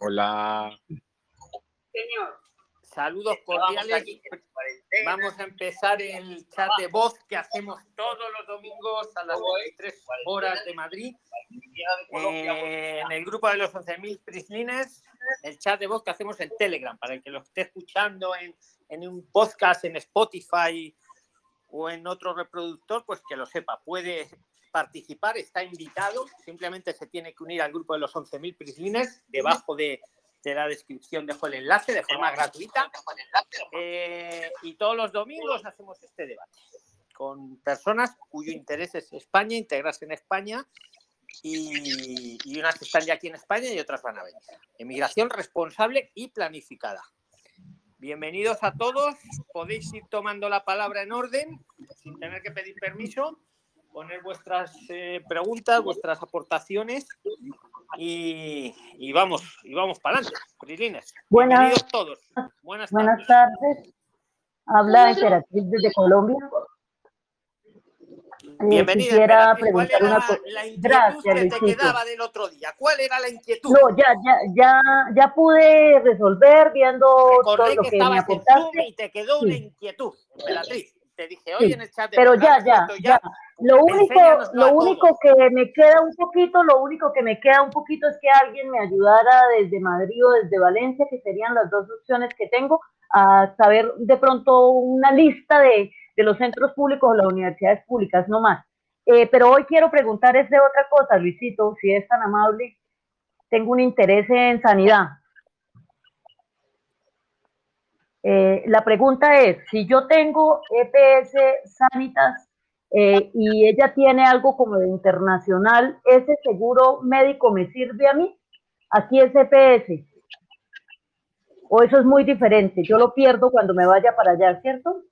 Hola. Señor. Saludos cordiales. Vamos a empezar el chat de voz que hacemos todos los domingos a las 23 horas de Madrid. Eh, en el grupo de los 11.000 prislines, el chat de voz que hacemos en Telegram, para el que lo esté escuchando en, en un podcast en Spotify o en otro reproductor, pues que lo sepa. Puede participar, está invitado, simplemente se tiene que unir al grupo de los 11.000 prislines, debajo de, de, la descripción dejo el enlace de forma gratuita. Eh, y todos los domingos hacemos este debate con personas cuyo interés es España, integrarse en España, y, y unas están ya aquí en España y otras van a venir. Emigración responsable y planificada. Bienvenidos a todos. Podéis ir tomando la palabra en orden, sin tener que pedir permiso poner vuestras eh, preguntas, vuestras aportaciones y, y, vamos, y vamos para adelante. Prilines, buenas, bienvenidos todos. Buenas, buenas tardes. tardes. Habla Emperatriz desde Colombia. Bienvenida. Quisiera preguntar ¿Cuál era una cosa. la inquietud Gracias, que te quedaba del otro día? ¿Cuál era la inquietud? No, ya, ya, ya, ya pude resolver viendo todo Recordé lo que que me estabas en Zoom aportaste. y te quedó una Sí. inquietud, Emperatriz. Te dije hoy Sí, en el chat de Pero ya, ¿has ya, resuelto ya. Lo único, lo único que me queda un poquito, lo único que me queda un poquito es que alguien me ayudara desde Madrid o desde Valencia, que serían las dos opciones que tengo, a saber de pronto una lista de, de los centros públicos o las universidades públicas, no más. Eh, pero hoy quiero preguntar es de otra cosa, Luisito, si es tan amable. Tengo un interés en sanidad. Eh, la pregunta es, si yo tengo EPS Sanitas eh, y ella tiene algo como de internacional, ¿ese seguro médico me sirve a mí? Aquí es EPS. O eso es muy diferente, yo lo pierdo cuando me vaya para allá, ¿cierto?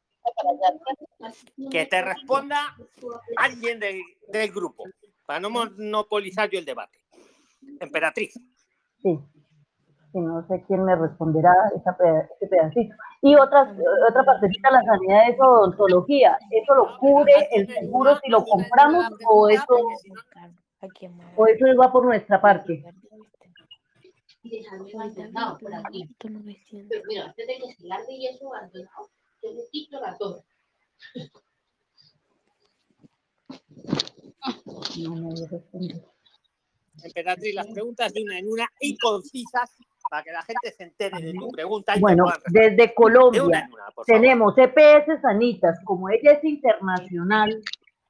que te responda alguien del, del grupo, para no monopolizar yo el debate. Emperatriz. Sí. Sí, no sé quién me responderá esa ese pedacito. Y otra, otra partecita, la sanidad es odontología. ¿Eso lo cubre el seguro si lo compramos o eso, o eso va por nuestra parte? Abandonado por aquí. Pero mira, de que se largue y eso abandonado, yo le quito la torre. No me responde. Emperatriz, las preguntas de una en una y concisas para que la gente se entere de tu pregunta y Bueno, desde De una Colombia en una, tenemos EPS Sanitas, como ella es internacional,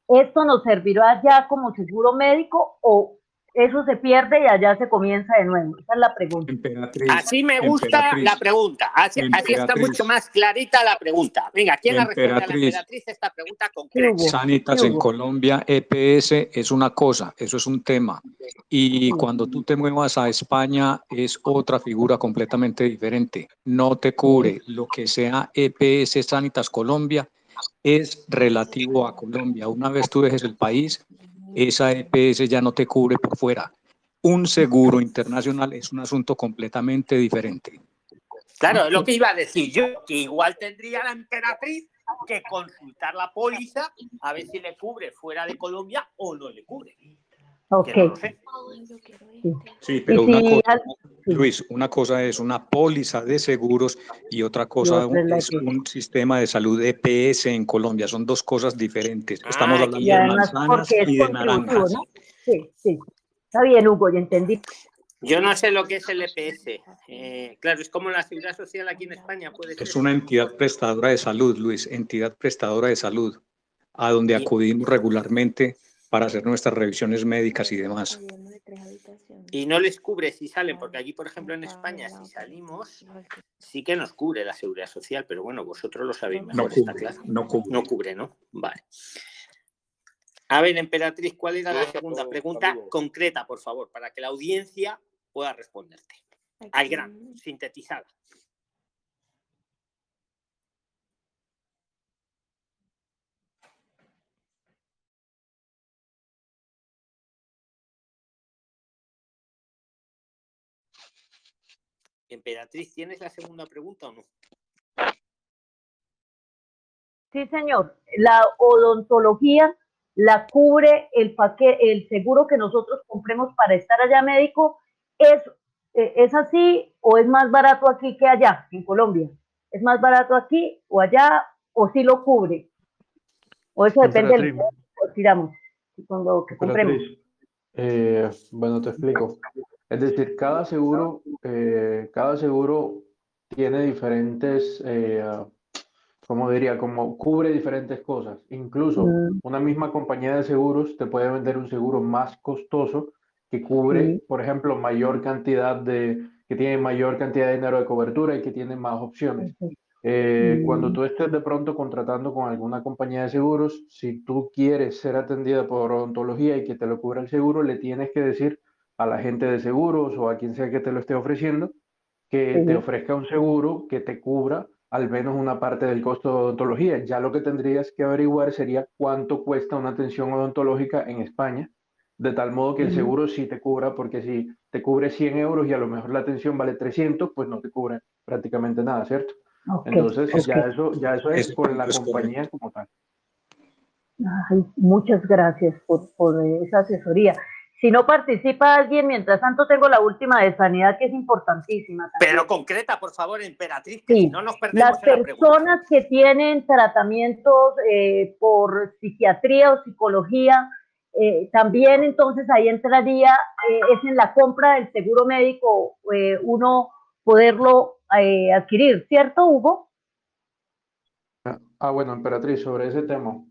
¿esto nos servirá ya como seguro médico o eso se pierde y allá se comienza de nuevo? Esa es la pregunta. Emperatriz. Así me gusta Emperatriz. la pregunta. Así, así está Emperatriz. mucho más clarita la pregunta. Venga, ¿quién la responde a la Emperatriz. emperatriz esta pregunta concreta? Sanitas en. Colombia, EPS es una cosa, eso es un tema. Y cuando tú te muevas a España es otra figura completamente diferente. No te cubre lo que sea EPS Sanitas Colombia, es relativo a Colombia. Una vez tú dejes el país, esa EPS ya no te cubre por fuera. Un seguro internacional es un asunto completamente diferente. Claro, es lo que iba a decir yo, que igual tendría la emperatriz que consultar la póliza a ver si le cubre fuera de Colombia o no le cubre. Ok. Sí, pero una cosa, al- sí. Luis, una cosa es una póliza de seguros y otra cosa es la es que- un sistema de salud EPS en Colombia. Son dos cosas diferentes. Estamos Ah, hablando Y de manzanas y de naranjas. ¿no? Sí, sí. Está bien, Hugo, ya entendí. Yo no sé lo que es el EPS. Eh, claro, es como la seguridad social aquí en España. Puede ser. Es una entidad prestadora de salud, Luis, entidad prestadora de salud, a donde Y- acudimos regularmente para hacer nuestras revisiones médicas y demás. Y no les cubre si salen, porque aquí, por ejemplo, en España, si salimos, sí que nos cubre la seguridad social, pero bueno, vosotros lo sabéis No mejor, está cubre, claro. no cubre. No cubre, ¿no? Vale. A ver, Emperatriz, ¿cuál era la segunda pregunta concreta, por favor, para que la audiencia pueda responderte? Al grano, sintetizada. Emperatriz, ¿tienes la segunda pregunta o no? Sí, señor. La odontología la cubre el paquete, el seguro que nosotros compremos para estar allá médico, es eh, ¿es así o es más barato aquí que allá, en Colombia? ¿Es más barato aquí o allá o si lo cubre? O eso depende del tiramos, cuando que compremos. Eh, bueno, te explico. Es decir, cada seguro, eh, cada seguro tiene diferentes, eh, como diría, como cubre diferentes cosas. Incluso mm. una misma compañía de seguros te puede vender un seguro más costoso que cubre, por ejemplo, mayor cantidad de, que tiene mayor cantidad de dinero de cobertura y que tiene más opciones. Eh, cuando mm. tú estés de pronto contratando con alguna compañía de seguros, si tú quieres ser atendida por odontología y que te lo cubra el seguro, le tienes que decir a la gente de seguros o a quien sea que te lo esté ofreciendo que te ofrezca un seguro que te cubra al menos una parte del costo de odontología. Ya lo que tendrías que averiguar sería cuánto cuesta una atención odontológica en España, de tal modo que el seguro sí te cubra, porque si te cubre 100 euros y a lo mejor la atención vale 300, pues no te cubre prácticamente nada, ¿cierto? Entonces, Ya, eso, ya eso es, por la compañía como tal. muchas gracias por, por, esa asesoría. Si no participa alguien, mientras tanto tengo la última de sanidad que es importantísima. Pero concreta, por favor, Emperatriz, sí. no nos perdemos Las personas que tienen tratamientos eh, por psiquiatría o psicología, eh, también entonces ahí entraría, eh, es en la compra del seguro médico, uno poderlo eh, adquirir, ¿cierto, Hugo? Ah, bueno, Emperatriz, sobre ese tema.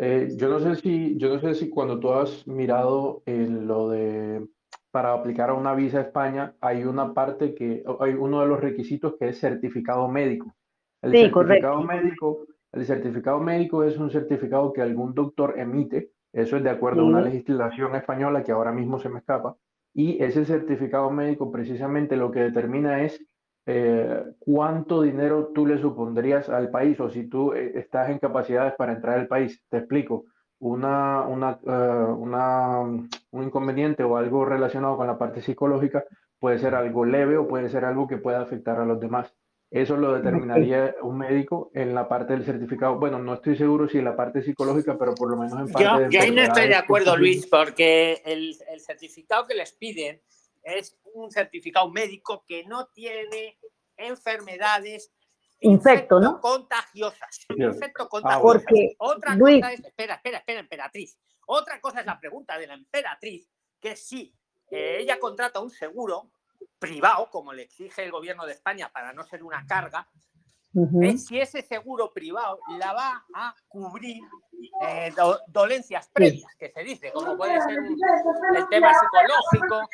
Eh, yo no sé si, yo no sé si cuando tú has mirado en lo de para aplicar a una visa a España, hay una parte que, hay uno de los requisitos que es certificado médico. El sí, certificado médico, el certificado médico es un certificado que algún doctor emite. Eso es de acuerdo a una legislación española que ahora mismo se me escapa. Y ese certificado médico precisamente lo que determina es eh, cuánto dinero tú le supondrías al país o si tú eh, estás en capacidades para entrar al país. Te explico, una, una, eh, una, un inconveniente o algo relacionado con la parte psicológica puede ser algo leve o puede ser algo que pueda afectar a los demás. Eso lo determinaría un médico en la parte del certificado. Bueno, no estoy seguro si en la parte psicológica, pero por lo menos en parte yo, Yo ahí no estoy de acuerdo, Luis, porque el, el, certificado que les piden es un certificado médico que no tiene enfermedades Infecto, ¿no? contagiosas. Infecto ah, contagiosas. Otra cosa es, espera, espera, espera, emperatriz. Otra cosa es la pregunta de la emperatriz, que si eh, ella contrata un seguro, privado, como le exige el gobierno de España para no ser una carga, si ese seguro privado la va a cubrir eh, dolencias previas, que se dice, como puede ser el tema psicológico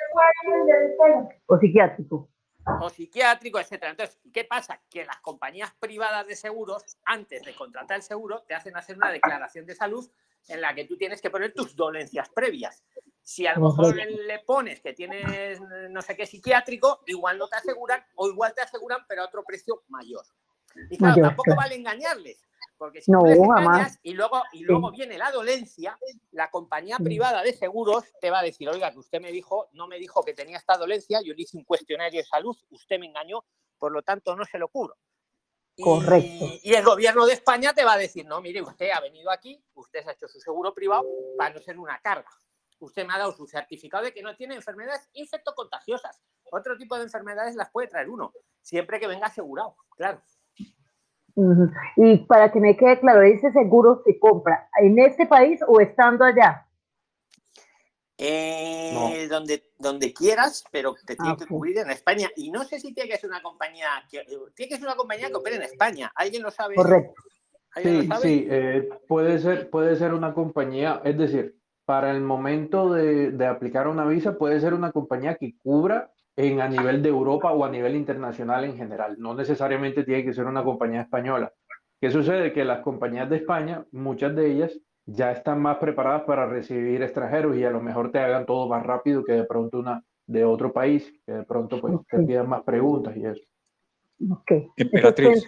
o psiquiátrico. O psiquiátrico, etcétera. Entonces, ¿qué pasa? Que las compañías privadas de seguros, antes de contratar el seguro, te hacen hacer una declaración de salud en la que tú tienes que poner tus dolencias previas. Si a lo mejor le pones que tienes no sé qué psiquiátrico, igual no te aseguran o igual te aseguran, pero a otro precio mayor. Y claro, tampoco vale engañarles, porque si no, engañas y luego, y luego viene la dolencia, la compañía privada de seguros te va a decir, oiga, usted me dijo, no me dijo que tenía esta dolencia, yo le hice un cuestionario de salud, usted me engañó, por lo tanto no se lo cubro. Correcto. Y, el gobierno de España te va a decir, no, mire, usted ha venido aquí, usted se ha hecho su seguro privado para no ser una carga. Usted me ha dado su certificado de que no tiene enfermedades infectocontagiosas. Otro tipo de enfermedades las puede traer uno, siempre que venga asegurado, claro. Y para que me quede claro, ¿ese seguro se compra en este país o estando allá? Eh, donde, donde quieras, pero te tiene ah, que cubrir en España. Y no sé si tiene que ser una compañía que tiene que ser una compañía que opere en España. ¿Alguien lo sabe? Correcto. Sí, sí, eh, puede ser, puede ser una compañía, es decir, para el momento de, de aplicar una visa, puede ser una compañía que cubra en, a nivel de Europa o a nivel internacional en general. No necesariamente tiene que ser una compañía española. ¿Qué sucede? Que las compañías de España, muchas de ellas, ya están más preparadas para recibir extranjeros y a lo mejor te hagan todo más rápido que de pronto una de otro país, que de pronto pues, te pidan más preguntas y eso. Ok. Emperatriz.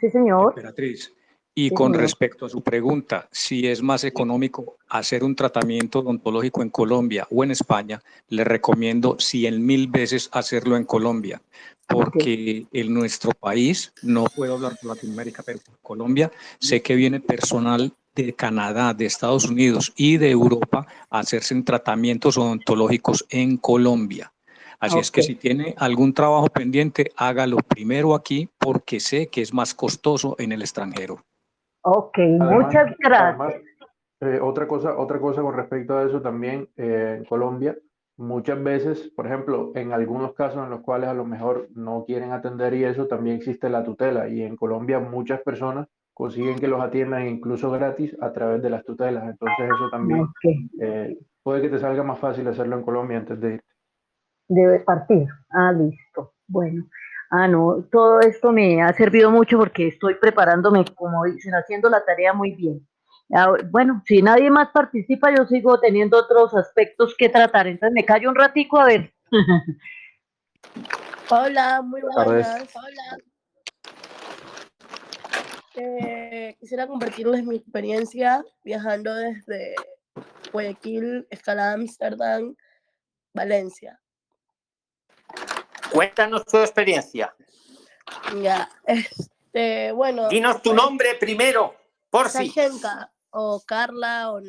sí, señor. Emperatriz. Y con respecto a su pregunta, si es más económico hacer un tratamiento odontológico en Colombia o en España, le recomiendo cien mil veces hacerlo en Colombia, porque en nuestro país, no puedo hablar por Latinoamérica, pero por Colombia, sé que viene personal de Canadá, de Estados Unidos y de Europa a hacerse tratamientos odontológicos en Colombia. Así es que si tiene algún trabajo pendiente, hágalo primero aquí porque sé que es más costoso en el extranjero. Ok, Además- muchas gracias. además, eh, otra cosa, otra cosa con respecto a eso también, eh, en Colombia, muchas veces, por ejemplo, en algunos casos en los cuales a lo mejor no quieren atender y eso, también existe la tutela. Y en Colombia muchas personas consiguen que los atiendan incluso gratis a través de las tutelas. Entonces eso también eh, puede que te salga más fácil hacerlo en Colombia antes de irte. debe partir. Ah, listo. Bueno. Ah, no, todo esto me ha servido mucho porque estoy preparándome, como dicen, haciendo la tarea muy bien. Ah, bueno, si nadie más participa, yo sigo teniendo otros aspectos que tratar. Entonces me callo un ratico a ver. Hola, muy buenas. Hola. Eh, quisiera compartirles mi experiencia viajando desde Guayaquil, escala Ámsterdam, Valencia. Cuéntanos tu experiencia. Ya, este, bueno. Dinos tu pues, nombre primero, por si. Sashenka o Carla o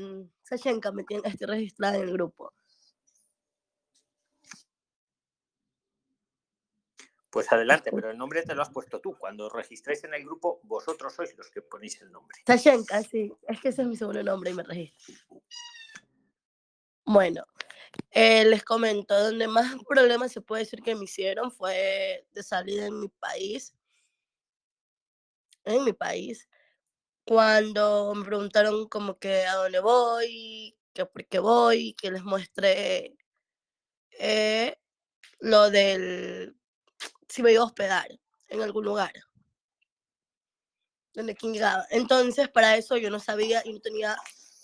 Sashenka, me tiene, estoy registrada en el grupo. Pues adelante, pero el nombre te lo has puesto tú. Cuando registráis en el grupo, vosotros sois los que ponéis el nombre. Sashenka, sí, es que ese es mi segundo nombre y me registro. Bueno, eh, les comento, donde más problemas se puede decir que me hicieron fue de salir de mi país, en mi país, cuando me preguntaron como que a dónde voy, que por qué voy, que les muestre eh, lo del si me iba a hospedar en algún lugar donde quién llegaba. Entonces, para eso yo no sabía y no tenía,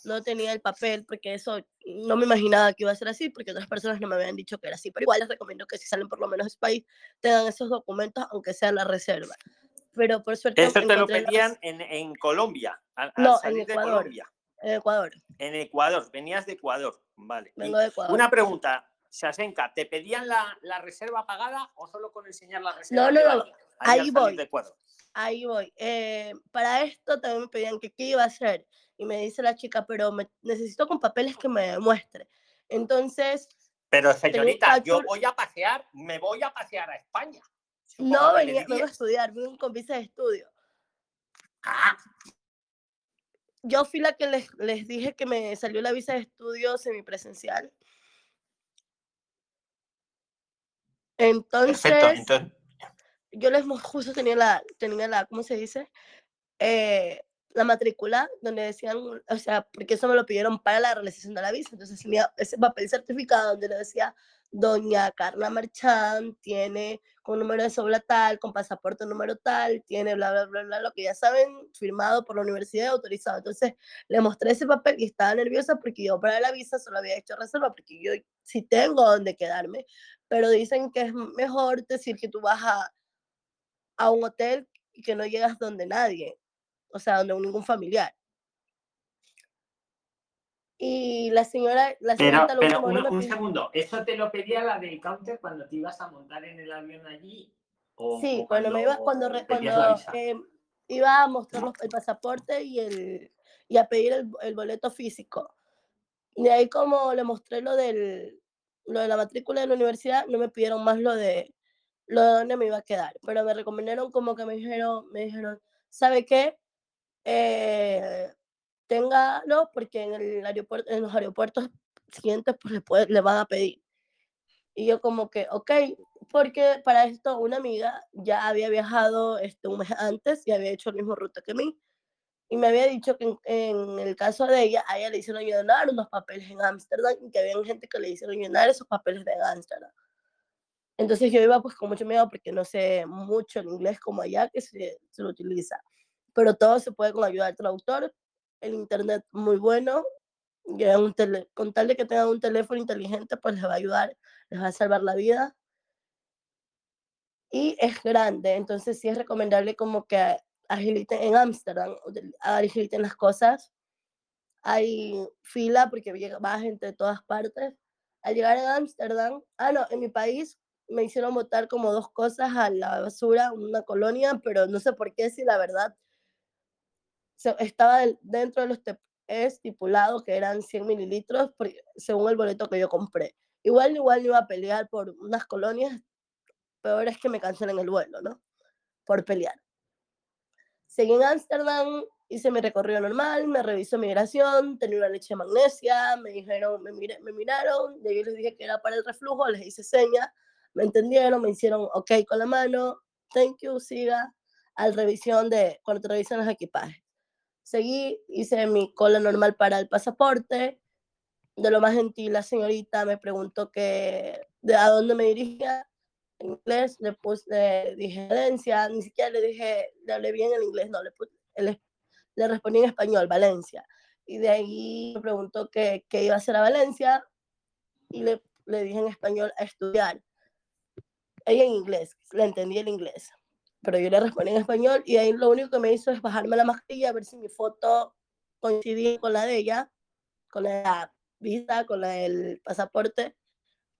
no tenía el papel, porque eso no me imaginaba que iba a ser así, porque otras personas no me habían dicho que era así. Pero igual les recomiendo que si salen por lo menos de ese país, tengan esos documentos, aunque sea la reserva. Pero por suerte Eso te lo pedían en, en Colombia, al, al No, en de Ecuador. Colombia. en Ecuador. En Ecuador, venías de Ecuador. Vale. Vengo de Ecuador. una pregunta, Shasenka, ¿te pedían la, la reserva pagada o solo con enseñar la reserva? no, no, valía? Ahí voy. Ahí voy. Eh, para esto también me pedían que qué iba a hacer. Y me dice la chica, pero me, necesito con papeles que me demuestre. Entonces, Pero señorita, yo voy a pasear, me voy a pasear a España. Supongo no venía, vengo a estudiar, vengo con visa de estudio. Ah, Yo fui la que les, les dije que me salió la visa de estudio semipresencial. Entonces, perfecto. Entonces, yo les justo tenía la, tenía la, ¿cómo se dice? Eh, la matrícula donde decían, o sea, porque eso me lo pidieron para la realización de la visa. Entonces tenía ese papel certificado donde le decía, doña Carla Marchán tiene con número de sobla tal, con pasaporte número tal, tiene bla, bla, bla, bla, lo que ya saben, firmado por la universidad, autorizado. Entonces le mostré ese papel y estaba nerviosa porque yo para la visa solo había hecho reserva, porque yo sí tengo donde quedarme, pero dicen que es mejor decir que tú vas a, a un hotel y que no llegas donde nadie, o sea, donde ningún familiar. Y la señora, la pero, lo pero no un, un segundo, ¿eso te lo pedía la del counter cuando te ibas a montar en el avión allí? O, Sí, o cuando me iba, cuando, cuando eh, iba a mostrar el pasaporte y, el, y a pedir el, el boleto físico. De ahí como le mostré lo, del, lo de la matrícula de la universidad, no me pidieron más lo de, lo de dónde me iba a quedar. Pero me recomendaron como que me dijeron, me dijeron, ¿sabe qué? Eh, téngalo porque en, el aeropuerto, en los aeropuertos siguientes pues le, puede- le van a pedir. Y yo como que, ok, porque para esto una amiga ya había viajado este, un mes antes y había hecho el mismo ruta que mí. Y me había dicho que en, en el caso de ella, a ella le hicieron llenar unos papeles en Ámsterdam y que había gente que le hicieron llenar esos papeles de Ámsterdam. Entonces yo iba pues con mucho miedo porque no sé mucho el inglés como allá que se, se lo utiliza. Pero todo se puede con ayuda del traductor, el internet muy bueno, y un tele- con tal de que tengan un teléfono inteligente pues les va a ayudar, les va a salvar la vida. Y es grande, entonces sí es recomendable como que agiliten en Ámsterdam, agiliten las cosas. Hay fila porque va gente de todas partes. Al llegar a Ámsterdam, ah, no, en mi país me hicieron botar como dos cosas a la basura, una colonia, pero no sé por qué, si la verdad estaba dentro de los, estipulado que eran 100 mililitros según el boleto que yo compré. Igual, igual iba a pelear por unas colonias, peor es que me cancelen el vuelo, ¿no? Por pelear. Seguí en Ámsterdam, hice mi recorrido normal, me revisó migración, tenía una leche de magnesia, me dijeron, me, me miraron, ahí les dije que era para el reflujo, les hice seña, me entendieron, me hicieron ok con la mano, thank you, siga, al revisión de, cuando te revisan los equipajes. Seguí, hice mi cola normal para el pasaporte, de lo más gentil la señorita me preguntó que, de a dónde me dirigía, en inglés, le, puse, dije Valencia, ni siquiera le dije, le hablé bien en inglés, no, le, le respondí en español, Valencia. Y de ahí me preguntó qué, iba a hacer a Valencia y le, le dije en español a estudiar. Ella en inglés, le entendí el inglés, pero yo le respondí en español y ahí lo único que me hizo es bajarme la mascarilla a ver si mi foto coincidía con la de ella, con la visa, con la del pasaporte.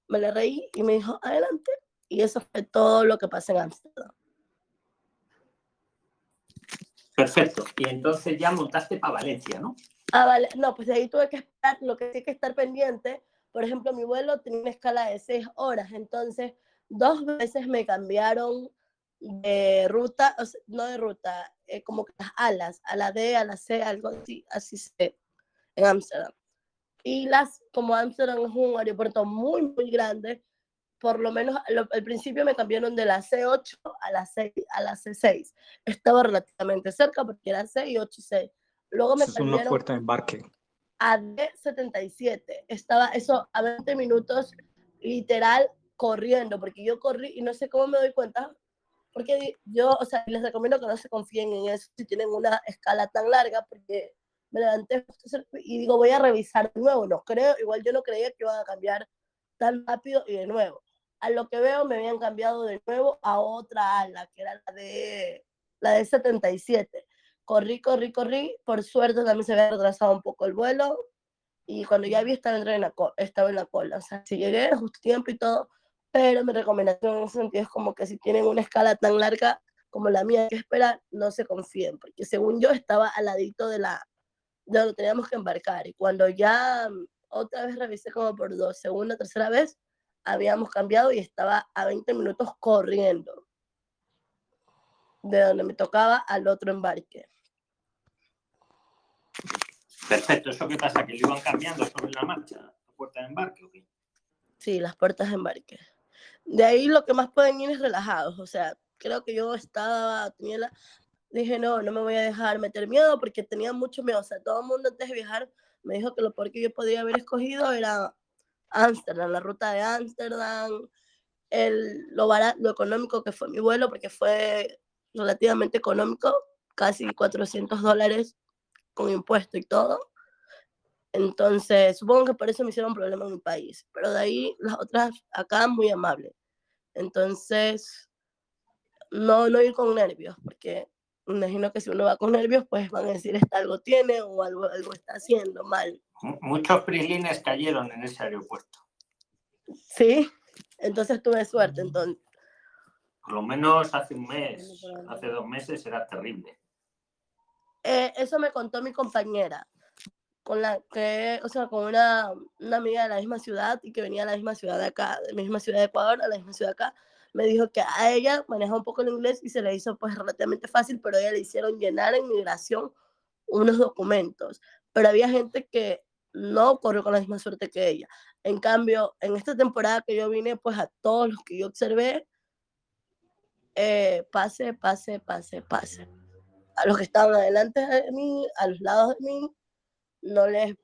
Me le reí y me dijo, adelante. Y eso fue todo lo que pasó en Amsterdam. Perfecto. Y entonces ya montaste para Valencia, ¿no? Ah, vale. No, pues ahí tuve que estar, lo que sí que estar pendiente. Por ejemplo, mi vuelo tenía una escala de seis horas, entonces dos veces me cambiaron de ruta, no de ruta, eh, como que las alas, a la D, a la C, algo así, así se, en Ámsterdam. Y las, como Ámsterdam es un aeropuerto muy, muy grande, por lo menos al, principio me cambiaron de la C8 a la, C, a la C6. Estaba relativamente cerca porque era C 8 y 6. Luego me cambiaron una puerta de embarque. a D77. Estaba eso a 20 minutos literal corriendo, porque yo corrí y no sé cómo me doy cuenta, porque yo, o sea, les recomiendo que no se confíen en eso si tienen una escala tan larga, porque me levanté y digo, voy a revisar de nuevo, no creo, igual yo no creía que iba a cambiar tan rápido y de nuevo. A lo que veo me habían cambiado de nuevo a otra ala, que era la de, la de 77. Corrí, corrí, corrí. Por suerte también se había retrasado un poco el vuelo. Y cuando ya vi estaba en la, estaba en la cola. O sea, si llegué justo tiempo y todo. Pero mi recomendación en ese sentido es como que si tienen una escala tan larga como la mía que esperar, no se confíen. Porque según yo estaba al ladito de la de donde teníamos que embarcar. Y cuando ya otra vez revisé como por dos, segunda, tercera vez, habíamos cambiado y estaba a 20 minutos corriendo de donde me tocaba al otro embarque. Perfecto, ¿eso qué pasa? ¿Que lo iban cambiando sobre la marcha? ¿La puerta de embarque? Sí, las puertas de embarque. De ahí lo que más pueden ir es relajados, o sea, creo que yo estaba, tenía la, dije, no, no me voy a dejar meter miedo porque tenía mucho miedo, o sea, todo el mundo antes de viajar me dijo que lo peor que yo podía haber escogido era Ámsterdam, la ruta de Ámsterdam, el, lo, lo económico que fue mi vuelo, porque fue relativamente económico, casi 400 dólares con impuesto y todo. Entonces, supongo que por eso me hicieron problema en mi país, pero de ahí las otras acá muy amables. Entonces, no, no ir con nervios, porque imagino que si uno va con nervios, pues van a decir, esta algo tiene o algo, algo está haciendo mal. Muchos prislines cayeron en ese aeropuerto. Sí, entonces tuve suerte. Entonces. Por lo menos hace un mes, hace dos meses era terrible. Eh, eso me contó mi compañera, con la que, o sea, con una, una amiga de la misma ciudad y que venía a la misma ciudad de acá, de la misma ciudad de Ecuador, a la misma ciudad de acá, me dijo que a ella maneja un poco el inglés y se le hizo pues relativamente fácil, pero a ella le hicieron llenar en migración unos documentos. Pero había gente que no corrió con la misma suerte que ella. En cambio, en esta temporada que yo vine, pues a todos los que yo observé, eh, pase, pase, pase, pase. A los que estaban adelante de mí, a los lados de mí, no les,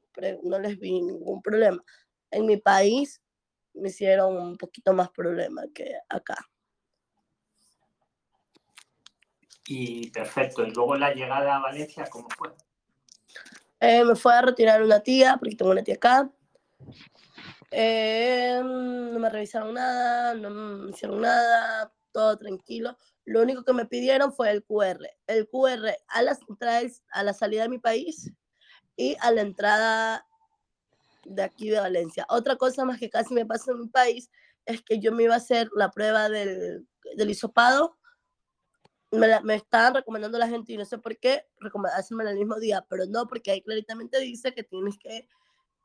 no les vi ningún problema. En mi país me hicieron un poquito más problema que acá. Y perfecto. Y luego la llegada a Valencia, ¿cómo fue? Eh, me fue a retirar una tía, porque tengo una tía acá. Eh, no me revisaron nada, no me hicieron nada, todo tranquilo. Lo único que me pidieron fue el QR. El QR a entradas, a la salida de mi país y a la entrada de aquí de Valencia. Otra cosa más que casi me pasa en mi país es que yo me iba a hacer la prueba del, del hisopado me, la- me estaban recomendando la gente y no sé por qué recomendárseme el mismo día, pero no, porque ahí claramente dice que tienes que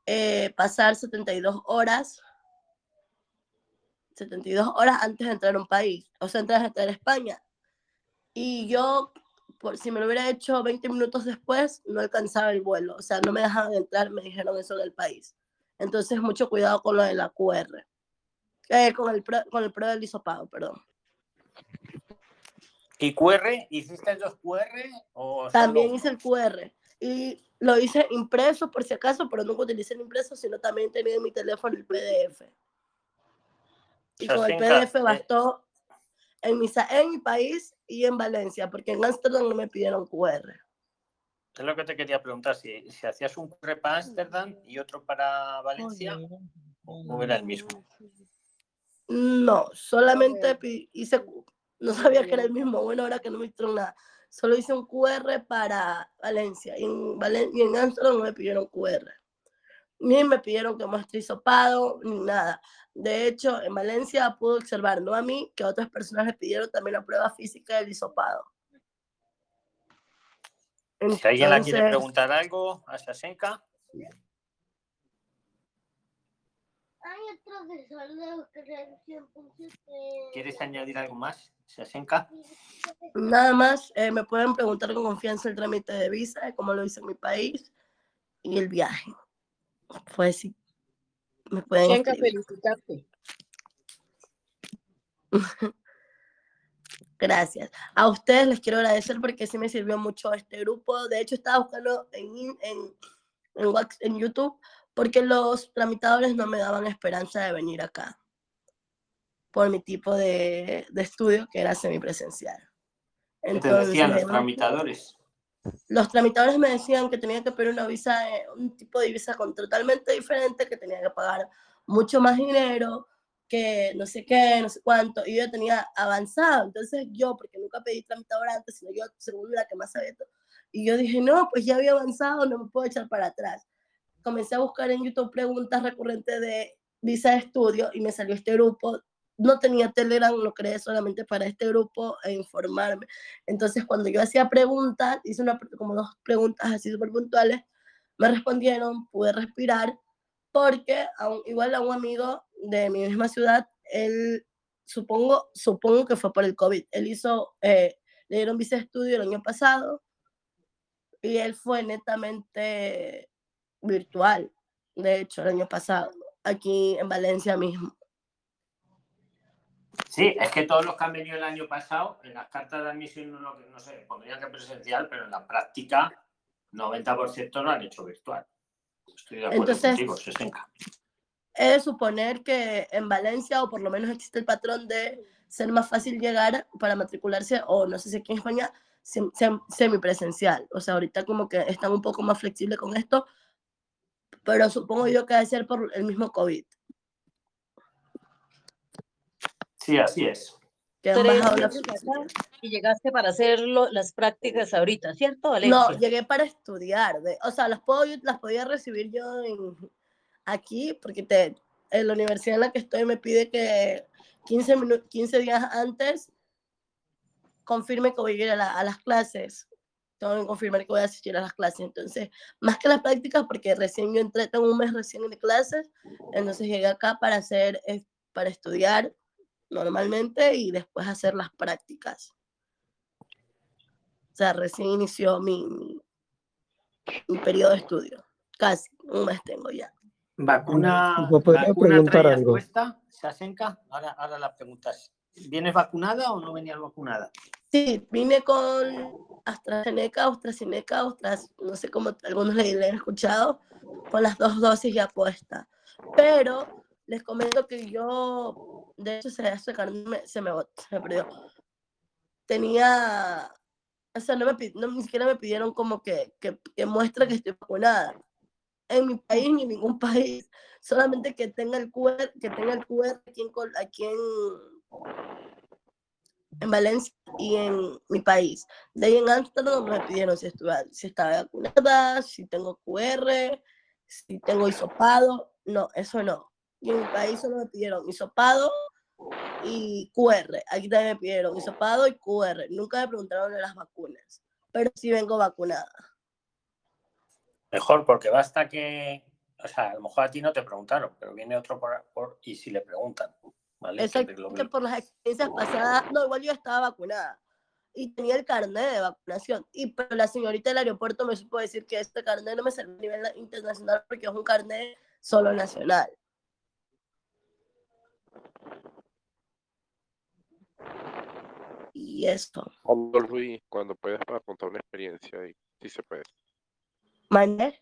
eh, pasar 72 horas 72 horas antes de entrar a un país, o sea, antes de entrar a España. Y yo, por, si me lo hubiera hecho 20 minutos después, no alcanzaba el vuelo, o sea, no me dejaban entrar, me dijeron eso del país. Entonces, mucho cuidado con lo de la QR, eh, con, el pro, con el pro del hisopado, perdón. ¿Y QR? ¿Hiciste los QR? O También solo- hice el QR y lo hice impreso por si acaso, pero nunca utilicé el impreso, sino también tenía en mi teléfono el PDF. Y con el PDF bastó en mi, en mi país y en Valencia, porque en Ámsterdam no me pidieron QR. Es lo que te quería preguntar, si, si hacías un QR para Ámsterdam y otro para Valencia, o o era el mismo. No, solamente hice, no sabía que era el mismo, bueno, ahora que no me hicieron nada. Solo hice un QR para Valencia y en, Valen- y en Ámsterdam no me pidieron QR. Ni me pidieron que muestre hisopado, ni nada. De hecho, en Valencia pude observar, no a mí, que a otras personas les pidieron también la prueba física del hisopado. Si alguien la quiere preguntar algo a Shashenka, Hay otro profesor de creación, ¿quieres añadir algo más, Shashenka? Nada más, eh, me pueden preguntar con confianza el trámite de visa, cómo lo hice en mi país y el viaje. Pues sí, me pueden escribir. felicitarte. Gracias. A ustedes les quiero agradecer porque sí me sirvió mucho este grupo. De hecho, estaba buscando en, en, en, Wax- en YouTube porque los tramitadores no me daban esperanza de venir acá por mi tipo de, de estudio que era semipresencial. ¿Qué te decían los tramitadores? Los tramitadores me decían que tenía que pedir una visa, un tipo de visa con totalmente diferente, que tenía que pagar mucho más dinero, que no sé qué, no sé cuánto, y yo tenía avanzado. Entonces yo, porque nunca pedí tramitador antes, sino yo según la que más sabía y yo dije, no, pues ya había avanzado, no me puedo echar para atrás. Comencé a buscar en YouTube preguntas recurrentes de visa de estudio y me salió este grupo. No tenía Telegram, lo creé solamente para este grupo e informarme. Entonces, cuando yo hacía preguntas, hice una, como dos preguntas así súper puntuales, me respondieron, pude respirar, porque a igual a un amigo de mi misma ciudad, él, supongo, supongo que fue por el COVID, él hizo, eh, le dieron visa estudio el año pasado, y él fue netamente virtual, de hecho, el año pasado, aquí en Valencia mismo. Sí, es que todos los que han venido el año pasado, en las cartas de admisión, no, no sé, pondrían que presencial, pero en la práctica, 90% lo han hecho virtual. Estoy de acuerdo Entonces- contigo, Shashenka. He de suponer que en Valencia, o por lo menos existe el patrón de ser más fácil llegar para matricularse, o no sé si aquí en España, sem- sem- semipresencial. O sea, ahorita como que están un poco más flexibles con esto, pero supongo yo que debe ser por el mismo COVID. Sí, así es. Que han Tres bajado la flexibilidad. y llegaste para hacer lo- las prácticas ahorita, ¿cierto, No, Valencia? llegué para estudiar. de- o sea, las, puedo, las podía recibir yo en, aquí, porque te, en la universidad en la que estoy me pide que 15, minu- 15 días antes confirme que voy a ir a, la- a las clases. Tengo que confirmar que voy a asistir a las clases. Entonces, más que las prácticas, porque recién yo entré, tengo un mes recién de clases, entonces llegué acá para hacer, eh, para estudiar normalmente y después hacer las prácticas. O sea, recién inició mi, mi, mi periodo de estudio. Casi, un mes tengo ya. ¿Vacuna, ¿Me podría vacuna preguntar algo? puesta, Shashenka? Ahora, ahora la preguntas. ¿Vienes vacunada o no venías vacunada? Sí, vine con AstraZeneca, AstraZeneca, Astras, no sé cómo algunos le, le han escuchado, con las dos dosis ya puestas. Pero les comento que yo, de hecho, se, ese carnet me- se, me, se me perdió. Tenía, o sea, no me, no, ni siquiera me pidieron como que, que, que muestre que estoy vacunada. En mi país ni ningún país, solamente que tenga el QR, que tenga el QR aquí en, aquí en, en Valencia y en mi país. De ahí en Ámsterdam me pidieron si, estuve, si estaba vacunada, si tengo QR, si tengo hisopado. No, eso no. Y en mi país solo me pidieron hisopado y QR. Aquí también me pidieron hisopado y QR. Nunca me preguntaron de las vacunas, pero sí vengo vacunada. Mejor, porque basta que, o sea, a lo mejor a ti no te preguntaron, pero viene otro por, por- y si le preguntan, ¿vale? Exactamente por las experiencias pasadas, no, igual yo estaba vacunada y tenía el carnet de vacunación, y pero la señorita del aeropuerto me supo decir que este carnet no me servía a nivel internacional porque es un carnet solo nacional. Y esto, Hola Luis, cuando puedas para contar una experiencia ahí, si se puede. Maner,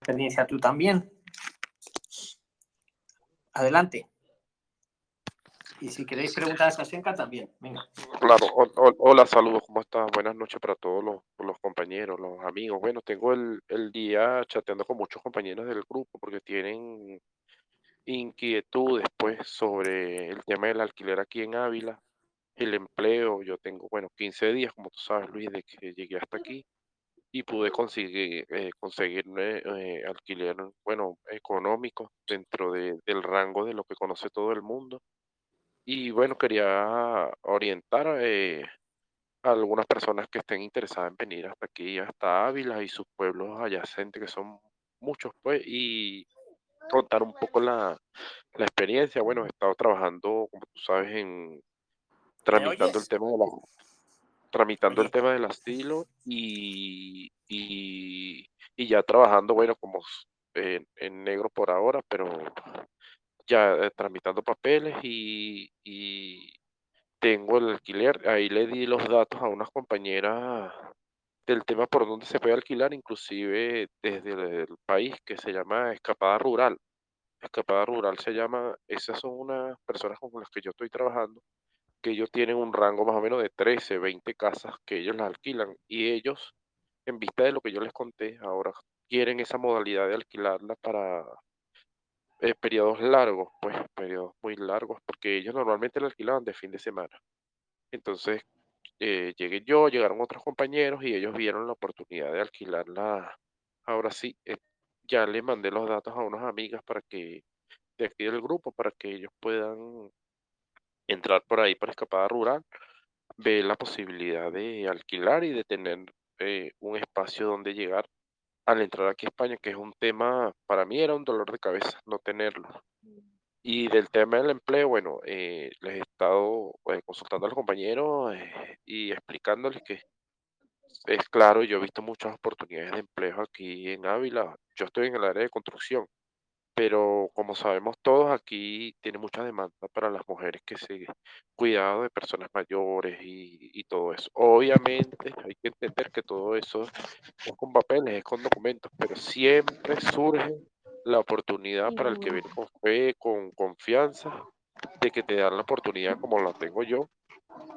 experiencia tú también. Adelante. Y si queréis preguntar a Sasenka también, venga. Claro, hol- hol- hola, saludos, ¿cómo estás? Buenas noches para todos los, los compañeros, los amigos. Bueno, tengo el, el día chateando con muchos compañeros del grupo porque tienen inquietudes pues sobre el tema del alquiler aquí en Ávila, el empleo. Yo tengo, bueno, 15 días, como tú sabes, Luis, de que llegué hasta aquí y pude conseguir, eh, conseguir eh, alquiler, bueno, económico dentro de- del rango de lo que conoce todo el mundo. Y bueno, quería orientar eh, a algunas personas que estén interesadas en venir hasta aquí, hasta Ávila y sus pueblos adyacentes, que son muchos, pues, y contar un poco la, la experiencia. Bueno, he estado trabajando, como tú sabes, en tramitando el tema de la, tramitando el tema del asilo y, y, y ya trabajando, bueno, como en, en negro por ahora, pero ya eh, tramitando papeles y, y tengo el alquiler. Ahí le di los datos a unas compañeras del tema por donde se puede alquilar, inclusive desde el país, que se llama Escapada Rural. Escapada Rural se llama, esas son unas personas con las que yo estoy trabajando, que ellos tienen un rango más o menos de 13, 20 casas que ellos las alquilan y ellos, en vista de lo que yo les conté, ahora quieren esa modalidad de alquilarla para eh, periodos largos, pues periodos muy largos, porque ellos normalmente la alquilaban de fin de semana. Entonces, eh, llegué yo, llegaron otros compañeros y ellos vieron la oportunidad de alquilarla. Ahora sí, eh, ya le mandé los datos a unas amigas para que, de aquí del grupo, para que ellos puedan entrar por ahí por escapada rural, ver la posibilidad de alquilar y de tener eh, un espacio donde llegar al entrar aquí a España, que es un tema, para mí era un dolor de cabeza no tenerlo. Y del tema del empleo, bueno, eh, les he estado eh, consultando a los compañeros eh, y explicándoles que es claro, yo he visto muchas oportunidades de empleo aquí en Ávila. Yo estoy en el área de construcción, pero como sabemos todos, aquí tiene mucha demanda para las mujeres que se cuidado de personas mayores y, y todo eso. Obviamente hay que entender que todo eso es con papeles, es con documentos, pero siempre surge la oportunidad para el que viene con fe, con confianza, de que te dan la oportunidad como la tengo yo.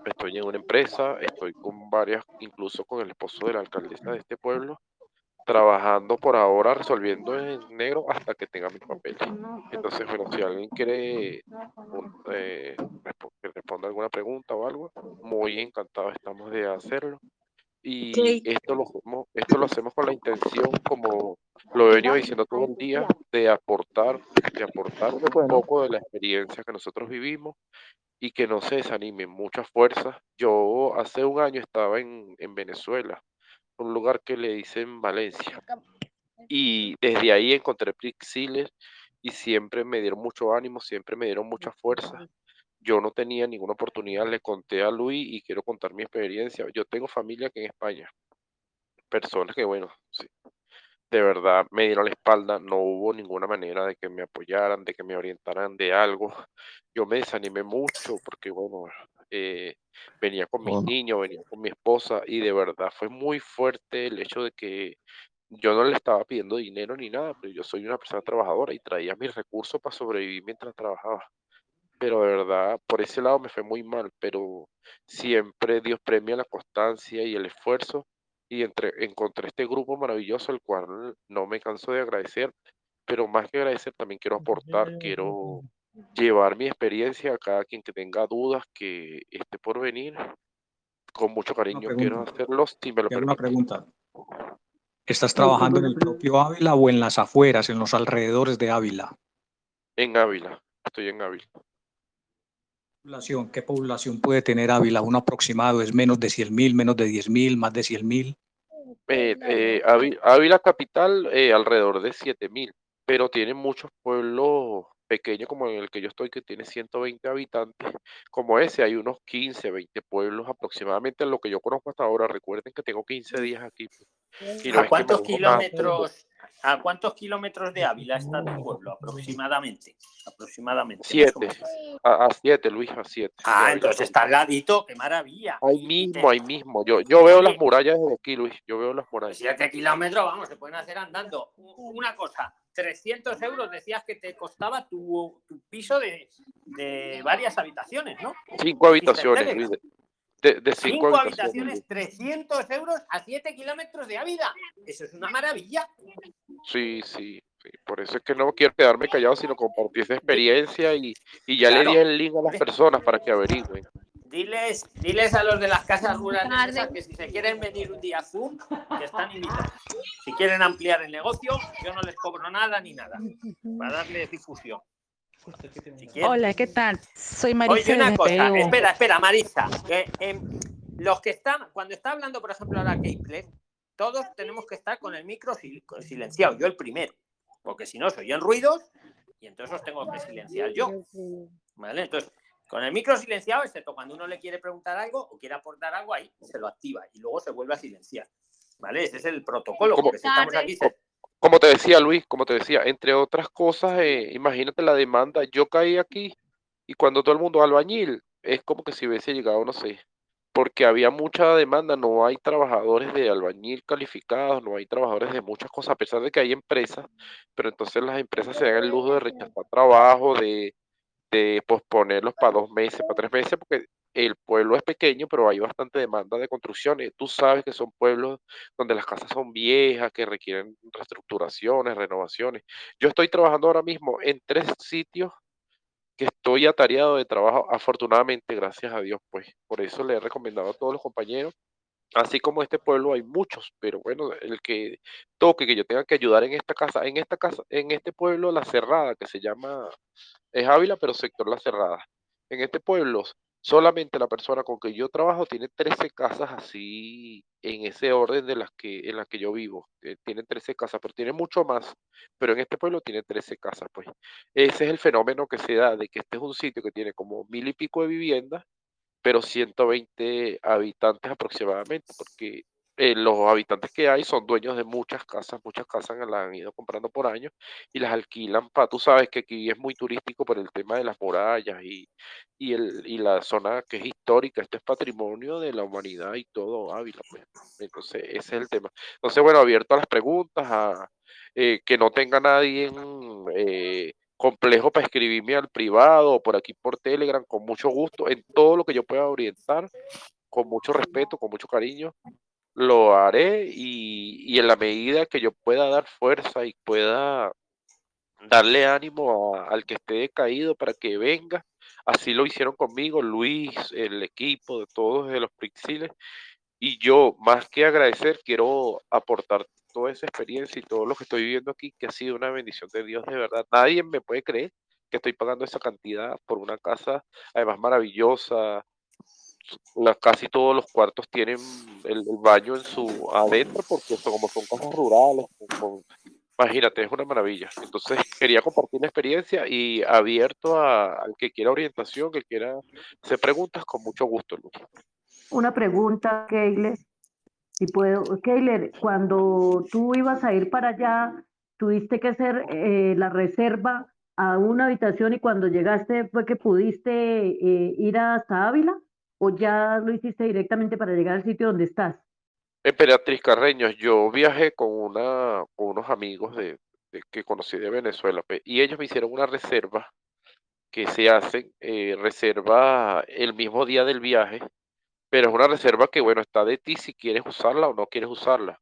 Estoy en una empresa, estoy con varias, incluso con el esposo de la alcaldesa de este pueblo, trabajando por ahora, resolviendo en negro hasta que tenga mis papeles. Entonces, bueno, si alguien quiere eh, que responda alguna pregunta o algo, muy encantado estamos de hacerlo. Y esto lo, esto lo hacemos con la intención, como lo he venido diciendo todo el día, de aportar, de aportar un poco de la experiencia que nosotros vivimos y que no se desanimen, mucha fuerza. Yo hace un año estaba en, en Venezuela, un lugar que le dicen Valencia, y desde ahí encontré Prixiles y siempre me dieron mucho ánimo, siempre me dieron mucha fuerza. Yo no tenía ninguna oportunidad, le conté a Luis y quiero contar mi experiencia. Yo tengo familia aquí en España, personas que, bueno, sí, de verdad me dieron la espalda, no hubo ninguna manera de que me apoyaran, de que me orientaran de algo. Yo me desanimé mucho porque, bueno, eh, venía con mis niños, venía con mi esposa y de verdad fue muy fuerte el hecho de que yo no le estaba pidiendo dinero ni nada, pero yo soy una persona trabajadora y traía mis recursos para sobrevivir mientras trabajaba. Pero de verdad, por ese lado me fue muy mal, pero siempre Dios premia la constancia y el esfuerzo y entre, encontré este grupo maravilloso, el cual no me canso de agradecer, pero más que agradecer también quiero aportar, quiero llevar mi experiencia a cada quien que tenga dudas que esté por venir. Con mucho cariño quiero hacerlos, si me lo una pregunta. ¿Estás trabajando en el propio Ávila o en las afueras, en los alrededores de Ávila? En Ávila, estoy en Ávila. Población, ¿Qué población puede tener Ávila? ¿Un aproximado? ¿Es menos de 100 mil, menos de 10 mil, más de 100 mil? Eh, eh, Ávila, capital, eh, alrededor de 7 mil, pero tiene muchos pueblos pequeños como en el que yo estoy, que tiene 120 habitantes, como ese, hay unos 15, 20 pueblos aproximadamente, en lo que yo conozco hasta ahora. Recuerden que tengo 15 días aquí. pues, ¿A cuántos kilómetros, a cuántos kilómetros de Ávila está tu pueblo aproximadamente? Aproximadamente. Siete, a, a siete, Luis, a siete. Ah, entonces está al ladito, qué maravilla. Ahí mismo, ahí mismo. Yo, yo veo las murallas desde aquí, Luis. Yo veo las murallas. 7 kilómetros, vamos, se pueden hacer andando. Una cosa, 300 euros decías que te costaba tu, tu piso de, de varias habitaciones, ¿no? Cinco habitaciones. Luis. De, de cinco, Cinco habitaciones. habitaciones, 300 euros a 7 kilómetros de Ávila. Eso es una maravilla. Sí, sí, sí. Por eso es que no quiero quedarme callado, sino compartir esa experiencia y, y ya le Claro. di el link a las personas para que averigüen. Diles, diles a los de las casas rurales esas que si se quieren venir un día a Zoom, que están invitados. Si quieren ampliar el negocio, yo no les cobro nada ni nada, para darles difusión. Si. Hola, ¿qué tal? Soy Marisa Oye, una desde cosa, Perú. espera, espera, Marisa. em, los que están, cuando está hablando, por ejemplo, ahora Keiple, todos tenemos que estar con el micro sil- silenciado, yo el primero, porque si no soy en ruidos y entonces os tengo que silenciar yo. ¿Vale? Entonces, con el micro silenciado, excepto cuando uno le quiere preguntar algo o quiere aportar algo ahí, se lo activa y luego se vuelve a silenciar. ¿Vale? Ese es el protocolo, porque si estamos aquí, se- Como te decía, Luis, como te decía, entre otras cosas, eh, imagínate la demanda. Yo caí aquí y cuando todo el mundo albañil, es como que si hubiese llegado, no sé, porque había mucha demanda, no hay trabajadores de albañil calificados, no hay trabajadores de muchas cosas, a pesar de que hay empresas, pero entonces las empresas se dan el lujo de rechazar trabajo, de, de posponerlos para dos meses, para tres meses, porque el pueblo es pequeño, pero hay bastante demanda de construcciones. Tú sabes que son pueblos donde las casas son viejas, que requieren reestructuraciones, renovaciones. Yo estoy trabajando ahora mismo en tres sitios que estoy atareado de trabajo, afortunadamente, gracias a Dios, pues por eso le he recomendado a todos los compañeros. Así como este pueblo hay muchos, pero bueno, el que toque que yo tenga que ayudar en esta casa, en esta casa, en este pueblo La Cerrada, que se llama, es Ávila, pero sector La Cerrada. En este pueblo, solamente la persona con que yo trabajo tiene 13 casas así, en ese orden de las que, en las que yo vivo. Eh, tiene 13 casas, pero tiene mucho más. Pero en este pueblo tiene 13 casas, pues. Ese es el fenómeno que se da de que este es un sitio que tiene como mil y pico de viviendas, pero 120 habitantes aproximadamente, porque eh, los habitantes que hay son dueños de muchas casas, muchas casas las han ido comprando por años y las alquilan para, tú sabes que aquí es muy turístico por el tema de las murallas y, y, el, y la zona que es histórica, esto es patrimonio de la humanidad y todo Ávila, pues. Entonces, ese es el tema. Entonces, bueno, abierto a las preguntas, a eh, que no tenga nadie eh, complejo para escribirme al privado o por aquí por Telegram, con mucho gusto, en todo lo que yo pueda orientar, con mucho respeto, con mucho cariño, lo haré y, y en la medida que yo pueda dar fuerza y pueda darle ánimo al que esté decaído para que venga, así lo hicieron conmigo, Luis, el equipo de todos de los Prixiles, y yo, más que agradecer, quiero aportar toda esa experiencia y todo lo que estoy viviendo aquí, que ha sido una bendición de Dios, de verdad. Nadie me puede creer que estoy pagando esa cantidad por una casa, además maravillosa. La- casi todos los cuartos tienen el, baño en su adentro, porque son, como son casas rurales, imagínate, es una maravilla. Entonces, quería compartir la experiencia y abierto a- al que quiera orientación, que quiera hacer preguntas, con mucho gusto, Luis. Una pregunta, Keiler. Si puedo, Keiler, cuando tú ibas a ir para allá, tuviste que hacer eh, la reserva a una habitación y cuando llegaste fue que pudiste eh, ir hasta Ávila o ya lo hiciste directamente para llegar al sitio donde estás. Emperatriz Carreños, yo viajé con, una, con unos amigos de, que conocí de Venezuela pe, y ellos me hicieron una reserva que se hacen, eh, reserva el mismo día del viaje, pero es una reserva que, bueno, está de ti si quieres usarla o no quieres usarla,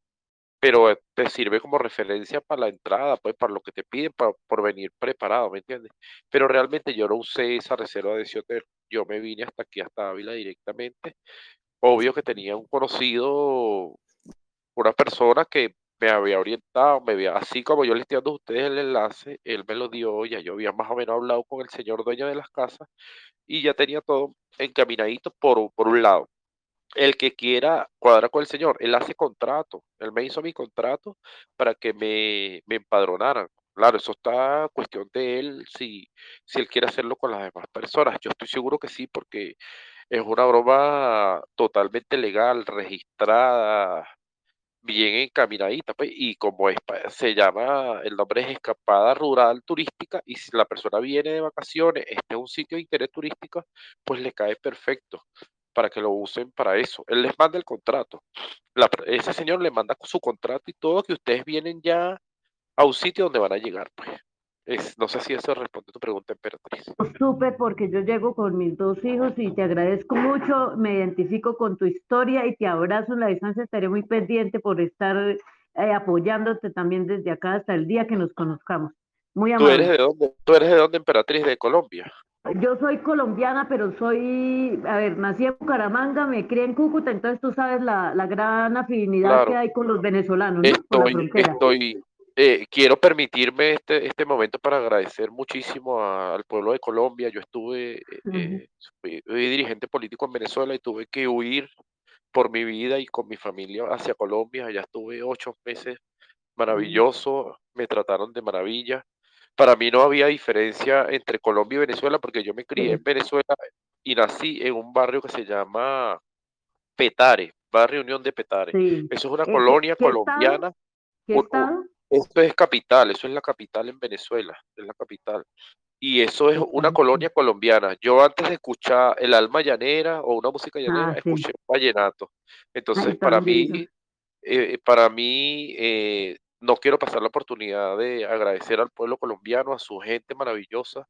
pero eh, te sirve como referencia para la entrada, pues para lo que te piden, para, por venir preparado, ¿me entiendes? Pero realmente yo no usé esa reserva de ese hotel, yo me vine hasta aquí, hasta Ávila directamente obvio que tenía un conocido, una persona que me había orientado, me había, así como yo le estoy dando a ustedes el enlace, él me lo dio, ya yo había más o menos hablado con el señor dueño de las casas y ya tenía todo encaminadito por, por un lado. El que quiera cuadrar con el señor, él hace contrato, él me hizo mi contrato para que me, me empadronaran. Claro, eso está cuestión de él, si, si él quiere hacerlo con las demás personas. Yo estoy seguro que sí, porque es una broma totalmente legal, registrada, bien encaminadita, pues, y como es, se llama, el nombre es Escapada Rural Turística, y si la persona viene de vacaciones, este es un sitio de interés turístico, pues le cae perfecto para que lo usen para eso. Él les manda el contrato. ese señor le manda su contrato y todo, que ustedes vienen ya a un sitio donde van a llegar, pues. Es, no sé si eso responde a tu pregunta, Emperatriz. Súper, porque yo llego con mis dos hijos y te agradezco mucho, me identifico con tu historia y te abrazo en la distancia, estaré muy pendiente por estar eh, apoyándote también desde acá hasta el día que nos conozcamos. Muy amable. ¿Tú eres de dónde, ¿Tú eres de dónde, Emperatriz? ¿De Colombia? Yo soy colombiana, pero soy, a ver, nací en Bucaramanga, me crié en Cúcuta, entonces tú sabes la, la gran afinidad que hay con los venezolanos, ¿no? Estoy, estoy, eh, quiero permitirme este, este momento para agradecer muchísimo al pueblo de Colombia. Yo estuve, eh, fui, dirigente político en Venezuela y tuve que huir por mi vida y con mi familia hacia Colombia. Allá estuve ocho meses, maravilloso, me trataron de maravilla. Para mí no había diferencia entre Colombia y Venezuela porque yo me crié en Venezuela y nací en un barrio que se llama Petare, Barrio Unión de Petare. Eso es una colonia colombiana. Esto es capital, eso es la capital en Venezuela, es la capital. Y eso es una colonia colombiana. Yo antes de escuchar el alma llanera o una música llanera, Ah, sí. escuché vallenato. Entonces, Ay, para mí, eh, para mí, eh, no quiero pasar la oportunidad de agradecer al pueblo colombiano, a su gente maravillosa,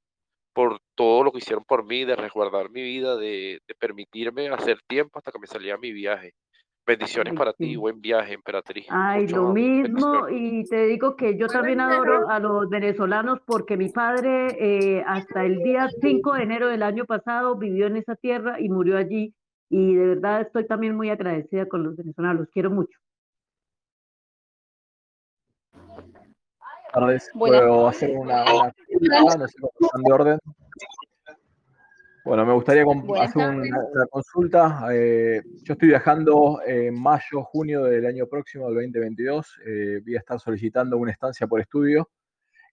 por todo lo que hicieron por mí, de resguardar mi vida, de, de permitirme hacer tiempo hasta que me salía mi viaje. Bendiciones Ay, para sí. ti, buen viaje, emperatriz. Ay, Mucho lo amor, mismo, y te digo que yo también adoro a los venezolanos porque mi padre eh, hasta el día 5 de enero del año pasado vivió en esa tierra y murió allí, y de verdad estoy también muy agradecida con los venezolanos, los quiero mucho. Tardes. Buenas ¿Puedo hacer una, una consulta? No sé cómo están de orden. Bueno, me gustaría Buenas hacer una, una consulta. Eh, yo estoy viajando en mayo, junio del año próximo, del 2022. Eh, voy a estar solicitando una estancia por estudio.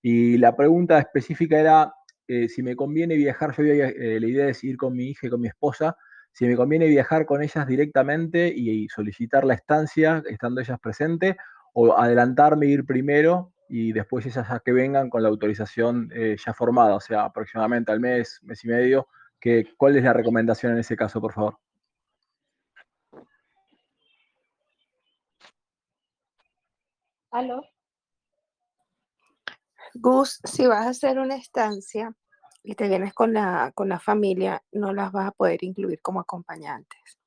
Y la pregunta específica era eh, si me conviene viajar. Yo había, eh, la idea es ir con mi hija y con mi esposa. Si me conviene viajar con ellas directamente y, y solicitar la estancia estando ellas presentes, o adelantarme, ir primero y después esas a que vengan con la autorización eh, ya formada, o sea, aproximadamente al mes, mes y medio. Que, ¿Cuál es la recomendación en ese caso, por favor? ¿Aló? Gus, si vas a hacer una estancia y te vienes con la, con la familia, no las vas a poder incluir como acompañantes.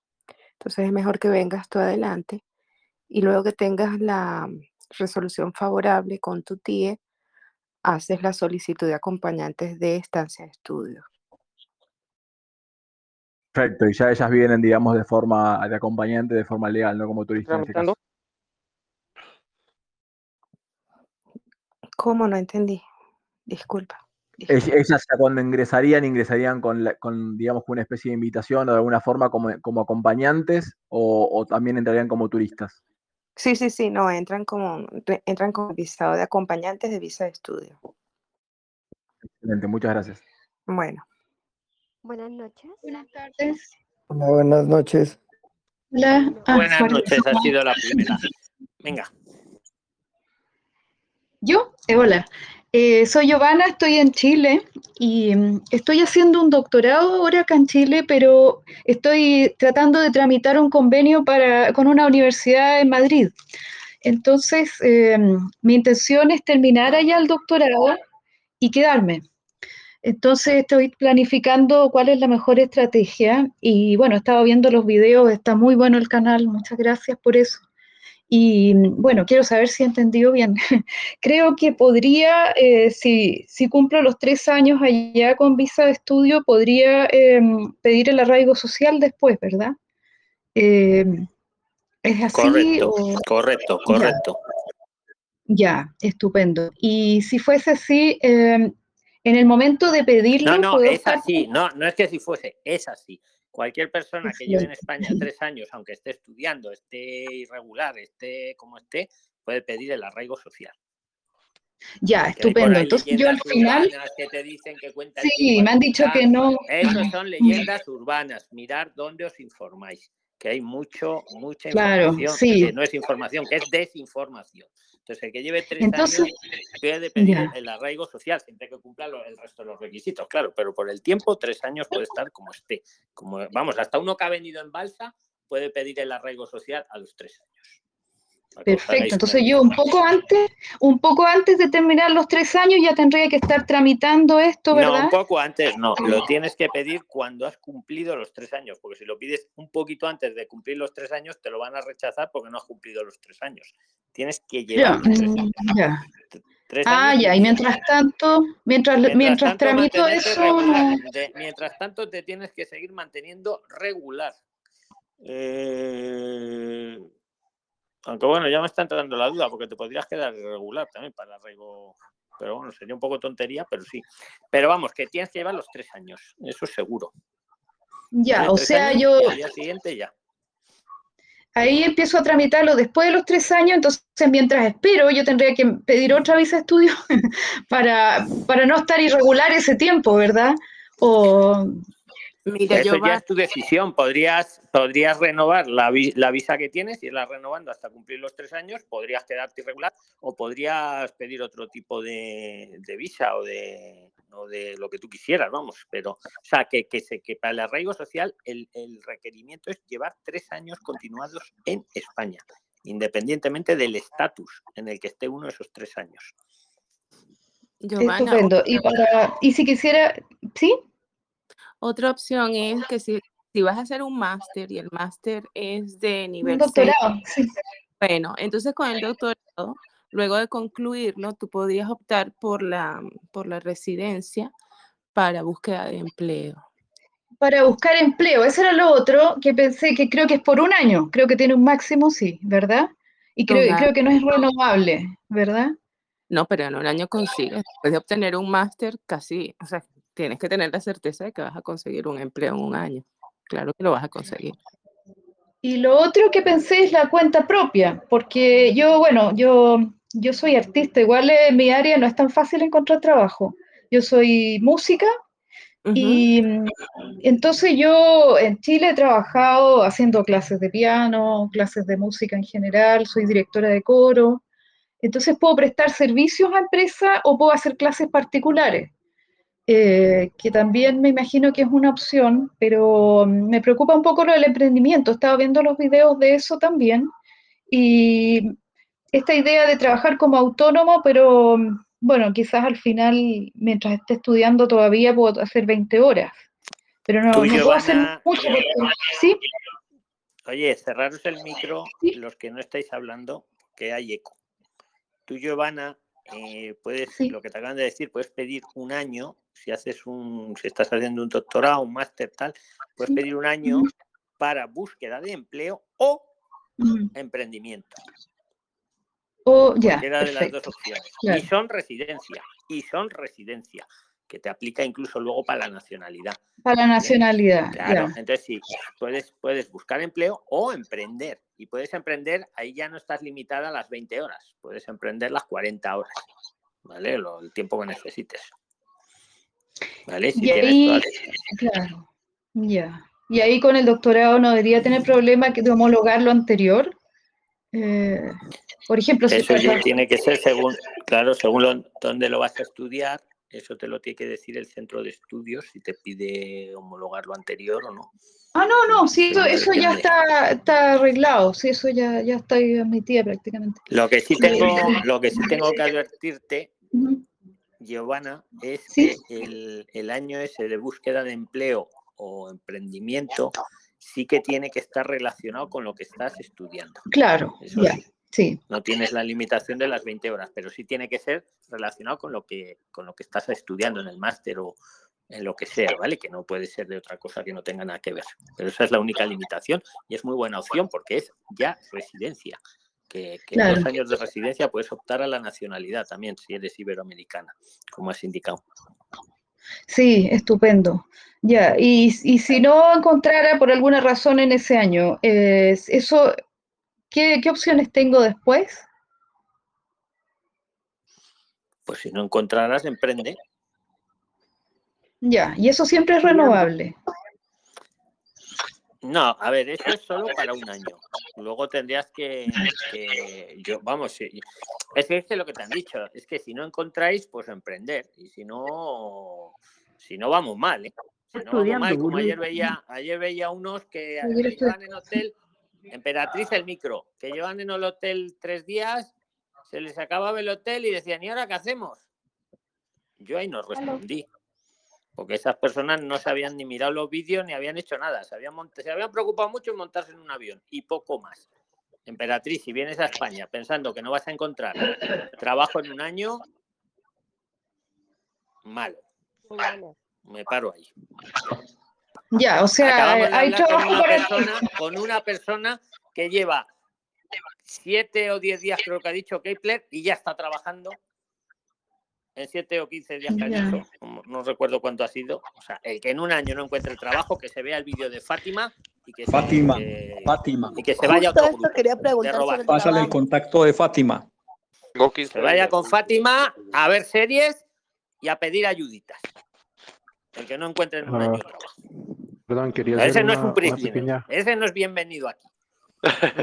Entonces es mejor que vengas tú adelante y luego que tengas la resolución favorable con tu tía, haces la solicitud de acompañantes de estancia de estudio. Perfecto, y ya ellas vienen, digamos, de forma de acompañante, de forma legal, no como turistas en este caso. ¿Cómo? No entendí. Disculpa. Ell- Ellas ya cuando ingresarían, ingresarían con, la- con, digamos, con una especie de invitación o de alguna forma como, como acompañantes o, o también entrarían como turistas. Sí, sí, sí, no, entran como, re- entran con visado de acompañantes de visa de estudio. Excelente, muchas gracias. Bueno. Buenas noches. Buenas tardes. Hola, buenas noches. Hola. Ah, Buenas noches, ha sido la primera. Venga. Yo, Eh, hola. Eh, soy Giovanna, estoy en Chile y mm, estoy haciendo un doctorado ahora acá en Chile, pero estoy tratando de tramitar un convenio para, con una universidad en Madrid. Entonces, eh, mi intención es terminar allá el doctorado y quedarme. Entonces, estoy planificando cuál es la mejor estrategia y bueno, estaba viendo los videos, está muy bueno el canal, muchas gracias por eso. Y bueno, quiero saber si he entendido bien. Creo que podría, eh, si, si cumplo los tres años allá con visa de estudio, podría em, pedir el arraigo social después, ¿verdad? Em, ¿Es así Correcto, o...? correcto, correcto. Ya, estupendo. Y si fuese así, em, en el momento de pedirlo, No, no, ¿puedo es así. No, no es que si fuese, es así. Cualquier persona que lleve en España tres años, aunque esté estudiando, esté irregular, esté como esté, puede pedir el arraigo social. Ya, estupendo. Entonces yo al final, urbanas que te dicen que cuenta el sí, me han dicho que no. Esos son leyendas urbanas. Mirar dónde os informáis. Que hay mucho, mucha Claro, información sí. que no es información, que es desinformación. Entonces, el que lleve tres Entonces, años puede pedir ya. el arraigo social, siempre que cumpla el resto de los requisitos, claro, pero por el tiempo, tres años puede estar como esté. Como, vamos, hasta uno que ha venido en balsa puede pedir el arraigo social a los tres años. para que os hagáis Perfecto. Entonces yo un poco antes, un poco antes de terminar los tres años ya tendría que estar tramitando esto, No, ¿verdad? un poco antes no. Lo tienes que pedir cuando has cumplido los tres años, porque si lo pides un poquito antes de cumplir los tres años, te lo van a rechazar porque no has cumplido los tres años. Tienes que Ya, llevar los tres mm, años. ya. Tres Ah, años ya. Y mientras tanto, mientras, Mientras mientras tanto, tramito eso, regular. no- De- mientras tanto, te tienes que seguir manteniendo regular. Eh, aunque bueno, ya me está entrando la duda, porque te podrías quedar irregular también para el arraigo. Pero bueno, sería un poco tontería, pero sí. Pero vamos, que tienes que llevar los tres años, eso es seguro. ya, o sea, años yo al día siguiente ya. ahí empiezo a tramitarlo después de los tres años, entonces mientras espero, yo tendría que pedir otra visa de estudio para, para no estar irregular ese tiempo, ¿verdad? O, Mira, Eso ya es tu decisión. Podrías, podrías renovar la, vi- la visa que tienes, irla renovando hasta cumplir los tres años, podrías quedarte irregular o podrías pedir otro tipo de, de visa o de, o de lo que tú quisieras, vamos. Pero, o sea, que, que, se, que para el arraigo social el, el requerimiento es llevar tres años continuados en España, independientemente del estatus en el que esté uno esos tres años. Giovanna, estupendo. Y para, y si quisiera, ¿sí? Otra opción es que si, si vas a hacer un máster y el máster es de nivel 6, doctorado, sí. bueno, entonces con el doctorado, luego de concluirlo, tú podrías optar por la, por la residencia para búsqueda de empleo. Para buscar empleo, eso era lo otro que pensé que creo que es por un año, creo que tiene un máximo, sí, ¿verdad? Y creo, creo que no es renovable, ¿verdad? No, pero en un año consigues. Puedes obtener un máster casi, o sea, tienes que tener la certeza de que vas a conseguir un empleo en un año. Claro que lo vas a conseguir. Y lo otro que pensé es la cuenta propia, porque yo, bueno, yo, yo soy artista, igual en mi área no es tan fácil encontrar trabajo. Yo soy música y mm, entonces yo en Chile he trabajado haciendo clases de piano, clases de música en general, soy directora de coro. Entonces puedo prestar servicios a empresas o puedo hacer clases particulares, eh, que también me imagino que es una opción, pero mm, me preocupa un poco lo del emprendimiento. Estaba viendo los videos de eso también y esta idea de trabajar como autónomo, pero mm, bueno, quizás al final, mientras esté estudiando todavía, puedo hacer 20 horas, pero no, no puedo hacer mucho porque, ¿sí? Oye, cerraros el micro, los que no estáis hablando, que hay eco. Tú, Giovanna, eh, puedes, lo que te acaban de decir, puedes pedir un año, si haces un, si estás haciendo un doctorado, un máster, tal, puedes pedir un año para búsqueda de empleo o emprendimiento. O ya, Cualquiera de las dos opciones. Claro. Y son residencia, y son residencia, que te aplica incluso luego para la nacionalidad. Para la nacionalidad, Claro, ya. entonces sí, puedes, puedes buscar empleo o emprender. Y puedes emprender, ahí ya no estás limitada a las 20 horas, puedes emprender las 40 horas, ¿vale? Lo- el tiempo que necesites. ¿Vale? Si Y ahí, todas- claro, ya. Y ahí con el doctorado no debería tener problema que de homologar lo anterior. Eh, por ejemplo, si Eso ya tiene que ser según, claro, según lo- dónde lo vas a estudiar, eso te lo tiene que decir el centro de estudios si te pide homologar lo anterior o no. Ah, no, no, sí, eso, eso ya está, está arreglado, sí, eso ya, ya está admitida prácticamente. Lo que sí tengo, lo que sí tengo que advertirte, Ujú. Giovanna, es que el, el año ese de búsqueda de empleo o emprendimiento sí que tiene que estar relacionado con lo que estás estudiando. Claro, Eso ya, sí. Sí. No tienes la limitación de las 20 horas, pero sí tiene que ser relacionado con lo que, con lo que estás estudiando en el máster o en lo que sea, ¿vale? Que no puede ser de otra cosa que no tenga nada que ver. Pero esa es la única limitación y es muy buena opción porque es ya residencia. que, que Claro. dos años de residencia puedes optar a la nacionalidad también, si eres iberoamericana, como has indicado. Sí, estupendo. Ya, y, y si no encontrara por alguna razón en ese año, eh, eso, ¿qué, qué opciones tengo después? Pues si no encontrarás, emprende. Ya, y eso siempre es renovable. No, a ver, eso es solo para un año. Luego tendrías que, que- yo, vamos, es que es lo que te han dicho, es que si no encontráis, pues emprender. Y si no, si no vamos mal, ¿eh? Si no vamos mal, Estudiando, como ayer veía, ayer veía unos que, llevan en hotel, Emperatriz el micro, que llevan en el hotel tres días, se les acababa el hotel y decían, ¿y ahora qué hacemos? Yo ahí no respondí. Porque esas personas no se habían ni mirado los vídeos ni habían hecho nada. Se habían, se habían preocupado mucho en montarse en un avión y poco más. Emperatriz, si vienes a España pensando que no vas a encontrar trabajo en un año, malo. Me paro ahí. Ya, o sea, hay con trabajo una, para persona, con una persona que lleva siete o diez días, creo que ha dicho Kepler, y ya está trabajando en siete o quince días que ha dicho. No, recuerdo cuánto ha sido. O sea, el que en un año no encuentre trabajo, que se vea el vídeo de Fátima y que se, Fátima, que- Fátima. y que se vaya a Justo otro esto grupo quería de preguntar sobre robar. el Pásale el contacto de Fátima. Tengo 15 Se vaya con Fátima a ver series y a pedir ayuditas. El que no encuentre en un año trabajo. Perdón, quería Ese no es un pequeña. Ese no es bienvenido aquí.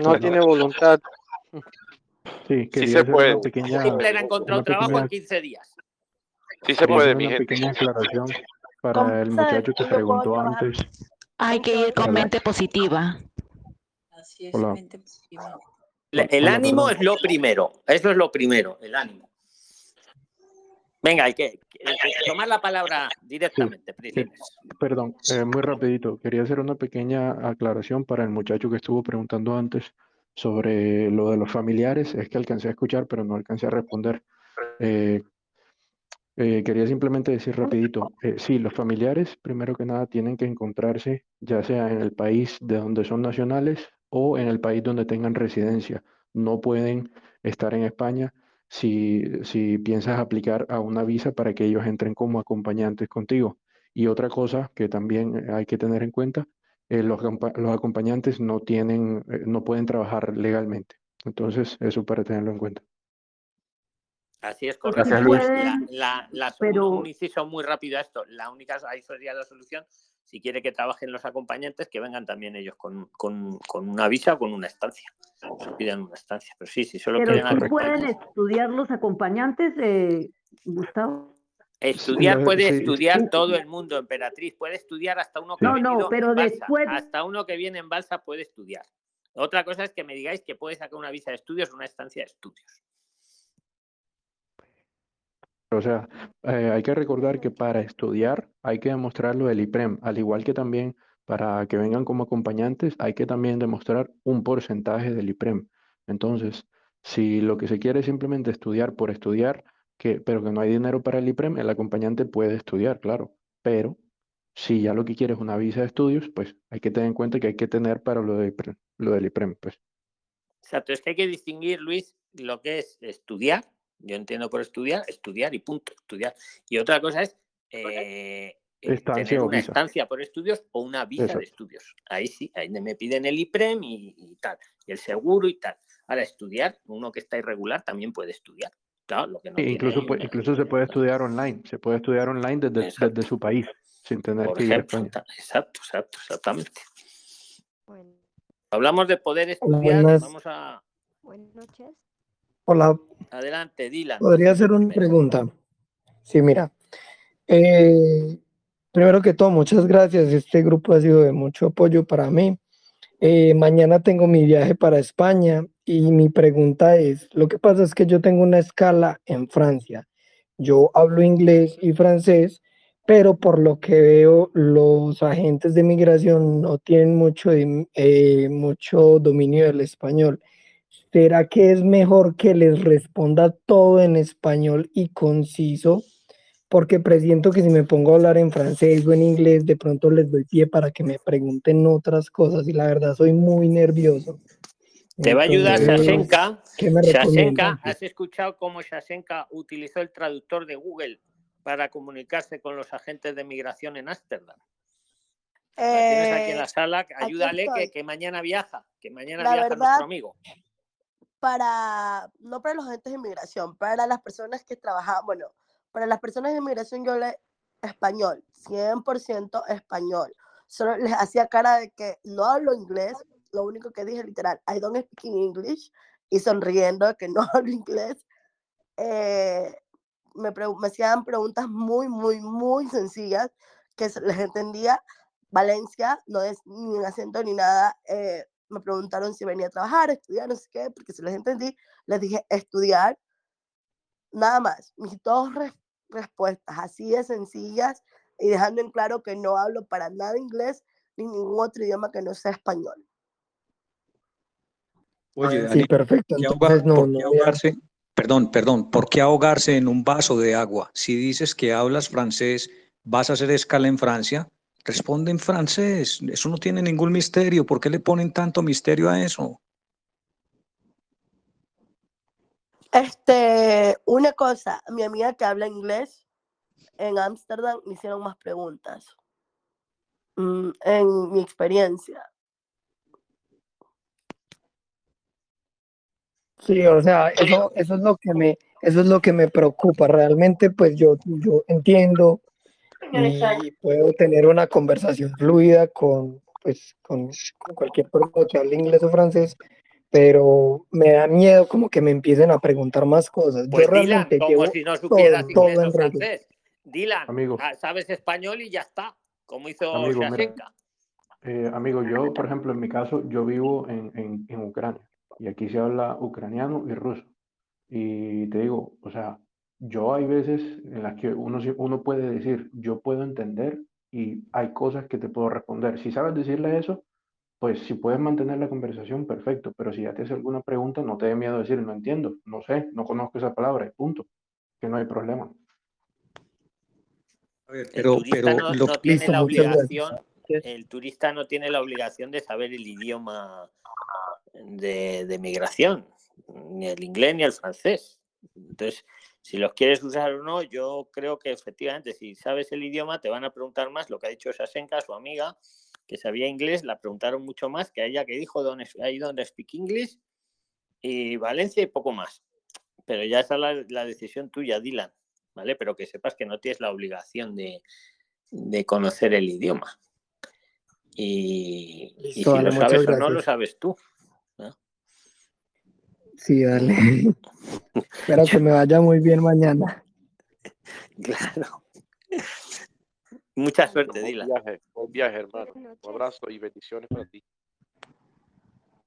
No tiene voluntad. Sí, Sí quería se puede. una pequeña, Hitler ha encontrado una trabajo en pequeña, 15 días. Sí se puede, mi una gente. pequeña aclaración ¿Cómo para el muchacho que preguntó antes. Hay que ir con mente positiva. Hola. Le- Hola, El hola, ánimo perdón. es lo primero. Eso es lo primero, el ánimo. Venga, hay que, que- que tomar la palabra directamente, Que- Prislines. Perdón, eh, muy rapidito. Quería hacer una pequeña aclaración para el muchacho que estuvo preguntando antes sobre lo de los familiares. Es que alcancé a escuchar, pero no alcancé a responder. Eh, eh, quería simplemente decir rapidito, eh, sí, los familiares, primero que nada, tienen que encontrarse ya sea en el país de donde son nacionales o en el país donde tengan residencia. No pueden estar en España si, si piensas aplicar a una visa para que ellos entren como acompañantes contigo. Y otra cosa que también hay que tener en cuenta, eh, los, los acompañantes no tienen, eh, no pueden trabajar legalmente. Entonces, eso para tenerlo en cuenta. Así es correcto. Gracias, Luis. La, la- la- pero- un inciso muy rápido a esto. La única, ahí sería la solución. Si quiere que trabajen los acompañantes, que vengan también ellos con, con- con una visa o con una estancia. Se pidan una estancia. Pero sí, si solo Pero quieren pueden estudiar los acompañantes, eh, Gustavo. Estudiar puede sí, estudiar todo el mundo, Emperatriz. Puede estudiar hasta uno que No, no, pero en balsa. después- Hasta uno que viene en balsa puede estudiar. Otra cosa es que me digáis que puede sacar una visa de estudios o una estancia de estudios. O sea, eh, hay que recordar que para estudiar hay que demostrar lo del IPREM, al igual que también para que vengan como acompañantes hay que también demostrar un porcentaje del IPREM. Entonces, si lo que se quiere es simplemente estudiar por estudiar, que, pero que no hay dinero para el IPREM, el acompañante puede estudiar, claro, pero si ya lo que quiere es una visa de estudios, pues hay que tener en cuenta que hay que tener para lo, de, IPREM, lo del IPREM, pues. Exacto, es que hay que distinguir, Luis, lo que es estudiar. Yo entiendo por estudiar, estudiar y punto, estudiar. Y otra cosa es eh, eh, Estancia tener o una visa. estancia por estudios o una visa de estudios. Ahí sí, ahí me piden el IPREM y, y tal, y el seguro y tal. Ahora, estudiar, uno que está irregular también puede estudiar. Claro, lo que no tiene incluso, puede- incluso se puede estudiar online, se puede estudiar online desde, Exacto. desde su país, sin tener Por que ir a ejemplo, España. ta- exacto, exacto, exactamente. Hablamos de poder estudiar. buenas. Vamos a. Buenas noches. Hola, Adelante, Dylan. podría hacer una pregunta. Sí, mira. eh, primero que todo, muchas gracias. Este grupo ha sido de mucho apoyo para mí. Eh, mañana tengo mi viaje para España y mi pregunta es, lo que pasa es que yo tengo una escala en Francia. Yo hablo inglés y francés, pero por lo que veo, los agentes de migración no tienen mucho, eh, mucho dominio del español. ¿Será que es mejor que les responda todo en español y conciso? Porque presiento que si me pongo a hablar en francés o en inglés, de pronto les doy pie para que me pregunten otras cosas y la verdad soy muy nervioso. Te va a ayudar Entonces, Shashenka. ¿qué me Shashenka, recomiendas? ¿has escuchado cómo Shashenka utilizó el traductor de Google para comunicarse con los agentes de migración en Ámsterdam? La tienes aquí en Eh, la sala, aquí ayúdale que, que mañana viaja, que mañana La viaja verdad, nuestro amigo. Para, no para los agentes de inmigración, para las personas que trabajan, bueno, para las personas de inmigración yo le español, 100% español. Solo les hacía cara de que no hablo inglés, lo único que dije literal, I don't speak English, y sonriendo que no hablo inglés. Eh, me, me hacían preguntas muy, muy, muy sencillas que les entendía. Valencia, no es ni un acento ni nada. eh, me preguntaron si venía a trabajar, estudiar, no sé qué, porque si les entendí, les dije estudiar, nada más. Mis dos res- respuestas, así de sencillas, y dejando en claro que no hablo para nada inglés ni ningún otro idioma que no sea español. Oye, Sí, Dani, perfecto. ¿por qué, Entonces, ahogar- no, a- ahogarse? Perdón, perdón, ¿por qué ahogarse en un vaso de agua? Si dices que hablas francés, vas a hacer escala en Francia, responde en francés. Eso no tiene ningún misterio. ¿Por qué le ponen tanto misterio a eso? Este, una cosa, mi amiga que habla inglés en Ámsterdam me hicieron más preguntas. mm, en mi experiencia. Sí, o sea, eso, eso es lo que me, eso es lo que me preocupa. Realmente, pues yo, yo entiendo y puedo tener una conversación fluida con, pues, con, con cualquier persona que hable inglés o francés, pero me da miedo como que me empiecen a preguntar más cosas. Yo Pues Dylan, realmente como llevo si no todo, supieras todo inglés o en regla. francés. Dylan, Amigo. ah, sabes español y ya está, como hizo Amigo, mira, eh, amigo, yo, por ejemplo, en mi caso, yo vivo en, en, en Ucrania y aquí se habla ucraniano y ruso. Y te digo, o sea, yo hay veces en las que uno, uno puede decir, yo puedo entender y hay cosas que te puedo responder. Si sabes decirle eso, pues si puedes mantener la conversación, perfecto, pero si ya te hace alguna pregunta, no te dé miedo decir, no entiendo, no sé, no conozco esa palabra, y punto, que no hay problema. El Pero, turista pero no, lo, no tiene la obligación, el turista no tiene la obligación de saber el idioma de, de migración, ni el inglés ni el francés. Entonces, si los quieres usar o no, yo creo que efectivamente, si sabes el idioma, te van a preguntar más lo que ha dicho Sasenka, su amiga, que sabía inglés, la preguntaron mucho más que a ella que dijo donde ahí donde speak English y Valencia y poco más. Pero ya esa es la, la decisión tuya, Dylan, ¿vale? Pero que sepas que no tienes la obligación de, de conocer el idioma. Y, y si lo sabes o no, lo sabes tú. Sí, dale. Espero que me vaya muy bien mañana. Claro. Mucha suerte, Buen Dylan. viaje, buen viaje, hermano. Un abrazo y bendiciones para ti.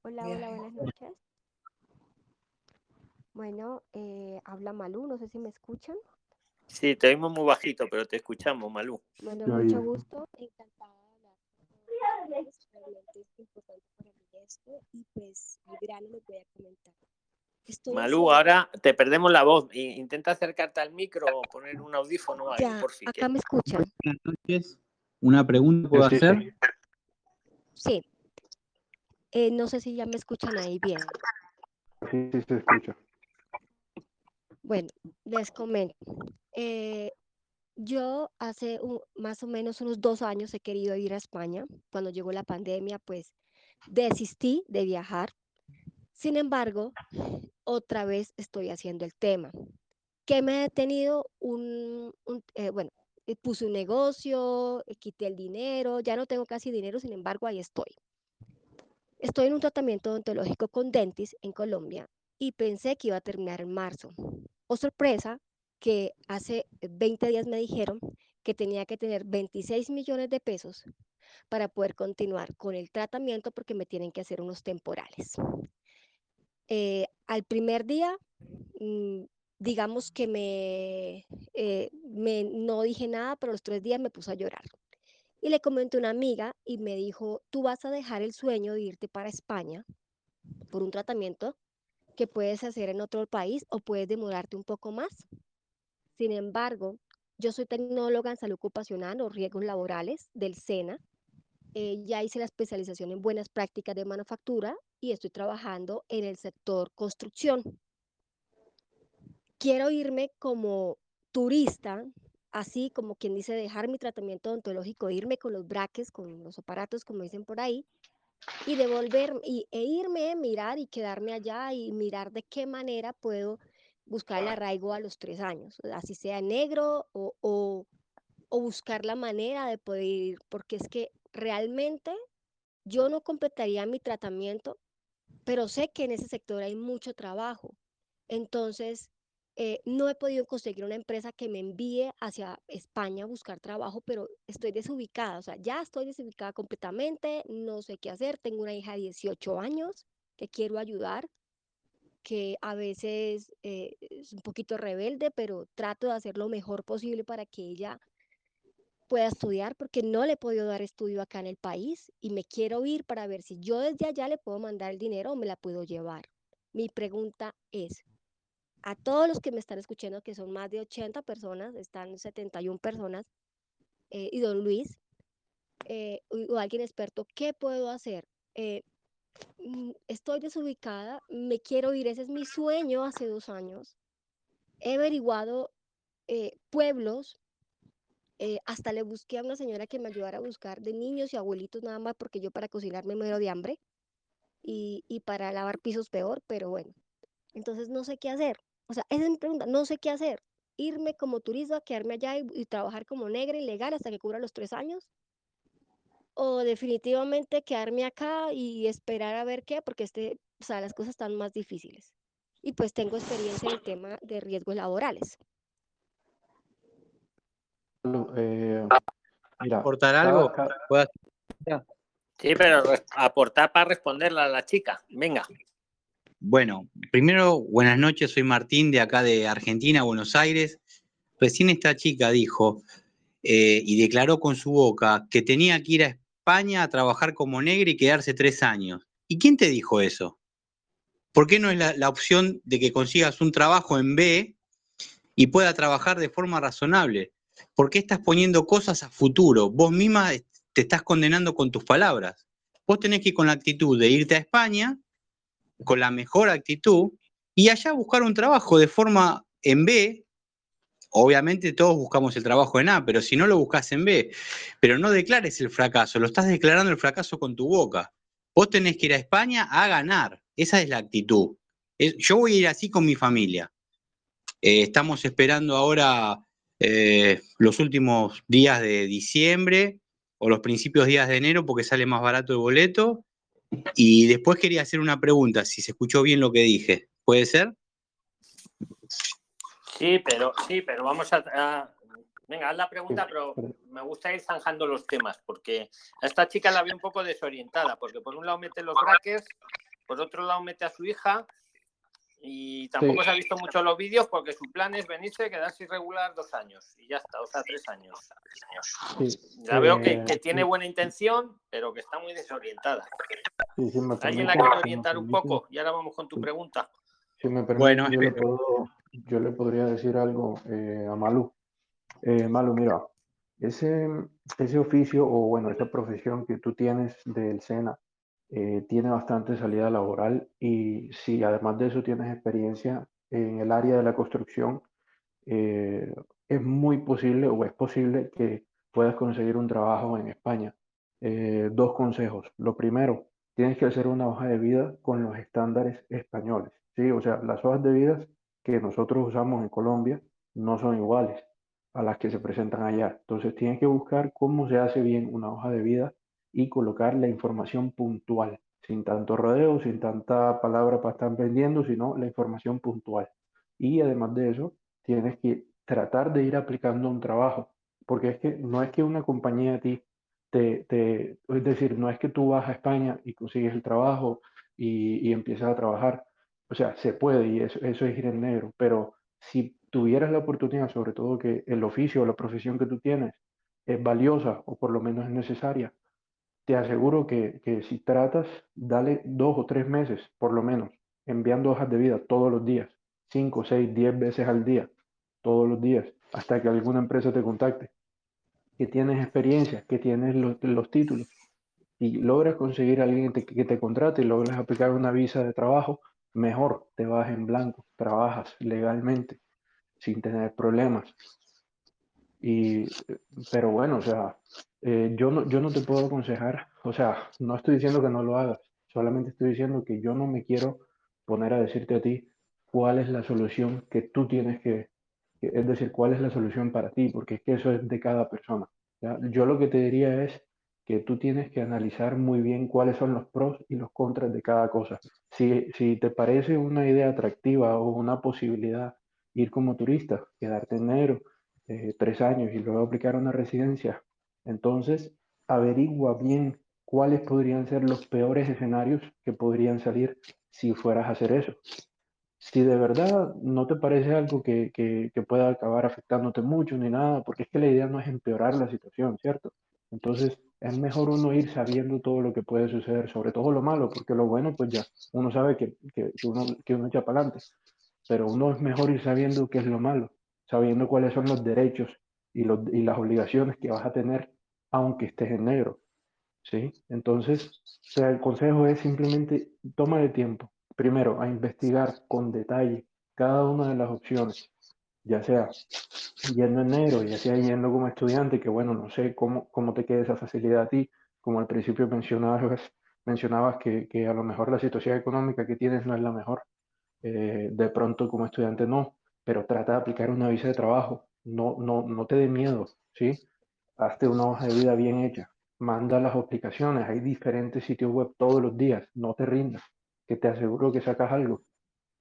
Hola, hola, buenas noches. Bueno, eh, habla Malú, no sé si me escuchan. Sí, te oímos muy bajito, pero te escuchamos, Malú. Bueno, mucho gusto, encantada de hablar. Realmente es importante para mí esto y pues al grano les voy a comentar. Estoy Malú, ahora te perdemos la voz. Intenta acercarte al micro o poner un audífono algo, Ya, por si acá me escuchan. Buenas noches. Una pregunta puedo sí. hacer. Sí. Eh, no sé si ya me escuchan ahí bien. Sí, sí se escucha. Bueno, les comento. Eh, yo hace un- más o menos unos dos años he querido ir a España. Cuando llegó la pandemia, pues desistí de viajar. Sin embargo, otra vez estoy haciendo el tema. ¿Qué me ha detenido? Un, un- eh, bueno, eh, puse un negocio, eh, quité el dinero, ya no tengo casi dinero, sin embargo, ahí estoy. Estoy en un tratamiento odontológico con Dentis en Colombia y pensé que iba a terminar en marzo. Oh, sorpresa, que hace 20 días me dijeron que tenía que tener 26 millones de pesos para poder continuar con el tratamiento porque me tienen que hacer unos temporales. Eh, al primer día, mm, digamos que me, eh, me- no dije nada, pero los tres días me puse a llorar. Y le comenté a una amiga y me dijo, tú vas a dejar el sueño de irte para España por un tratamiento que puedes hacer en otro país o puedes demorarte un poco más. Sin embargo, yo soy tecnóloga en salud ocupacional o riesgos laborales del SENA. Eh, ya hice la especialización en buenas prácticas de manufactura y estoy trabajando en el sector construcción. Quiero irme como turista, así como quien dice dejar mi tratamiento odontológico, irme con los braques, con los aparatos, como dicen por ahí, y devolver y, e irme, mirar y quedarme allá y mirar de qué manera puedo buscar el arraigo a los tres años, así sea negro o, o, o buscar la manera de poder ir, porque es que realmente yo no completaría mi tratamiento, pero sé que en ese sector hay mucho trabajo. Entonces, eh, no he podido conseguir una empresa que me envíe hacia España a buscar trabajo, pero estoy desubicada, o sea, ya estoy desubicada completamente, no sé qué hacer, tengo una hija de 18 años que quiero ayudar, que a veces eh, es un poquito rebelde, pero trato de hacer lo mejor posible para que ella pueda estudiar, porque no le he podido dar estudio acá en el país y me quiero ir para ver si yo desde allá le puedo mandar el dinero o me la puedo llevar. Mi pregunta es, a todos los que me están escuchando, que son más de 80 personas, están 71 personas, eh, y don Luis, eh, o, alguien experto, ¿qué puedo hacer? Eh, mm, estoy desubicada, me quiero ir, ese es mi sueño hace dos años. He averiguado pueblos, hasta le busqué a una señora que me ayudara a buscar de niños y abuelitos nada más, porque yo para cocinar me muero de hambre y, y para lavar pisos peor, pero bueno, entonces no sé qué hacer. O sea, esa es mi pregunta, no sé qué hacer. Irme como turista, quedarme allá y, trabajar como negra ilegal hasta que cubra los tres años. O definitivamente quedarme acá y esperar a ver qué, porque este, o sea, las cosas están más difíciles. Y pues tengo experiencia en el tema de riesgos laborales. Eh, mira, ¿Aportar algo? Sí, pero aportar para responderla a la chica. Venga. Bueno, primero, buenas noches, soy Martín de acá de Argentina, Buenos Aires. Recién esta chica dijo eh, y declaró con su boca que tenía que ir a España a trabajar como negra y quedarse tres años. ¿Y quién te dijo eso? ¿Por qué no es la, la opción de que consigas un trabajo en B y pueda trabajar de forma razonable? ¿Por qué estás poniendo cosas a futuro? Vos misma te estás condenando con tus palabras. Vos tenés que ir con la actitud de irte a España con la mejor actitud y allá buscar un trabajo de forma en B. Obviamente todos buscamos el trabajo en A, pero si no lo buscas en B, pero no declares el fracaso, lo estás declarando el fracaso con tu boca. Vos tenés que ir a España a ganar, esa es la actitud. yo voy a ir así con mi familia. Eh, estamos esperando ahora eh, los últimos días de diciembre o los principios días de enero porque sale más barato el boleto y después quería hacer una pregunta, si se escuchó bien lo que dije. ¿Puede ser? Sí, pero sí, pero vamos a, venga, haz la pregunta, pero me gusta ir zanjando los temas, porque a esta chica la vi un poco desorientada, porque por un lado mete los brackets, por otro lado mete a su hija, y tampoco se ha visto mucho los vídeos porque su plan es venirse, quedarse irregular dos años y ya está, o sea, tres años. Ya veo que, que, tiene buena intención, pero que está muy desorientada. ¿Alguien la quiere orientar un poco? Y ahora vamos con tu pregunta. Si me permite, bueno, yo, le puedo, yo, le podría decir algo eh, a Malu. Eh, Malu, mira, ese, ese oficio o bueno, esa profesión que tú tienes del SENA, eh, tiene bastante salida laboral y si además de eso tienes experiencia en el área de la construcción, eh, es muy posible o es posible que puedas conseguir un trabajo en España. Eh, dos consejos. Lo primero, tienes que hacer una hoja de vida con los estándares españoles. ¿sí? O sea, las hojas de vida que nosotros usamos en Colombia no son iguales a las que se presentan allá. Entonces tienes que buscar cómo se hace bien una hoja de vida y colocar la información puntual, sin tanto rodeo, sin tanta palabra para estar vendiendo, sino la información puntual. Y además de eso, tienes que tratar de ir aplicando un trabajo, porque es que no es que una compañía a ti te, te, es decir, no es que tú vas a España y consigues el trabajo y, y empiezas a trabajar, o sea, se puede y eso, eso es ir en negro, pero si tuvieras la oportunidad, sobre todo que el oficio o la profesión que tú tienes es valiosa o por lo menos es necesaria, te aseguro que, que, si tratas, dale dos o tres meses, por lo menos, enviando hojas de vida todos los días, cinco, seis, diez veces al día, todos los días, hasta que alguna empresa te contacte, que tienes experiencia, que tienes los, los títulos, y logras conseguir a alguien que te, contrate y logras aplicar una visa de trabajo, mejor, te vas en blanco, trabajas legalmente, sin tener problemas. Y, pero bueno, o sea, eh, yo, no, yo no te puedo aconsejar, o sea, no estoy diciendo que no lo hagas, solamente estoy diciendo que yo no me quiero poner a decirte a ti cuál es la solución que tú tienes que, que- es decir, cuál es la solución para ti, porque es que eso es de cada persona. Yo lo que te diría es que tú tienes que analizar muy bien cuáles son los pros y los contras de cada cosa. Si, si te parece una idea atractiva o una posibilidad ir como turista, quedarte en enero, eh, tres años y luego aplicar una residencia, entonces averigua bien cuáles podrían ser los peores escenarios que podrían salir si fueras a hacer eso. Si de verdad no te parece algo que, que, pueda acabar afectándote mucho ni nada, porque es que la idea no es empeorar la situación, ¿cierto? Entonces es mejor uno ir sabiendo todo lo que puede suceder, sobre todo lo malo, porque lo bueno pues ya uno sabe que, que, que uno, que uno echa para adelante, pero uno es mejor ir sabiendo qué es lo malo, sabiendo cuáles son los derechos y, las obligaciones que vas a tener aunque estés en negro. ¿sí? Entonces, o sea, el consejo es simplemente toma de tiempo, primero, a investigar con detalle cada una de las opciones, ya sea yendo en negro, ya sea yendo como estudiante, que bueno, no sé cómo, cómo te queda esa facilidad a ti, como al principio mencionabas, mencionabas que, que a lo mejor la situación económica que tienes no es la mejor, eh, de pronto como estudiante no, pero trata de aplicar una visa de trabajo, no, no, no te dé miedo, ¿sí? Hazte una hoja de vida bien hecha, manda las aplicaciones, hay diferentes sitios web todos los días, no te rindas, que te aseguro que sacas algo.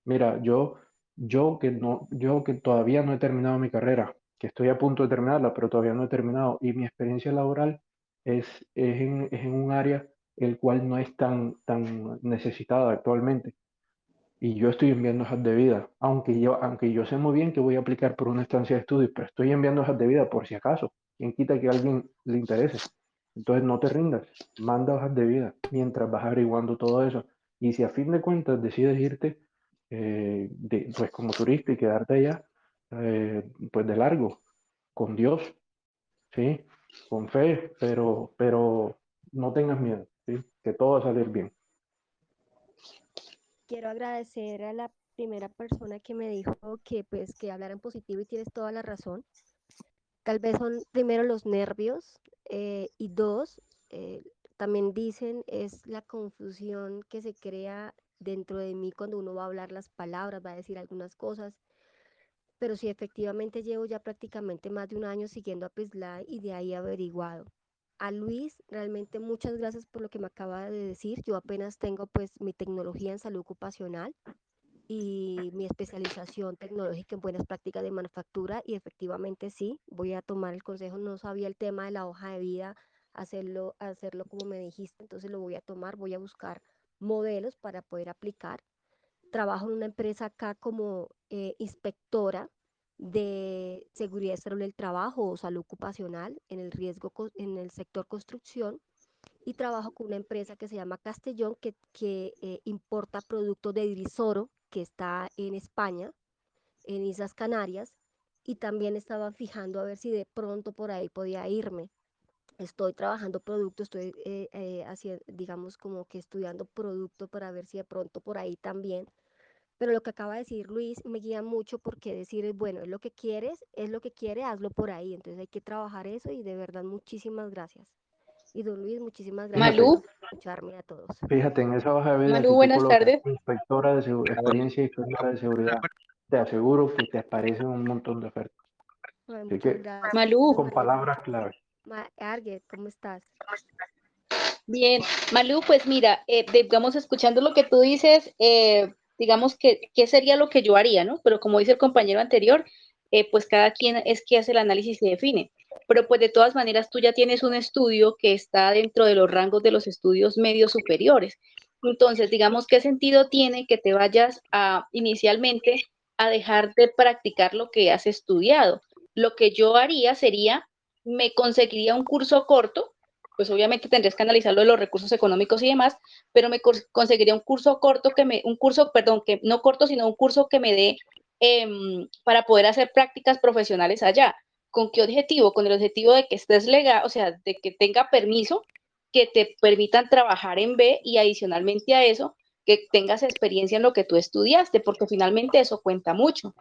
Mira, yo, yo que no, yo que todavía no he terminado mi carrera, que estoy a punto de terminarla, pero todavía no he terminado, y mi experiencia laboral es, es en, es en un área el cual no es tan, tan necesitada actualmente. Y yo estoy enviando hojas de vida, aunque yo, aunque yo sé muy bien que voy a aplicar por una estancia de estudio, pero estoy enviando hojas de vida por si acaso. ¿Quién quita que a alguien le interese? Entonces no te rindas, manda hojas de vida mientras vas averiguando todo eso. Y si a fin de cuentas decides irte, eh, de- pues como turista y quedarte allá, eh, pues de largo, con Dios, ¿sí? Con fe, pero, pero no tengas miedo, ¿sí? Que todo va a salir bien. Quiero agradecer a la primera persona que me dijo que pues que positivo y tienes toda la razón. Tal vez son primero los nervios eh, y dos, eh, también dicen es la confusión que se crea dentro de mí cuando uno va a hablar las palabras, va a decir algunas cosas. Pero sí, efectivamente llevo ya prácticamente más de un año siguiendo a Prisla y de ahí averiguado. A Luis, realmente muchas gracias por lo que me acaba de decir. Yo apenas tengo pues mi tecnología en salud ocupacional y mi especialización tecnológica en buenas prácticas de manufactura y efectivamente sí, voy a tomar el consejo, no sabía el tema de la hoja de vida, hacerlo, hacerlo como me dijiste, entonces lo voy a tomar, voy a buscar modelos para poder aplicar. Trabajo en una empresa acá como eh, inspectora de seguridad salud del trabajo o salud ocupacional en el riesgo en el sector construcción y trabajo con una empresa que se llama Castellón que, que eh, importa productos de Grisoro que está en España, en Islas Canarias, y también estaba fijando a ver si de pronto por ahí podía irme. Estoy trabajando producto, estoy eh, eh, haciendo, digamos, como que estudiando producto para ver si de pronto por ahí también. Pero lo que acaba de decir Luis me guía mucho porque decir es bueno, es lo que quieres, es lo que quiere, hazlo por ahí. Entonces hay que trabajar eso y de verdad muchísimas gracias. Y don Luis, muchísimas gracias Fíjate, por escucharme a todos. fíjate en esa hoja de vida, Malú, buenas tardes. inspectora de segu- experiencia inspectora de seguridad, te aseguro que te aparecen un montón de ofertas. Ay, Así que gracias. Malú, con palabras clave. Ma- Arget, ¿cómo estás? bien. Malú, pues mira, eh, digamos, escuchando lo que tú dices, eh, digamos que, ¿qué sería lo que yo haría, no? Pero como dice el compañero anterior, eh, pues cada quien es que hace el análisis y define. Pero pues de todas maneras tú ya tienes un estudio que está dentro de los rangos de los estudios medios superiores. Entonces, digamos, ¿qué sentido tiene que te vayas a inicialmente a dejar de practicar lo que has estudiado? Lo que yo haría sería, me conseguiría un curso corto, pues obviamente tendrías que analizarlo de los recursos económicos y demás, pero me cons- conseguiría un curso corto que me, un curso, perdón, que no corto, sino un curso que me dé em, para poder hacer prácticas profesionales allá. ¿Con qué objetivo? Con el objetivo de que estés legal, o sea, de que tenga permiso que te permitan trabajar en B y adicionalmente a eso, que tengas experiencia en lo que tú estudiaste, porque finalmente eso cuenta mucho.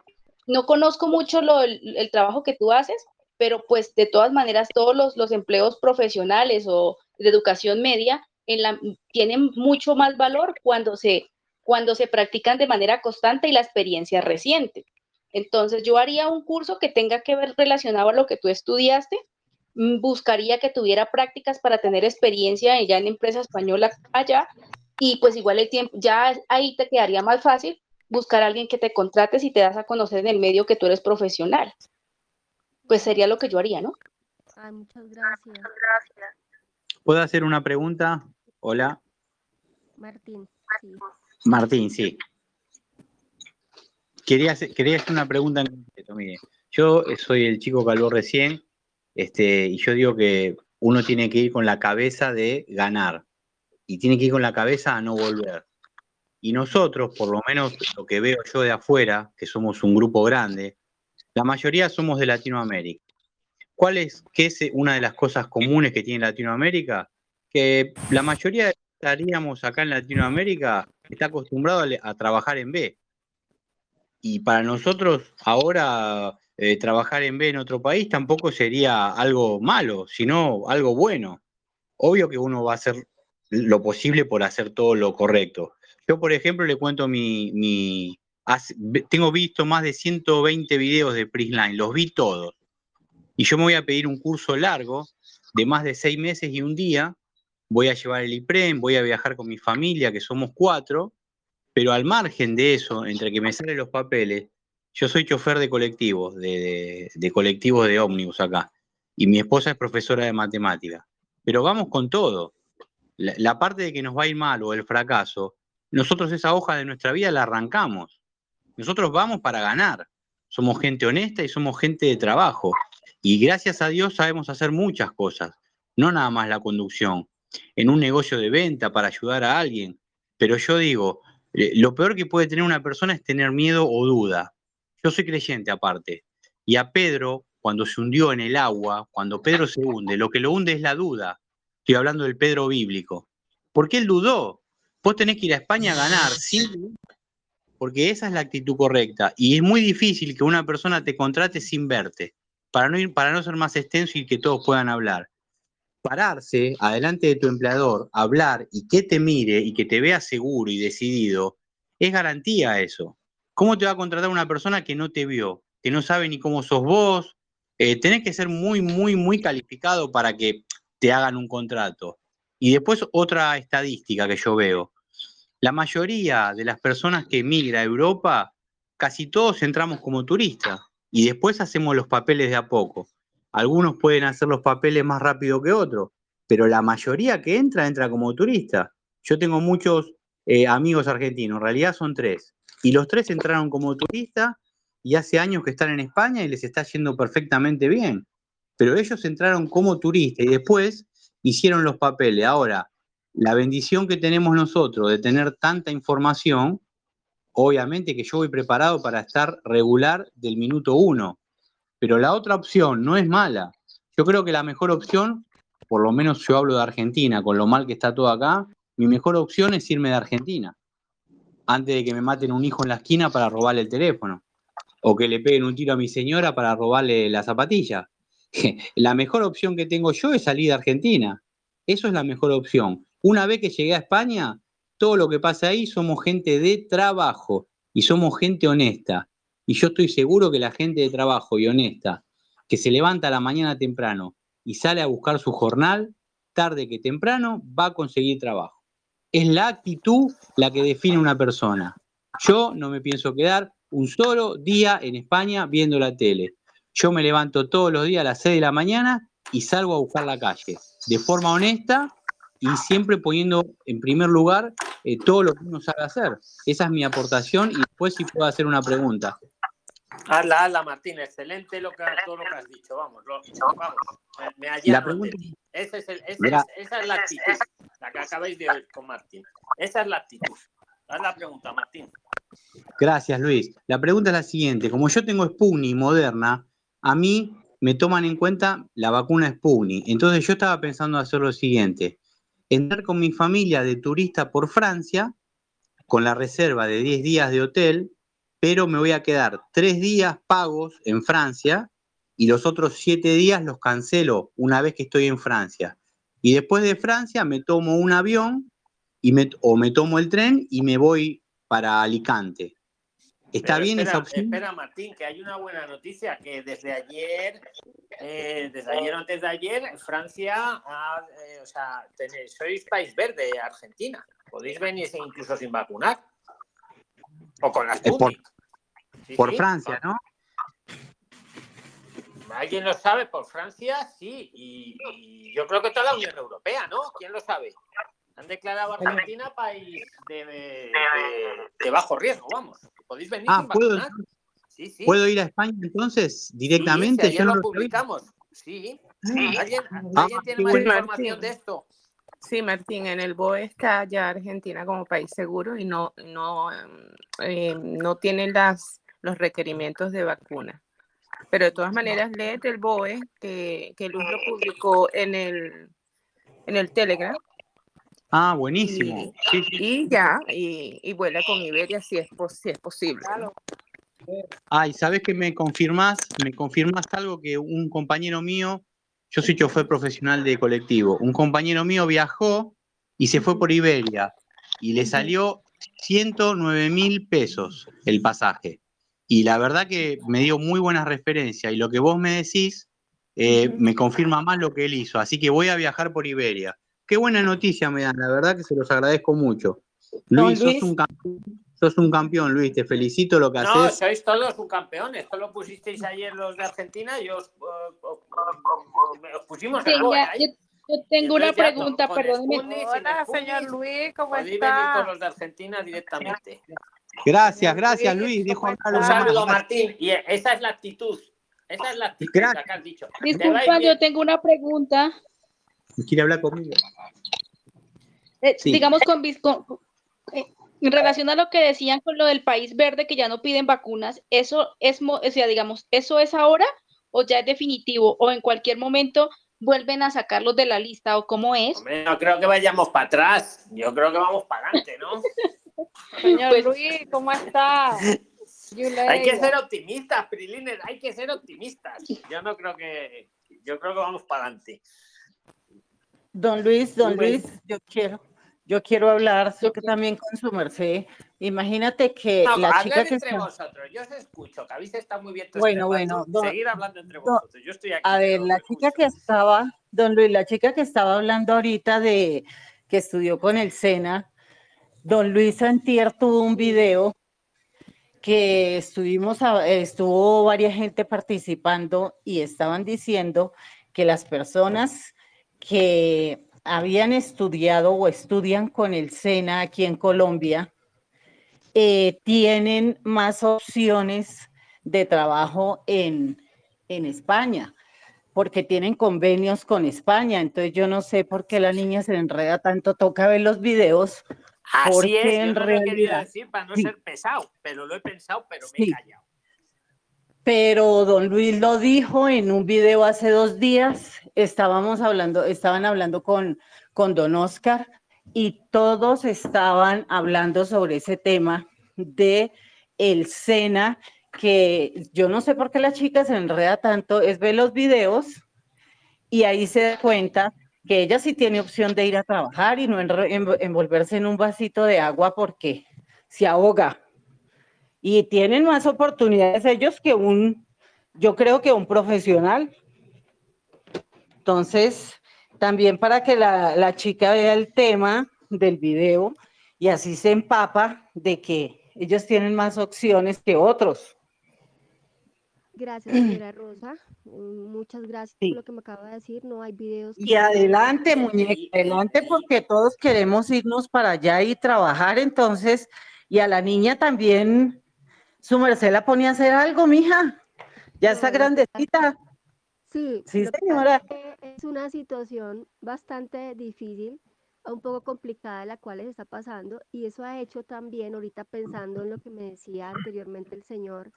No conozco mucho lo, el trabajo que tú haces, pero pues de todas maneras todos los, los empleos profesionales o de educación media tienen mucho más valor cuando se, cuando se practican de manera constante y la experiencia reciente. Entonces yo haría un curso que tenga que ver relacionado a lo que tú estudiaste, mm, buscaría que tuviera prácticas para tener experiencia ya en empresa española allá y pues igual el tiempo, ya ahí te quedaría más fácil buscar a alguien que te contrate si te das a conocer en el medio que tú eres profesional. Pues sería lo que yo haría, ¿no? Ay, muchas gracias. ¿Puedo hacer una pregunta? Hola. Martín. sí. Martín, sí. Quería hacer, quería hacer una pregunta en concreto, mire. Yo soy el chico que habló recién, este, y yo digo que uno tiene que ir con la cabeza de ganar, y tiene que ir con la cabeza a no volver. Y nosotros, por lo menos lo que veo yo de afuera, que somos un grupo grande, la mayoría somos de Latinoamérica. ¿Cuál es, qué es una de las cosas comunes que tiene Latinoamérica? Que la mayoría de estaríamos acá en Latinoamérica está acostumbrado a, trabajar en B. Y para nosotros ahora eh, trabajar en B en otro país tampoco sería algo malo, sino algo bueno. Obvio que uno va a hacer lo posible por hacer todo lo correcto. Yo, por ejemplo, le cuento mi... mi tengo visto más de 120 videos de Prisline, los vi todos. Y yo me voy a pedir un curso largo de más de seis meses y un día. Voy a llevar el IPREM, voy a viajar con mi familia, que somos cuatro, pero al margen de eso, entre que me salen los papeles, yo soy chofer de colectivos, de, colectivos de ómnibus acá, y mi esposa es profesora de matemática. Pero vamos con todo. La, la parte de que nos va a ir mal o el fracaso, nosotros esa hoja de nuestra vida la arrancamos. Nosotros vamos para ganar. Somos gente honesta y somos gente de trabajo. Y gracias a Dios sabemos hacer muchas cosas, no nada más la conducción. En un negocio de venta para ayudar a alguien. Pero yo digo, eh, lo peor que puede tener una persona es tener miedo o duda. Yo soy creyente aparte. Y a Pedro, cuando se hundió en el agua, cuando Pedro se hunde, lo que lo hunde es la duda. Estoy hablando del Pedro bíblico. Porque él dudó. Vos tenés que ir a España a ganar, sin porque esa es la actitud correcta. Y es muy difícil que una persona te contrate sin verte, para no, para no ser más extenso y que todos puedan hablar. Pararse adelante de tu empleador, hablar y que te mire y que te vea seguro y decidido, es garantía eso. ¿Cómo te va a contratar una persona que no te vio, que no sabe ni cómo sos vos? Eh, tenés que ser muy, muy, muy calificado para que te hagan un contrato. Y después otra estadística que yo veo. La mayoría de las personas que emigra a Europa, casi todos entramos como turistas y después hacemos los papeles de a poco. Algunos pueden hacer los papeles más rápido que otros, pero la mayoría que entra, entra como turista. Yo tengo muchos eh, amigos argentinos, en realidad son tres, y los tres entraron como turistas y hace años que están en España y les está yendo perfectamente bien. Pero ellos entraron como turistas y después hicieron los papeles. Ahora, la bendición que tenemos nosotros de tener tanta información, obviamente que yo voy preparado para estar regular del minuto uno, pero la otra opción no es mala. Yo creo que la mejor opción, por lo menos yo hablo de Argentina, con lo mal que está todo acá, mi mejor opción es irme de Argentina, antes de que me maten un hijo en la esquina para robarle el teléfono, o que le peguen un tiro a mi señora para robarle la zapatilla. La mejor opción que tengo yo es salir de Argentina. Eso es la mejor opción. Una vez que llegué a España, todo lo que pasa ahí somos gente de trabajo y somos gente honesta. Y yo estoy seguro que la gente de trabajo y honesta, que se levanta a la mañana temprano y sale a buscar su jornal, tarde que temprano va a conseguir trabajo. Es la actitud la que define una persona. Yo no me pienso quedar un solo día en España viendo la tele. Yo me levanto todos los días a las 6 de la mañana y salgo a buscar la calle, de forma honesta y siempre poniendo en primer lugar eh, todo lo que uno sabe hacer. Esa es mi aportación y después si puedo hacer una pregunta. Hazla, hazla, Martín. Excelente lo que, todo lo que has dicho. Vamos, lo, vamos. Me, me La pregunta. Ese es el, ese esa es la actitud, la que acabáis de oír con Martín. Esa es la actitud. Haz la pregunta, Martín. Gracias, Luis. La pregunta es la siguiente. Como yo tengo Sputnik Moderna, a mí me toman en cuenta la vacuna Sputnik. Entonces yo estaba pensando hacer lo siguiente. Entrar con mi familia de turista por Francia, con la reserva de 10 días de hotel, pero me voy a quedar tres días pagos en Francia y los otros siete días los cancelo una vez que estoy en Francia. Y después de Francia me tomo un avión y me, o me tomo el tren y me voy para Alicante. ¿Está Pero bien espera, esa opción? Espera, Martín, que hay una buena noticia, que desde ayer, eh, desde ayer o antes de ayer, Francia, ha, eh, o sea, tenéis- sois país verde, Argentina. Podéis venir incluso sin vacunar. O con las por. Sí, por sí. Francia, ¿no? ¿Alguien lo sabe? Por Francia, sí. Y, y yo creo que toda la Unión Europea, ¿no? ¿Quién lo sabe? Han declarado a Argentina país de, de- de bajo riesgo, vamos. Podéis venir Ah, sin ¿puedo, vacunar. Sí, sí. ¿puedo ir a España entonces Sí, directamente? si ayer Yo no lo publicamos. Sí. Sí. ¿Alguien, Ah, ¿alguien tiene más información de esto? Sí, Martín, en el BOE está ya Argentina como país seguro y no, no, eh, no tiene las, los requerimientos de vacuna. Pero de todas maneras, léete el BOE que, que Luz lo publicó en el, en el Telegram Ah, y, buenísimo. Sí, sí. y ya, y, y vuela con Iberia si es, pos- si es posible. ¿no? Ah, y sabes que me confirmás, me confirmás algo que un compañero mío, yo soy chofer profesional de colectivo, un compañero mío viajó y se fue por Iberia y le salió 109 mil pesos el pasaje. Y la verdad que me dio muy buenas referencias y lo que vos me decís eh, me confirma más lo que él hizo. Así que voy a viajar por Iberia. Qué buena noticia me dan, la verdad que se los agradezco mucho. Don Luis, sos Luis. un campeón, sos un campeón, Luis, te felicito lo que No, haces. sois todos un campeón. Esto lo pusisteis ayer los de Argentina y os, eh, os- os pusimos ahí. yo, yo tengo una pregunta, con sin Hola, señor Luis, ¿cómo podéis venir está? todos los de Argentina directamente. Gracias, gracias Luis, Luis, dijo ¿cómo acá los Un saludo, Martín. Y esa es la actitud. Esa es la actitud que has dicho. Disculpa, yo tengo una pregunta. ¿Quiere hablar conmigo? Eh, Sí. digamos, con, con- eh, en relación a lo que decían con lo del país verde, que ya no piden vacunas, ¿eso es, mo- o sea, digamos, eso es ahora o ya es definitivo o en cualquier momento vuelven a sacarlos de la lista o cómo es? Hombre, no creo que vayamos para atrás. Yo creo que vamos para adelante, ¿no? Señor Pues- Luis, ¿cómo está? Hay que ser optimistas, Prilines, hay que ser optimistas. Yo no creo que. Yo creo que vamos para adelante. Don Luis, don. Luis, yo quiero, yo quiero hablar yo que también con su merced. Imagínate que No, la chica que entre está, vosotros. Yo os escucho, que habéis estado muy bien Bueno, este rato. bueno, don- Seguir hablando entre don- vosotros. Yo estoy aquí. a ver, la chica escucho. que estaba, don Luis, la chica que estaba hablando ahorita de que estudió con el SENA, don Luis Antier tuvo un video que estuvimos, estuvo varias gente participando y estaban diciendo que las personas que habían estudiado o estudian con el SENA aquí en Colombia eh, tienen más opciones de trabajo en, en España, porque tienen convenios con España. Entonces yo no sé por qué la niña se enreda tanto, toca ver los videos, Así porque es, yo en no lo he querido realidad... decir para no Sí. ser pesado, pero lo he pensado, pero me Sí. he callado. Pero don Luis lo dijo en un video hace dos días, estábamos hablando, estaban hablando con, con don Oscar y todos estaban hablando sobre ese tema de el SENA, que yo no sé por qué la chica se enreda tanto, es ver los videos y ahí se da cuenta que ella sí tiene opción de ir a trabajar y no envolverse en un vasito de agua porque se ahoga y tienen más oportunidades ellos que un, yo creo que un profesional. Entonces, también para que la, la chica vea el tema del video y así se empapa de que ellos tienen más opciones que otros. Gracias, señora Rosa. Muchas gracias Sí. por lo que me acaba de decir. No hay videos. que Y adelante, muñeca, adelante porque todos queremos irnos para allá y trabajar entonces. Y a la niña también, su merced la pone a hacer algo, mija. Ya está grandecita. Sí, Sí, señora. es una situación bastante difícil, un poco complicada la cual les está pasando y eso ha hecho también, ahorita pensando en lo que me decía anteriormente el señor,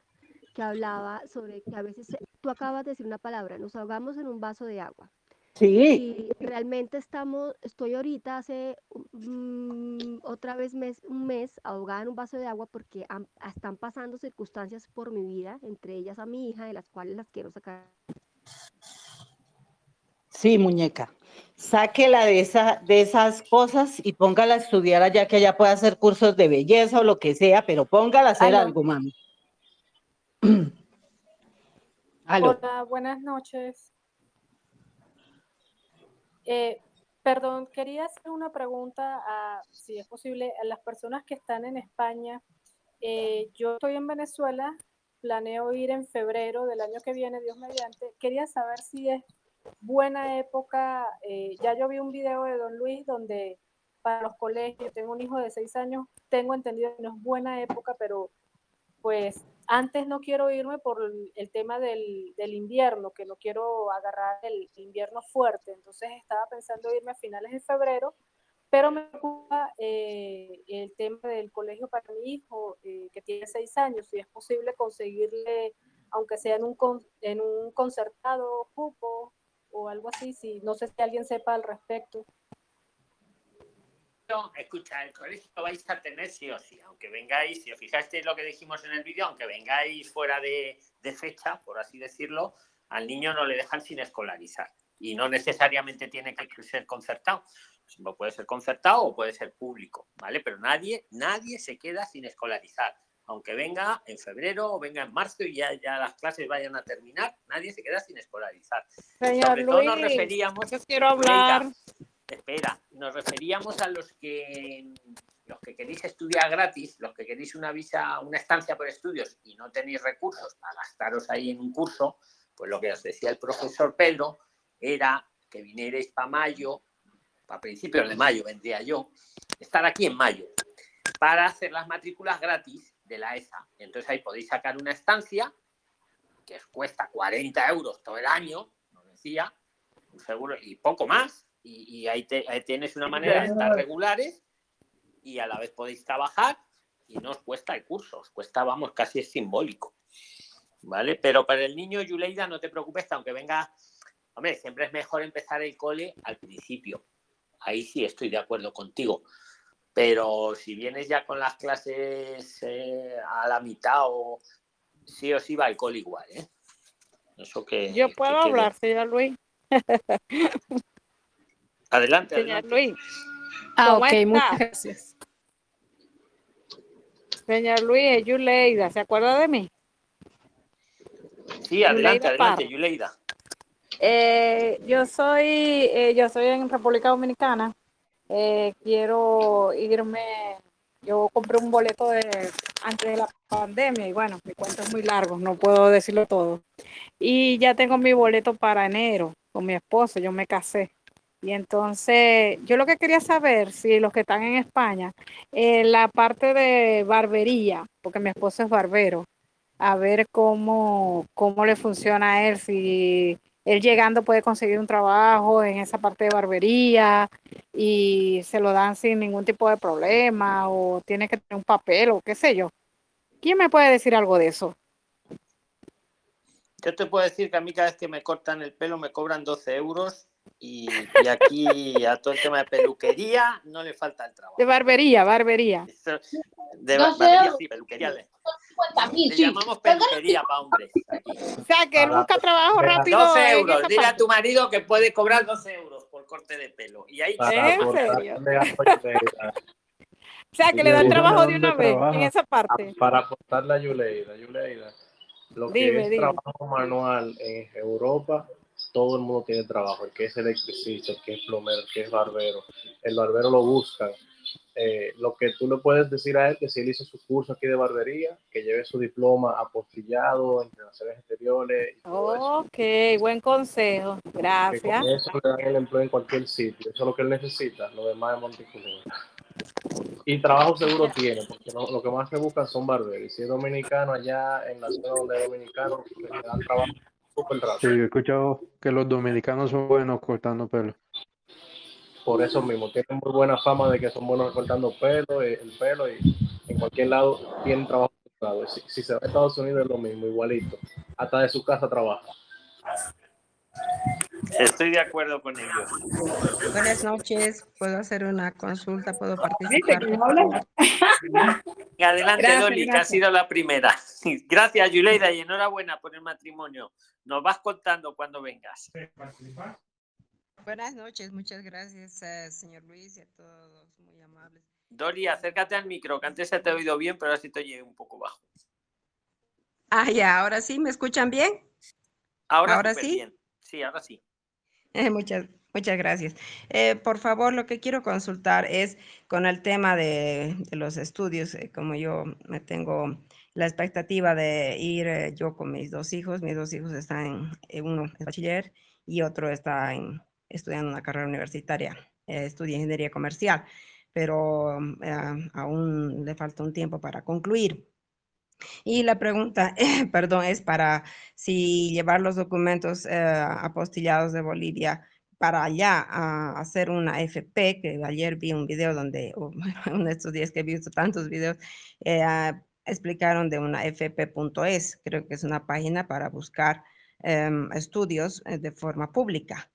que hablaba sobre que a veces, tú acabas de decir una palabra, nos ahogamos en un vaso de agua. Sí. Y realmente estamos, estoy ahorita hace mm, otra vez mes, un mes ahogada en un vaso de agua porque han- están pasando circunstancias por mi vida, entre ellas a mi hija, de las cuales las quiero sacar. Sí, muñeca. Sáquela de, esa, de esas cosas y póngala a estudiar allá que ella pueda hacer cursos de belleza o lo que sea, pero póngala a hacer Aló. algo, mami. Aló. Hola, buenas noches. Eh, perdón, quería hacer una pregunta a, si es posible, a las personas que están en España. Eh, yo estoy en Venezuela, planeo ir en febrero del año que viene, Dios mediante. Quería saber si es buena época. eh, ya yo vi un video de Don Luis donde para los colegios, tengo un hijo de seis años, tengo entendido que no es buena época, pero pues antes no quiero irme por el, tema del, del invierno, que no quiero agarrar el invierno fuerte. Entonces estaba pensando irme a finales de febrero, pero me preocupa eh, el tema del colegio para mi hijo, eh, que tiene seis años, si es posible conseguirle, aunque sea en un, con- en un concertado cupo o algo así, si no sé si alguien sepa al respecto. Escucha, el colegio lo vais a tener sí o sí, aunque vengáis, si os fijasteis lo que dijimos en el vídeo, aunque vengáis fuera de, de fecha, por así decirlo, al niño no le dejan sin escolarizar. Y no necesariamente tiene que ser concertado. Puede ser concertado o puede ser público, ¿vale? Pero nadie, nadie se queda sin escolarizar. Aunque venga en febrero o venga en marzo y ya, ya las clases vayan a terminar, nadie se queda sin escolarizar. Señor Sobre todo nos Luis, referíamos. yo quiero hablar. Espera, nos referíamos a los que los que queréis estudiar gratis, los que queréis una visa, una estancia por estudios y no tenéis recursos para gastaros ahí en un curso, pues lo que os decía el profesor Pedro era que vinierais para mayo, para principios de mayo vendría yo, estar aquí en mayo, para hacer las matrículas gratis de la ESA. Entonces ahí podéis sacar una estancia que os cuesta 40 euros todo el año, nos decía, un seguro y poco más. Y, y ahí, te- ahí tienes una manera de estar regulares y a la vez podéis trabajar y no os cuesta el curso, os cuesta, vamos, casi es simbólico. ¿Vale? Pero para el niño, Yuleida, no te preocupes, que aunque venga, hombre, siempre es mejor empezar el cole al principio. Ahí sí estoy de acuerdo contigo. Pero si vienes ya con las clases eh, a la mitad o sí o sí va el cole igual, ¿eh? Eso que. Yo que puedo quede. hablar, señor Luis. Adelante, Señor adelante. Luis. Ah, ¿cómo ok, está? muchas gracias. Señor Luis, es Yuleida, ¿se acuerda de mí? Sí, adelante, Yuleida adelante, Parra. Yuleida. Eh, yo soy, eh, yo soy en República Dominicana. Eh, quiero irme. Yo compré un boleto de antes de la pandemia y bueno, mi cuento es muy largo, no puedo decirlo todo. Y ya tengo mi boleto para enero con mi esposo, yo me casé. Y entonces, yo lo que quería saber, si los que están en España, eh, la parte de barbería, porque mi esposo es barbero, a ver cómo, cómo le funciona a él, si él llegando puede conseguir un trabajo en esa parte de barbería y se lo dan sin ningún tipo de problema o tiene que tener un papel o qué sé yo. ¿Quién me puede decir algo de eso? Yo te puedo decir que a mí cada vez que me cortan el pelo me cobran 12 euros y, y aquí a todo el tema de peluquería no le falta el trabajo. De barbería, barbería. De 12 barbería, euros. sí, peluquería. Le, 50.000, le sí. llamamos peluquería para hombres. aquí. O sea, que él busca trabajo rápido. 12 en euros. Dile a parte. tu marido que puede cobrar 12 euros por corte de pelo. Y ahí ¿En serio? O sea, que Y le dan trabajo de una vez en esa parte. Para aportarle a Yuleida, Yuleida, lo que Dime, es dime. trabajo manual en Europa, todo el mundo tiene trabajo, el que es electricista, el que es plomero, el que es barbero, el barbero lo buscan. Eh, lo que tú le puedes decir a él que si él hizo su curso aquí de barbería, que lleve su diploma apostillado en relaciones exteriores y todo eso. Ok, buen consejo. Que Gracias. con eso le dan el empleo en cualquier sitio. Eso es lo que él necesita, lo demás es monticultura. Y trabajo seguro tiene, porque no- lo que más se buscan son barberos. Y si es dominicano, allá en la zona donde es dominicano, le dan trabajo súper Sí, yo he escuchado que los dominicanos son buenos cortando pelo. Por eso mismo, tienen muy buena fama de que son buenos cortando pelo, eh, el pelo, y en cualquier lado tienen trabajo. si se va a Estados Unidos es lo mismo, igualito. Hasta de su casa trabaja. Estoy de acuerdo con ellos. Buenas noches, ¿puedo hacer una consulta? ¿Puedo ¿Viste participar? Adelante, Gracias, Dolly, que ha gracias. sido la primera. Gracias, Yuleida, y enhorabuena por el matrimonio. Nos vas contando cuando vengas. Buenas noches, muchas gracias, eh, señor Luis, y a todos muy amables. Dolly, acércate al micro, que antes se te ha oído bien, pero ahora sí te oye un poco bajo. Ah, ya, ahora sí, ¿me escuchan bien? Ahora, sí. bien. Sí, ahora sí. Eh, muchas, muchas gracias. Eh, por favor, lo que quiero consultar es con el tema de, de los estudios, eh, como yo me tengo la expectativa de ir eh, yo con mis dos hijos, mis dos hijos están en, eh, uno es bachiller y otro está en- estudiando una carrera universitaria, eh, estudia ingeniería comercial, pero mm, aún le falta un tiempo para concluir. Y la pregunta, perdón, es para si llevar los documentos eh, apostillados de Bolivia para allá a hacer una FP, que ayer vi un video donde, o, bueno, en estos días que he visto tantos videos, eh, ah, explicaron de una fp.es, creo que es una página para buscar em, estudios eh, de forma pública.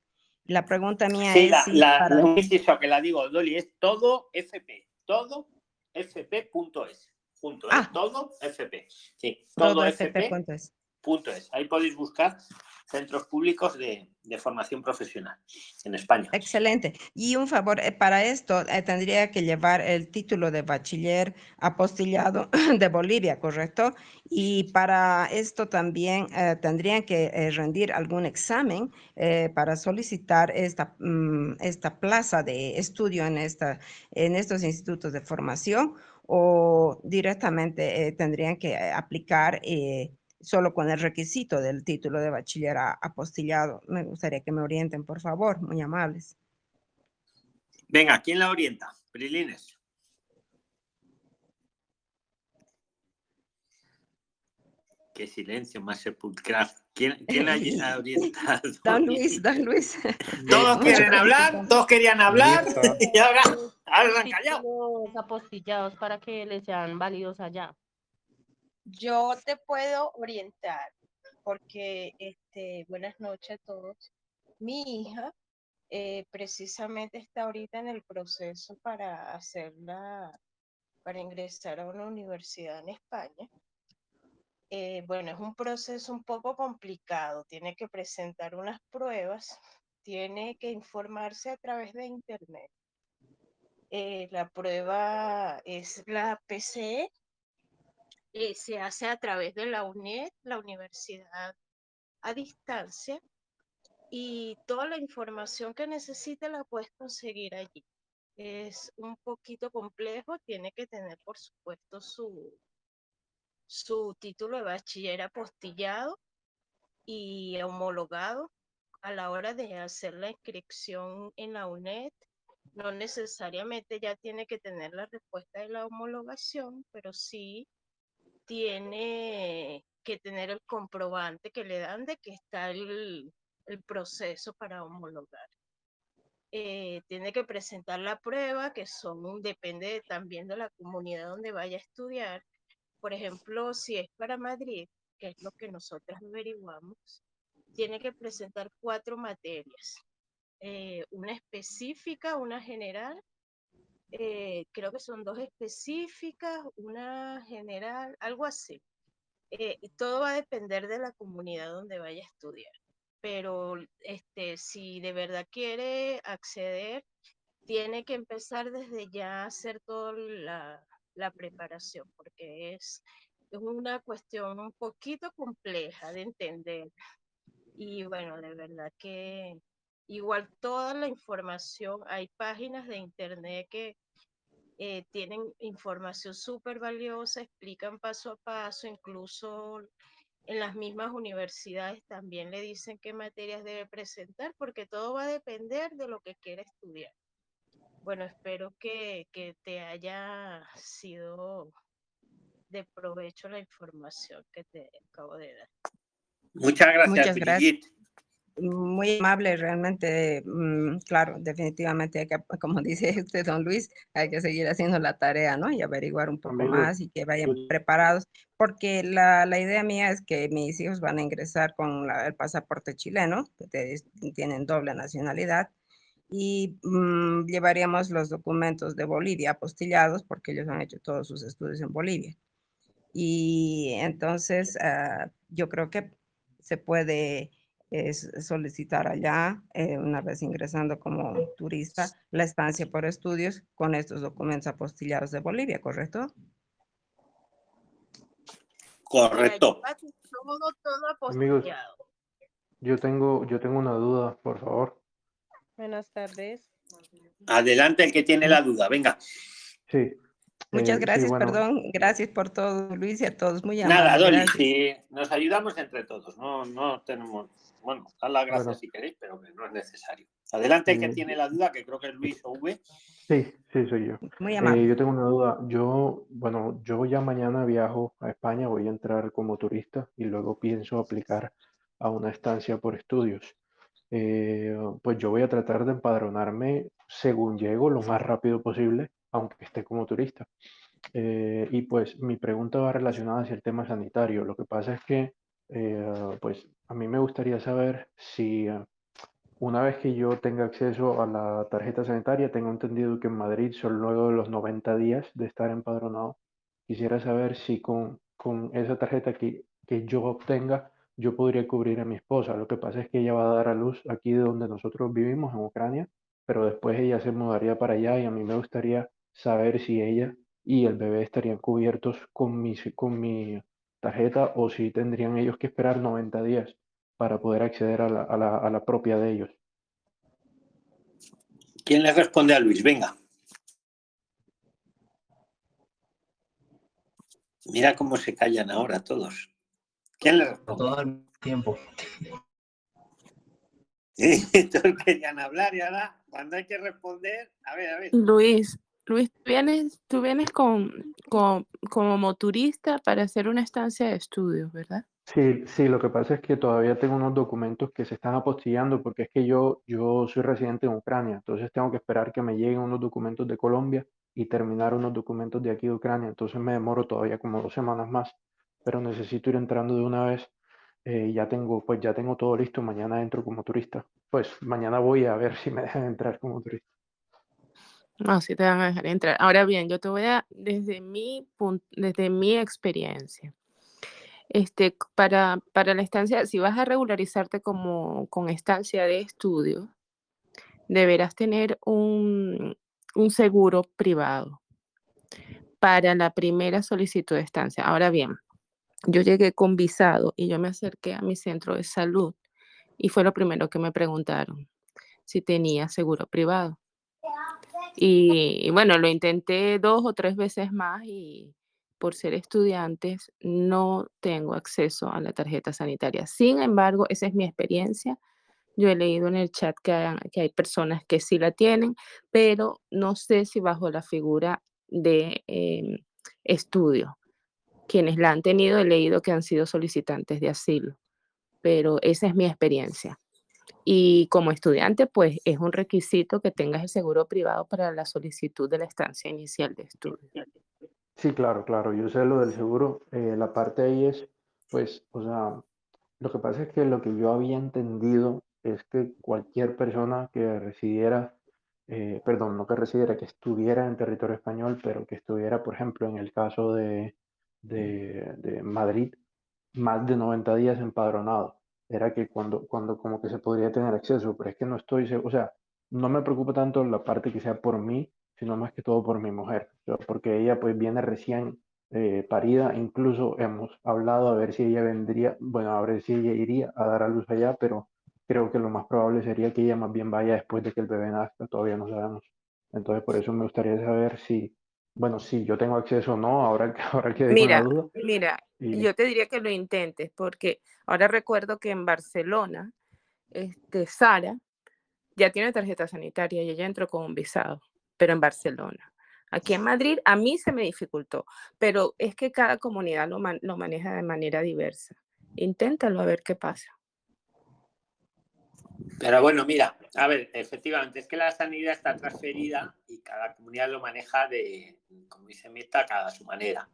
La pregunta mía Sí, es la, si la, para... inciso que la digo, Dolly, es todo FP, todo FP.es, junto, ¿eh? Ah. todo FP. Sí, Todo todo fp.es. FP.es. Ahí podéis buscar centros públicos de, de formación profesional en España. Excelente. Y un favor, eh, para esto eh, tendría que llevar el título de bachiller apostillado de Bolivia, ¿correcto? Y para esto también eh, tendrían que eh, rendir algún examen para solicitar esta, mm, esta plaza de estudio en, esta, en estos institutos de formación o directamente eh, tendrían que eh, aplicar eh, solo con el requisito del título de bachiller apostillado. Me gustaría que me orienten, por favor, muy amables. Venga, ¿quién la orienta? Prilines. Qué silencio más sepulcral. ¿Quién, quién la ha orientado? Don Luis, don Luis. Todos quieren hablar, todos querían hablar y ahora, ahora han callado. Títulos apostillados para que les sean válidos allá. Yo te puedo orientar porque, este, buenas noches a todos. Mi hija eh, precisamente está ahorita en el proceso para hacerla, para ingresar a una universidad en España. Eh, bueno, es un proceso un poco complicado. Tiene que presentar unas pruebas, tiene que informarse a través de internet. Eh, la prueba es la PCE, eh, se hace a través de la UNED, la universidad a distancia, y toda la información que necesite la puedes conseguir allí. Es un poquito complejo, tiene que tener, por supuesto, su, su título de bachiller apostillado y homologado a la hora de hacer la inscripción en la UNED. No necesariamente ya tiene que tener la respuesta de la homologación, pero sí tiene que tener el comprobante que le dan de que está el, proceso para homologar. Eh, tiene que presentar la prueba, que son, depende de- también de la comunidad donde vaya a estudiar. Por ejemplo, si es para Madrid, que es lo que nosotros averiguamos, tiene que presentar cuatro materias. eh, una específica, una general eh, creo que son dos específicas, una general, algo así. Eh, todo va a depender de la comunidad donde vaya a estudiar. Pero este, si de verdad quiere acceder, tiene que empezar desde ya a hacer toda la, la preparación, porque es, es una cuestión un poquito compleja de entender. Y bueno, de verdad que igual toda la información, hay páginas de internet que eh, tienen información súper valiosa, explican paso a paso, incluso en las mismas universidades también le dicen qué materias debe presentar, porque todo va a depender de lo que quiera estudiar. Bueno, espero que, que te haya sido de provecho la información que te acabo de dar. Muchas gracias, Muchas gracias. Brigitte. muy amable, realmente, mm, claro, definitivamente hay que, como dice usted, don Luis, hay que seguir haciendo la tarea, ¿no? Y averiguar un poco más y que vayan preparados, porque la, la idea mía es que mis hijos van a ingresar con la- el pasaporte chileno, que tienen doble nacionalidad, y mm, llevaríamos los documentos de Bolivia apostillados, porque ellos han hecho todos sus estudios en Bolivia. Y entonces ah, yo creo que se puede es solicitar allá, eh, una vez ingresando como turista, la estancia por estudios con estos documentos apostillados de Bolivia, ¿correcto? Correcto. Todo, todo Amigos, yo tengo, yo tengo una duda, por favor. Buenas tardes. Adelante el que tiene la duda, venga. Sí. Muchas eh, sí, gracias, bueno, perdón, gracias por todo, Luis, y a todos, muy Nada, amables. Dolly, gracias. si nos ayudamos entre todos, no, no tenemos, bueno, da las gracias Bueno. si queréis, pero que no es necesario. Adelante el que Mm. tiene la duda, que creo que es Luis o V. Sí, sí, soy yo. Muy Eh, amable. yo tengo una duda. Yo, bueno, yo ya mañana viajo a España, voy a entrar como turista y luego pienso aplicar a una estancia por estudios. Eh, pues yo voy a tratar de empadronarme según llego lo más rápido posible, aunque esté como turista. Eh, y pues mi pregunta va relacionada hacia el tema sanitario. Lo que pasa es que, eh, pues a mí me gustaría saber si una vez que yo tenga acceso a la tarjeta sanitaria, tengo entendido que en Madrid son luego de los 90 días de estar empadronado. Quisiera saber si con, con esa tarjeta que, que yo obtenga, yo podría cubrir a mi esposa. Lo que pasa es que ella va a dar a luz aquí de donde nosotros vivimos, en Ucrania, pero después ella se mudaría para allá y a mí me gustaría saber si ella y el bebé estarían cubiertos con mi, con mi tarjeta o si tendrían ellos que esperar 90 días para poder acceder a la, a la, a la propia de ellos. ¿Quién le responde a Luis? Venga. Mira cómo se callan ahora todos. ¿Quién le responde? Todo el tiempo. Todos querían hablar y ahora, cuando hay que responder, a ver, a ver. Luis, Luis, tú vienes, tú vienes con, con- como turista para hacer una estancia de estudios, ¿verdad? Sí, sí, lo que pasa es que todavía tengo unos documentos que se están apostillando porque es que yo, yo soy residente en Ucrania, entonces tengo que esperar que me lleguen unos documentos de Colombia y terminar unos documentos de aquí de Ucrania, entonces me demoro todavía como dos semanas más, pero necesito ir entrando de una vez. eh, ya tengo, pues ya tengo todo listo, mañana entro como turista. Pues mañana voy a ver si me dejan entrar como turista. No, sí te van a dejar entrar. Ahora bien, yo te voy a, desde mi desde mi experiencia, este, para, para la estancia, si vas a regularizarte como con estancia de estudio, deberás tener un, un seguro privado para la primera solicitud de estancia. Ahora bien, yo llegué con visado y yo me acerqué a mi centro de salud y fue lo primero que me preguntaron, si tenía seguro privado. Y, bueno, lo intenté dos o tres veces más y por ser estudiantes no tengo acceso a la tarjeta sanitaria. Sin embargo, esa es mi experiencia. Yo he leído en el chat que, ha- que hay personas que sí la tienen, pero no sé si bajo la figura de em, estudio. Quienes la han tenido he leído que han sido solicitantes de asilo, pero esa es mi experiencia. Y como estudiante, pues es un requisito que tengas el seguro privado para la solicitud de la estancia inicial de estudio. Sí, claro, claro, yo sé lo del seguro. eh, la parte ahí es, pues, o sea, lo que pasa es que lo que yo había entendido es que cualquier persona que residiera, eh, perdón, no que residiera, que estuviera en territorio español, pero que estuviera, por ejemplo, en el caso de, de, de Madrid, más de 90 días empadronado. Era que cuando, cuando como que se podría tener acceso, pero es que no estoy seguro, o sea, no me preocupa tanto la parte que sea por mí, sino más que todo por mi mujer, porque ella pues viene recién eh, parida, incluso hemos hablado a ver si ella vendría, bueno, a ver si ella iría a dar a luz allá, pero creo que lo más probable sería que ella más bien vaya después de que el bebé nazca, todavía no sabemos. Entonces por eso me gustaría saber si, bueno, si yo tengo acceso o no, ahora, que- ahora la Mira, duda. mira, Y, yo te diría que lo intentes, porque ahora recuerdo que en Barcelona, este, Sara ya tiene tarjeta sanitaria y ella entró con un visado, pero en Barcelona. Aquí en Madrid a mí se me dificultó, pero es que cada comunidad lo, man- lo maneja de manera diversa. Inténtalo a ver qué pasa. Pero bueno, mira, a ver, efectivamente, es que la sanidad está transferida y cada comunidad lo maneja de, como dice Mirta, cada su manera.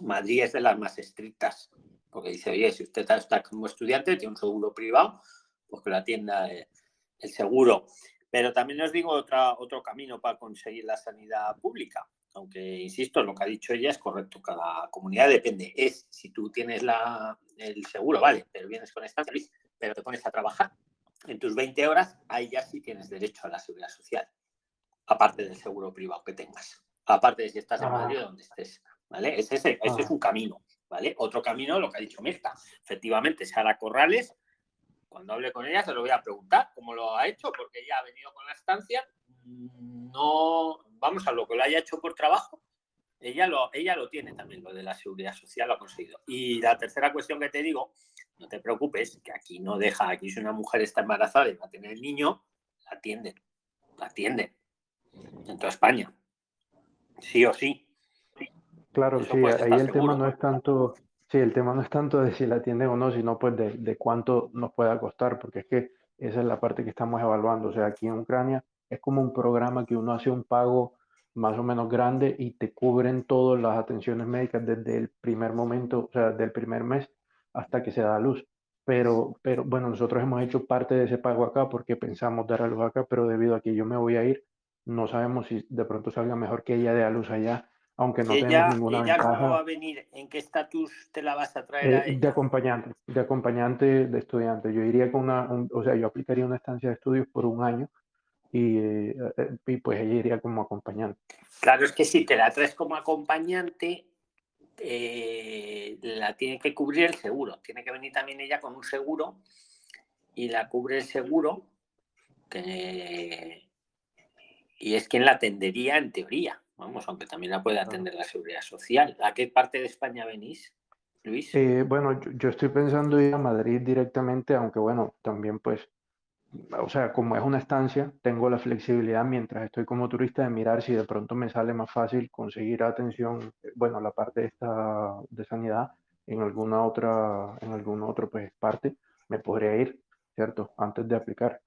Madrid es de las más estrictas, porque dice, oye, si usted está como estudiante, tiene un seguro privado, pues que la atienda el seguro. Pero también os digo otra, otro camino para conseguir la sanidad pública. Aunque, insisto, lo que ha dicho ella es correcto. Cada comunidad depende. Es si tú tienes la, el seguro, vale, pero vienes con esta, pero te pones a trabajar en tus 20 horas, ahí ya sí tienes derecho a la seguridad social. Aparte del seguro privado que tengas. Aparte de si estás en Madrid o donde estés. ¿Vale? Ese, ese, ese es un camino. ¿Vale? Otro camino, lo que ha dicho Mirta. Efectivamente, Sara Corrales cuando hable con ella se lo voy a preguntar cómo lo ha hecho, porque ella ha venido con la estancia. No, vamos a lo que lo haya hecho por trabajo. Ella lo, ella lo tiene también, lo de la seguridad social lo ha conseguido. Y la tercera cuestión que te digo, no te preocupes, que aquí no deja, aquí si una mujer está embarazada y va a tener el niño, la atienden, la atienden. En toda España. Sí o sí. Claro, sí, ahí el tema no es tanto, Sí, el tema no es tanto de si la atienden o no, sino pues de, de, cuánto nos pueda costar, porque es que esa es la parte que estamos evaluando. O sea, aquí en Ucrania es como un programa que uno hace un pago más o menos grande y te cubren todas las atenciones médicas desde el primer momento, o sea, del primer mes hasta que se da luz. Pero, pero bueno, nosotros hemos hecho parte de ese pago acá porque pensamos dar a luz acá, pero debido a que yo me voy a ir, no sabemos si de pronto salga mejor que ella dé a luz allá aunque no ella, ninguna ella ventaja. ¿Cómo va a venir? ¿En qué estatus te la vas a traer a Eh, ella? de acompañante, de acompañante de estudiante. Yo iría con una, un- o sea, yo aplicaría una estancia de estudios por un año y, eh, eh, y pues ella iría como acompañante. Claro, es que si te la traes como acompañante, eh, la tiene que cubrir el seguro. Tiene que venir también ella con un seguro y la cubre el seguro que- y es quien la atendería en teoría. Vamos, aunque también la puede atender la seguridad social. ¿A qué parte de España venís, Luis? Eh, bueno, yo, yo estoy pensando ir a Madrid directamente, aunque bueno, también pues, o sea, como es una estancia, tengo la flexibilidad mientras estoy como turista de mirar si de pronto me sale más fácil conseguir atención, eh, bueno, la parte esta de sanidad en alguna otra, en alguna otra pues parte, me podría ir, ¿cierto? Antes de aplicar.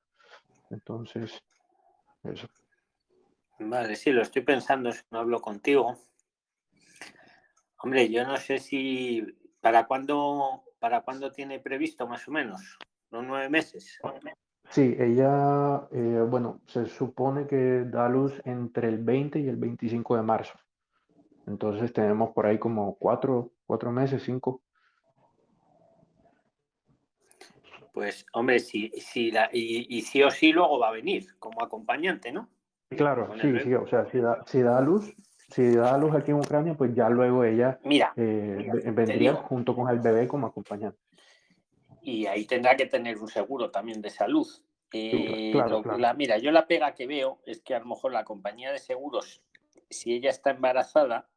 Entonces, eso. Vale, sí, lo estoy pensando, si no hablo contigo. Hombre, yo no sé si para cuándo, para cuándo tiene previsto más o menos, los nueve meses. Sí, ella, eh, bueno, se supone que da luz entre el 20 y el 25 de marzo. Entonces tenemos por ahí como cuatro, cuatro meses, cinco. Pues, hombre, si, si la, y, y sí o sí luego va a venir como acompañante, ¿no? Claro, Con sí, sí, o sea, si da, si da luz, si da luz aquí en Ucrania, pues ya luego ella Mira, eh, ve- vendría digo. junto con el bebé como acompañante. Y ahí tendrá que tener un seguro también de salud. Eh, claro, lo- claro. la- mira, yo la pega que veo es que a lo mejor la compañía de seguros, si ella está embarazada,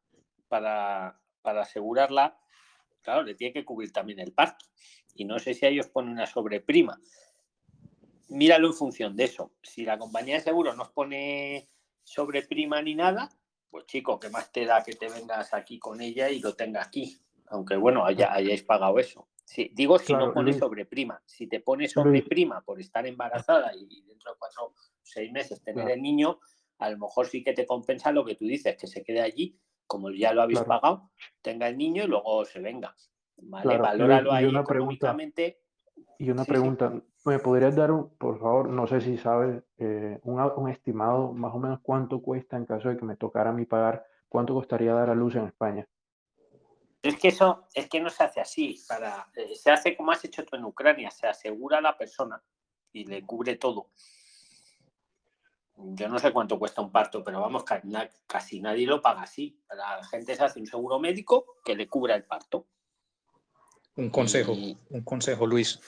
para, para asegurarla, claro, le tiene que cubrir también el parto. Y no sé si a ellos ponen una sobreprima. Míralo en función de eso. Si la compañía de seguros no os pone sobreprima ni nada, pues chico, ¿qué más te da que te vengas aquí con ella y lo tenga aquí? Aunque bueno, haya, hayáis pagado eso. Sí, digo si Claro, no pone Luis. sobreprima. Si te pone sobreprima por estar embarazada y dentro de cuatro o seis meses tener Claro. el niño, a lo mejor sí que te compensa lo que tú dices, que se quede allí, como ya lo habéis Claro. pagado, tenga el niño y luego se venga. ¿Vale? Valóralo Luis, y ahí una pregunta. Y una Sí, sí. pregunta, ¿me podrías dar, un, por favor, no sé si sabes, eh, un, un estimado más o menos cuánto cuesta en caso de que me tocara a mí pagar, cuánto costaría dar a luz en España? Es que eso es que no se hace así. Para, eh, se hace como has hecho tú en Ucrania, se asegura a la persona y le cubre todo. Yo no sé cuánto cuesta un parto, pero vamos, casi nadie lo paga así. La gente se hace un seguro médico que le cubra el parto. Un consejo, un consejo, Luis,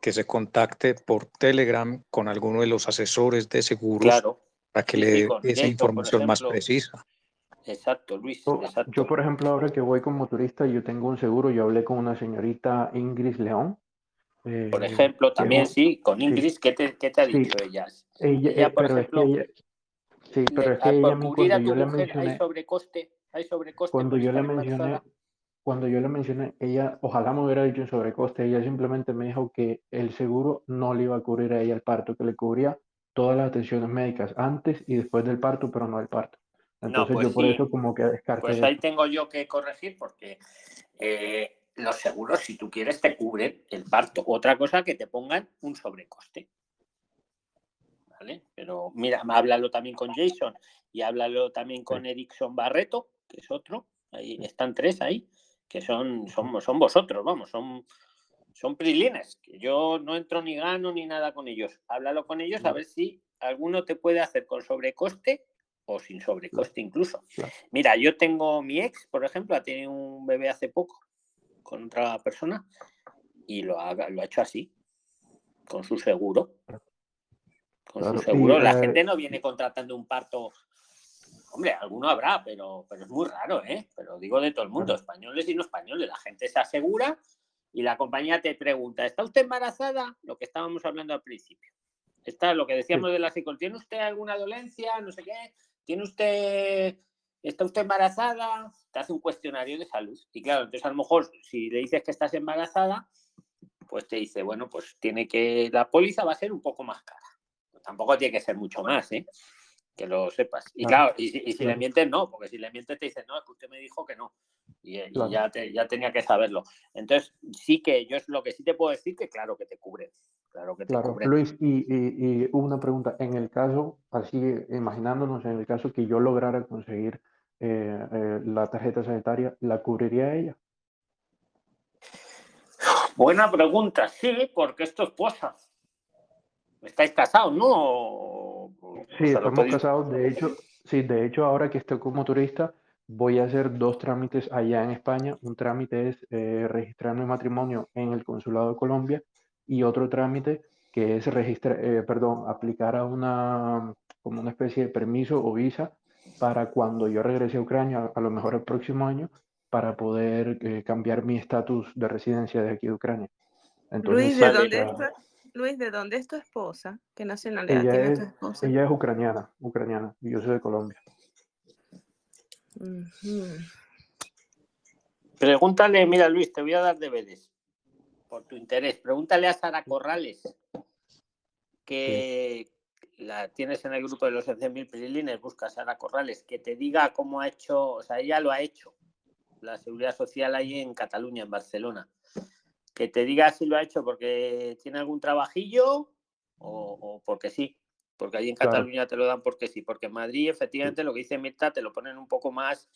que se contacte por Telegram con alguno de los asesores de seguros Claro. para que le dé esa información más precisa. Exacto, Luis. Yo, Exacto. yo, por ejemplo, ahora que voy como turista, yo tengo un seguro, yo hablé con una señorita Ingrid León. eh, Por ejemplo, que también es un- sí, con sí, Ingrid, ¿qué te, qué te ha sí, dicho ella? ella, Ella, eh, por ejemplo, ella, sí, pero le- es que ella cubrir cuando yo le ¿hay sobrecoste? ¿Hay sobrecoste cuando yo le mencioné, cuando yo le mencioné, ella, ojalá me hubiera dicho en sobrecoste, ella simplemente me dijo que el seguro no le iba a cubrir a ella el parto, que le cubría todas las atenciones médicas antes y después del parto, pero no el parto. Entonces pues yo por sí. eso como que descarté Pues ahí tengo yo que corregir porque eh, los seguros, si tú quieres, te cubren el parto. Otra cosa que te pongan un sobrecoste. ¿Vale? Pero mira, háblalo también con Jason y háblalo también con Erickson Barreto, que es otro. Ahí están tres ahí, que son, son, son vosotros, vamos, son, son prilines, que yo no entro ni gano ni nada con ellos. Háblalo con ellos a ver si alguno te puede hacer con sobrecoste o sin sobrecoste incluso. Mira, yo tengo mi ex, por ejemplo, ha tenido un bebé hace poco con otra persona y lo ha, lo ha hecho así, con su seguro. Con Claro, su seguro. y, La eh, gente no viene contratando un parto. Hombre, alguno habrá, pero, pero es muy raro, ¿eh? Pero digo de todo el mundo, españoles y no españoles. La gente se asegura y la compañía te pregunta, ¿está usted embarazada? Lo que estábamos hablando al principio. Está lo que decíamos de la psicología. ¿Tiene usted alguna dolencia? No sé qué. ¿Tiene usted... ¿Está usted embarazada? Te hace un cuestionario de salud. Y claro, entonces a lo mejor si le dices que estás embarazada, pues te dice, bueno, pues tiene que... La póliza va a ser un poco más cara. Tampoco tiene que ser mucho más, ¿eh? Que lo sepas. Y Claro, claro, y, si- y si le mientes, no, porque si le mientes te dicen, no, es que usted me dijo que no. Y, y Claro. ya, te- ya tenía que saberlo. Entonces, sí que yo es lo que sí te puedo decir que claro que te cubre. Claro que te Claro, cubre. Luis, y, y, y una pregunta, en el caso, así imaginándonos, en el caso que yo lograra conseguir eh, eh, la tarjeta sanitaria, ¿la cubriría ella? Buena pregunta, sí, porque es tu esposa. ¿Estáis casados, no? Sí, estamos casados, de hecho, sí, de hecho ahora que estoy como turista, voy a hacer dos trámites allá en España. Un trámite es eh, registrar mi matrimonio en el Consulado de Colombia y otro trámite que es registrar, eh, perdón, aplicar a una, como una especie de permiso o visa para cuando yo regrese a Ucrania, a lo mejor el próximo año, para poder eh, cambiar mi estatus de residencia de aquí de Ucrania. Entonces, Luis, ¿de dónde Luis, ¿de dónde es tu esposa? ¿Qué nacionalidad ella tiene es, tu esposa? ella es ucraniana, ucraniana, y yo soy de Colombia. Pregúntale, mira Luis, te voy a dar deberes por tu interés. Pregúntale a Sara Corrales, que la tienes en el grupo de los 11.000 prilines, busca a Sara Corrales, que te diga cómo ha hecho, o sea, ella lo ha hecho, la seguridad social ahí en Cataluña, en Barcelona. Que te diga si lo ha hecho porque tiene algún trabajillo o, o porque sí. Porque ahí en Claro. Cataluña te lo dan porque sí. Porque en Madrid, efectivamente, lo que dice Mirta, te lo ponen un poco más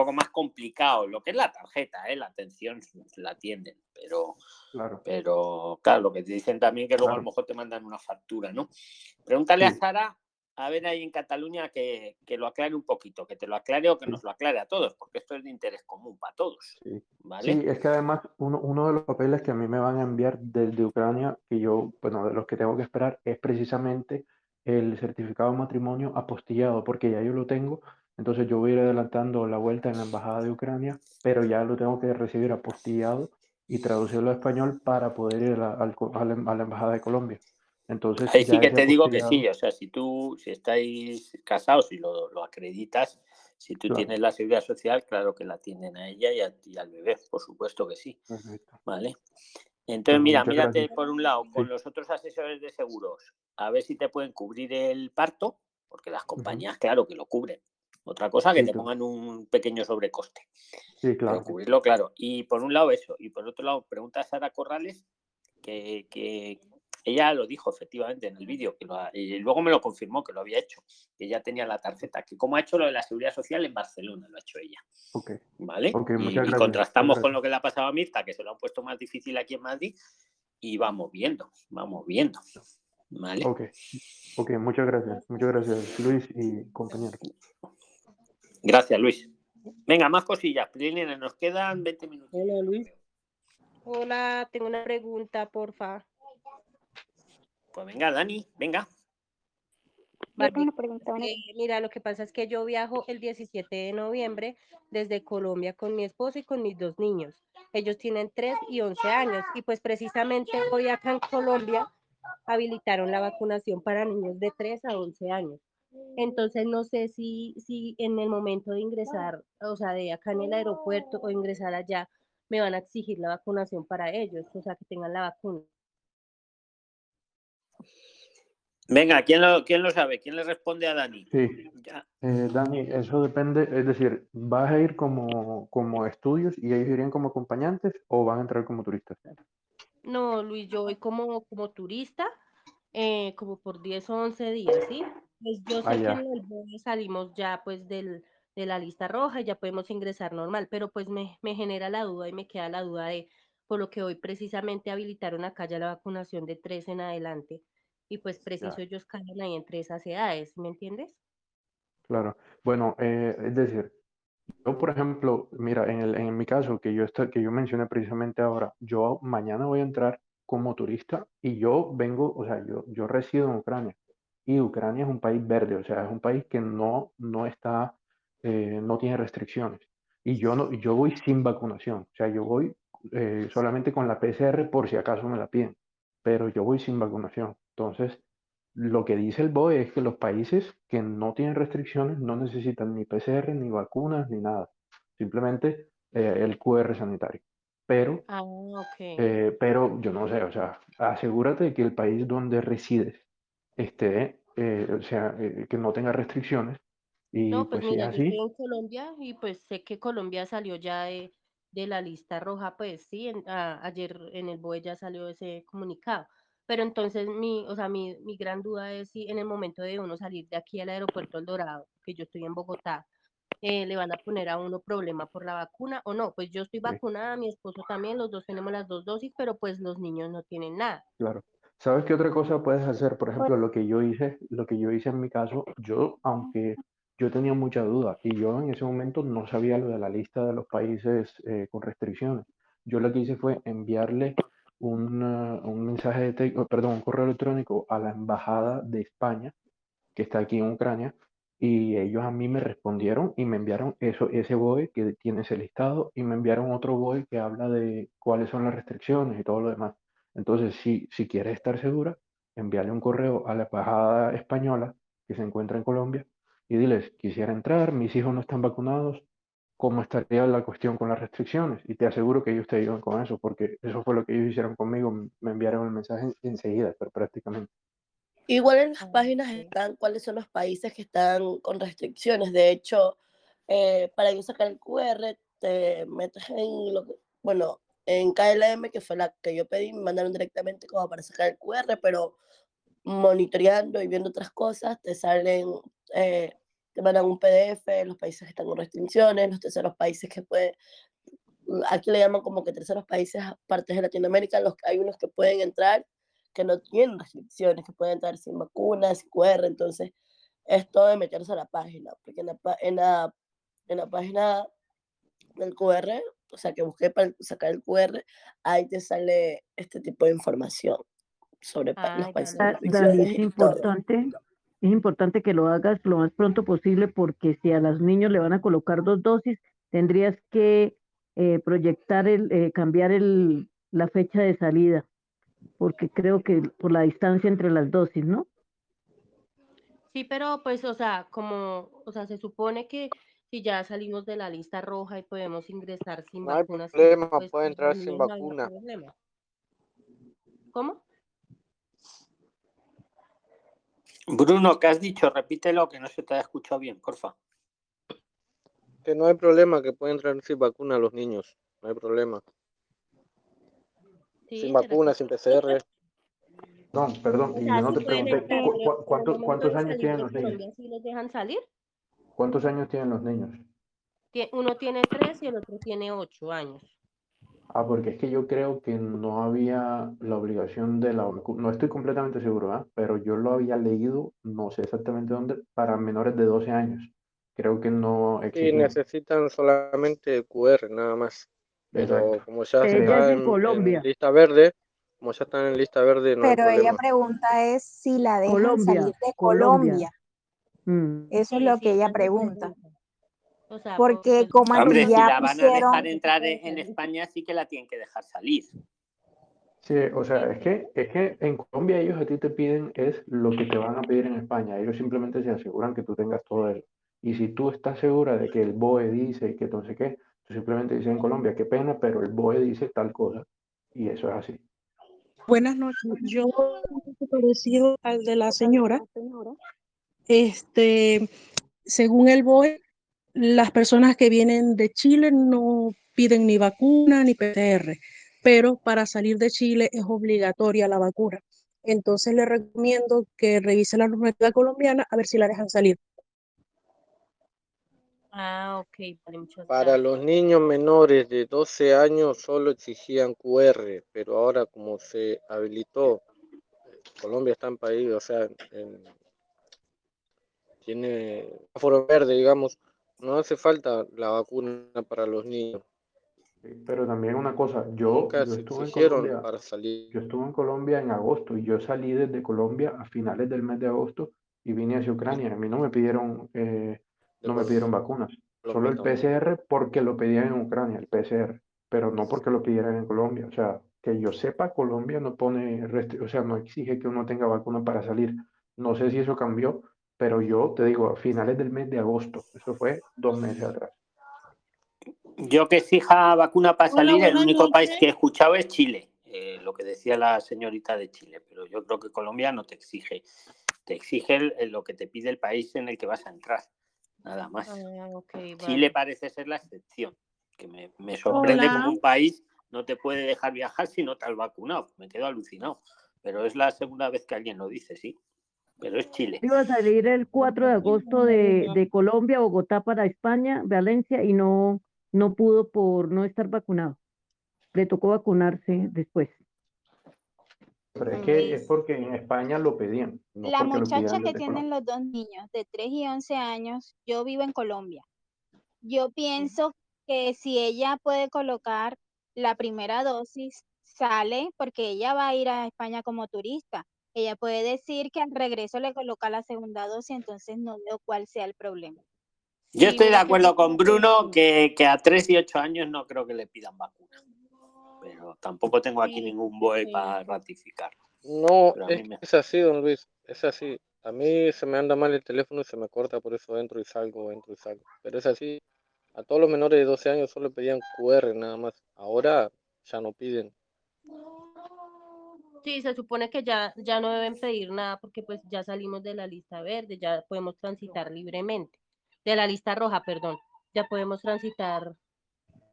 poco más complicado. Lo que es la tarjeta, ¿eh? la atención la atienden, pero, Claro. pero claro, lo que te dicen también que luego a Claro. lo mejor te mandan una factura, ¿no? Pregúntale a. Sara, a ver ahí en Cataluña que, que lo aclare un poquito, que te lo aclare o que nos lo aclare a todos, porque esto es de interés común para todos, Sí. ¿vale? Sí, es que además uno, uno de los papeles que a mí me van a enviar desde Ucrania, que yo, bueno, de los que tengo que esperar, es precisamente el certificado de matrimonio apostillado, porque ya yo lo tengo, entonces yo voy a ir adelantando la vuelta en la embajada de Ucrania, pero ya lo tengo que recibir apostillado y traducirlo a español para poder ir a a la, a la embajada de Colombia. Entonces Ahí sí que te digo que sí, o sea, si tú, si estáis casados y lo, lo acreditas, si tú claro, tienes la seguridad social, claro que la tienen a ella y, a- y al bebé, por supuesto que sí, perfecto. ¿vale? Entonces, Bueno, mira, muchas mírate gracias. por un lado Sí. con los otros asesores de seguros, a ver si te pueden cubrir el parto, porque las compañías, claro, que lo cubren. Otra cosa, que Sí, te claro. pongan un pequeño sobrecoste, Sí, claro. cubrirlo, claro. Y por un lado eso, y por otro lado, pregunta a Sara Corrales, que, que ella lo dijo efectivamente en el vídeo, que lo ha- y luego me lo confirmó que lo había hecho, que ya tenía la tarjeta, que como ha hecho lo de la seguridad social en Barcelona, lo ha hecho ella. Ok, ¿vale? Y, contrastamos con lo que le ha pasado a Mirta, que se lo han puesto más difícil aquí en Madrid, y vamos viendo, vamos viendo. ¿Vale? Ok, ok, muchas gracias. Muchas gracias, Luis y compañero. Gracias, Luis. Venga, más cosillas. Prilines, nos quedan 20 minutos. Hola, Luis. Hola, tengo una pregunta, porfa. Pues venga, Dani, venga. Eh, mira, lo que pasa es que yo viajo el 17 de noviembre desde Colombia con mi esposo y con mis dos niños. Ellos tienen 3 y 11 años y pues precisamente hoy acá en Colombia habilitaron la vacunación para niños de 3 a 11 años. Entonces no sé si, si en el momento de ingresar, o sea, de acá en el aeropuerto o ingresar allá, me van a exigir la vacunación para ellos, o sea, que tengan la vacuna. Venga, ¿quién lo, quién lo sabe? ¿Quién le responde a Dani? Sí, Ya. eh, Dani, eso depende, es decir, ¿vas a ir como, como estudios y ellos irían como acompañantes o van a entrar como turistas? No, Luis, yo voy como, como turista, eh, como por 10 o 11 días, ¿sí? Pues yo sé que ya. en el vuelo salimos ya pues del, de la lista roja y ya podemos ingresar normal, pero pues me, me genera la duda y me queda la duda de, por lo que hoy precisamente habilitaron acá ya la vacunación de 3 en adelante y pues preciso ellos caen ahí entre esas edades, ¿me entiendes? Claro. Bueno, eh, es decir, yo, por ejemplo, mira, en el, en mi caso, que yo, está, que yo mencioné precisamente ahora, yo mañana voy a entrar como turista y yo vengo, o sea, yo, yo resido en Ucrania y Ucrania es un país verde, o sea, es un país que no, no está, eh, no tiene restricciones. Y yo, no, yo voy sin vacunación, o sea, yo voy eh, solamente con la PCR por si acaso me la piden, pero yo voy sin vacunación. Entonces, lo que dice el BOE es que los países que no tienen restricciones no necesitan ni PCR, ni vacunas, ni nada. Simplemente eh, el QR sanitario. Pero, Ah, ok. eh, pero yo no sé, o sea, asegúrate de que el país donde resides esté, eh, o sea, eh, que no tenga restricciones. Y No, pues pues mira, yo así, en Colombia y pues sé que Colombia salió ya de, de la lista roja, pues sí, en- a- ayer en el BOE ya salió ese comunicado. Pero entonces mi, o sea, mi, mi gran duda es si en el momento de uno salir de aquí al aeropuerto El Dorado, que yo estoy en Bogotá, eh, le van a poner a uno problema por la vacuna o no. Pues yo estoy sí, vacunada, mi esposo también, los dos tenemos las dos dosis, pero pues los niños no tienen nada. claro. ¿Sabes qué otra cosa puedes hacer? Por ejemplo, lo que yo hice, lo que yo hice en mi caso, yo, aunque yo tenía mucha duda y yo en ese momento no sabía lo de la lista de los países eh, con restricciones, yo lo que hice fue enviarle un, uh, un mensaje de texto, perdón, un correo electrónico a la embajada de España que está aquí en Ucrania, y ellos a mí me respondieron y me enviaron eso, ese BOE que tiene ese listado y me enviaron otro BOE que habla de cuáles son las restricciones y todo lo demás. Entonces, si, si quieres estar segura, envíale un correo a la embajada española que se encuentra en Colombia y diles, quisiera entrar, mis hijos no están vacunados, ¿cómo estaría la cuestión con las restricciones? Y te aseguro que ellos te ayudan con eso, porque eso fue lo que ellos hicieron conmigo, me enviaron el mensaje enseguida, pero prácticamente. Igual en las Ah, páginas están cuáles son los países que están con restricciones. De hecho, eh, para yo sacar el QR, te metes en lo que, bueno, en KLM, que fue la que yo pedí, me mandaron directamente como para sacar el QR, pero monitoreando y viendo otras cosas, te salen, eh, te mandan un PDF, los países que están con restricciones, los terceros países que pueden, aquí le llaman como que terceros países, partes de Latinoamérica, los, hay unos que pueden entrar que no tienen restricciones, que pueden entrar sin vacunas, sin QR, entonces es todo de meterse a la página, porque en la, en la, en la página del QR, o sea, que busqué para sacar el QR, ahí te sale este tipo de información sobre pa- los países Da- restricciones es todo. importante, es importante que lo hagas lo más pronto posible porque si a los niños le van a colocar dos dosis, tendrías que eh, proyectar el, eh, cambiar el, la fecha de salida, porque creo que por la distancia entre las dosis, ¿no? Sí, pero pues, o sea, como, o sea, se supone que si ya salimos de la lista roja y podemos ingresar sin No hay vacunas, problema, pues puede entrar sin no vacuna. problema. ¿Cómo? Bruno, ¿qué has dicho? Repítelo, que no se te ha escuchado bien, porfa. Que no hay problema, que pueden entrar sin vacuna los niños. No hay problema. Sí, Sin ¿será que vacuna, sin PCR. No, perdón, y no te pregunté, entrar, ¿cu- pero cu- en el cuántos, años tienen los niños? ¿sí los dejan salir? ¿Cuántos años tienen los niños? Uno tiene tres y el otro tiene ocho años. Ah, porque es que yo creo que no había la obligación de la vacuna, no estoy completamente seguro, ¿ah? Pero yo lo había leído, no sé exactamente dónde, para menores de 12 años. Creo que no Sí, exigían. necesitan solamente el QR, nada más. Pero Exacto. como ya Ella está en, en Colombia, lista verde, como ya están en lista verde, no hay Pero ella problema. pregunta es si la dejan Colombia, salir de Colombia. Colombia. Mm. Eso es lo que ella pregunta. O sea, por- Porque pues, como Hombre, si ya la van a dejar pusieron, entrar en en España, sí que la tienen que dejar salir. Sí, o sea, es que, es que en Colombia ellos a ti te piden es lo que te van a pedir en España. Ellos simplemente se aseguran que tú tengas todo eso. Y si tú estás segura de que el BOE dice que no sé qué, tú simplemente dices en Colombia, qué pena, pero el BOE dice tal cosa. Y eso es así. Buenas noches. Yo parecido al de la señora. Este, según el BOE, las personas que vienen de Chile no piden ni vacuna ni PCR, pero para salir de Chile es obligatoria la vacuna. Entonces le recomiendo que revise la normativa colombiana a ver si la dejan salir. Ah, ok, vale, Para los niños menores de 12 años solo exigían QR, pero ahora como se habilitó, Colombia está en país, o sea, en- tiene foro verde, digamos, no hace falta la vacuna para los niños. Pero también una cosa, yo, yo estuve en Colombia, para salir. yo estuve en Colombia en agosto y yo salí desde Colombia a finales del mes de agosto y vine hacia Ucrania. A mí no me pidieron, eh, no me pidieron vacunas, solo el PCR porque lo pedían en Ucrania, el PCR, pero no porque lo pidieran en Colombia. O sea, que yo sepa, Colombia no pone, o sea, no exige que uno tenga vacuna para salir. No sé si eso cambió, pero yo te digo, a finales del mes de agosto, eso fue dos meses atrás. Yo que exija vacuna para Hola, salir, el único país que he escuchado es Chile, eh, lo que decía la señorita de Chile, pero yo creo que Colombia no te exige, te exige el- el- lo que te pide el país en el que vas a entrar, nada más. Ah, Chile vale. parece ser la excepción, que me, me sorprende Hola. como un país no te puede dejar viajar si no te has vacunado, me quedo alucinado, pero es la segunda vez que alguien lo dice, sí, pero es Chile. Iba a salir el 4 de agosto de, de Colombia, Bogotá para España, Valencia, y no, no pudo por no estar vacunado. Le tocó vacunarse después. Pero es que es porque en España lo pedían, no La muchacha que tienen los dos niños de 3 y 11 años, yo vivo en Colombia. Yo pienso que si ella puede colocar la primera dosis, sale porque ella va a ir a España como turista. Ella puede decir que al regreso le coloca la segunda dosis, entonces no veo cuál sea el problema. Yo Sí, estoy de acuerdo con Bruno que, que a 3 y 8 años no creo que le pidan vacuna, pero tampoco tengo aquí Sí, ningún BOE sí. para ratificarlo. No, es, me... es así, don Luis, es así. A mí se me anda mal el teléfono y se me corta, por eso entro y salgo, entro y salgo. Pero es así. A todos los menores de 12 años solo pedían QR nada más. Ahora ya no piden. Sí, se supone que ya, ya no deben pedir nada porque pues ya salimos de la lista verde, ya podemos transitar libremente. De la lista roja, perdón. Ya podemos transitar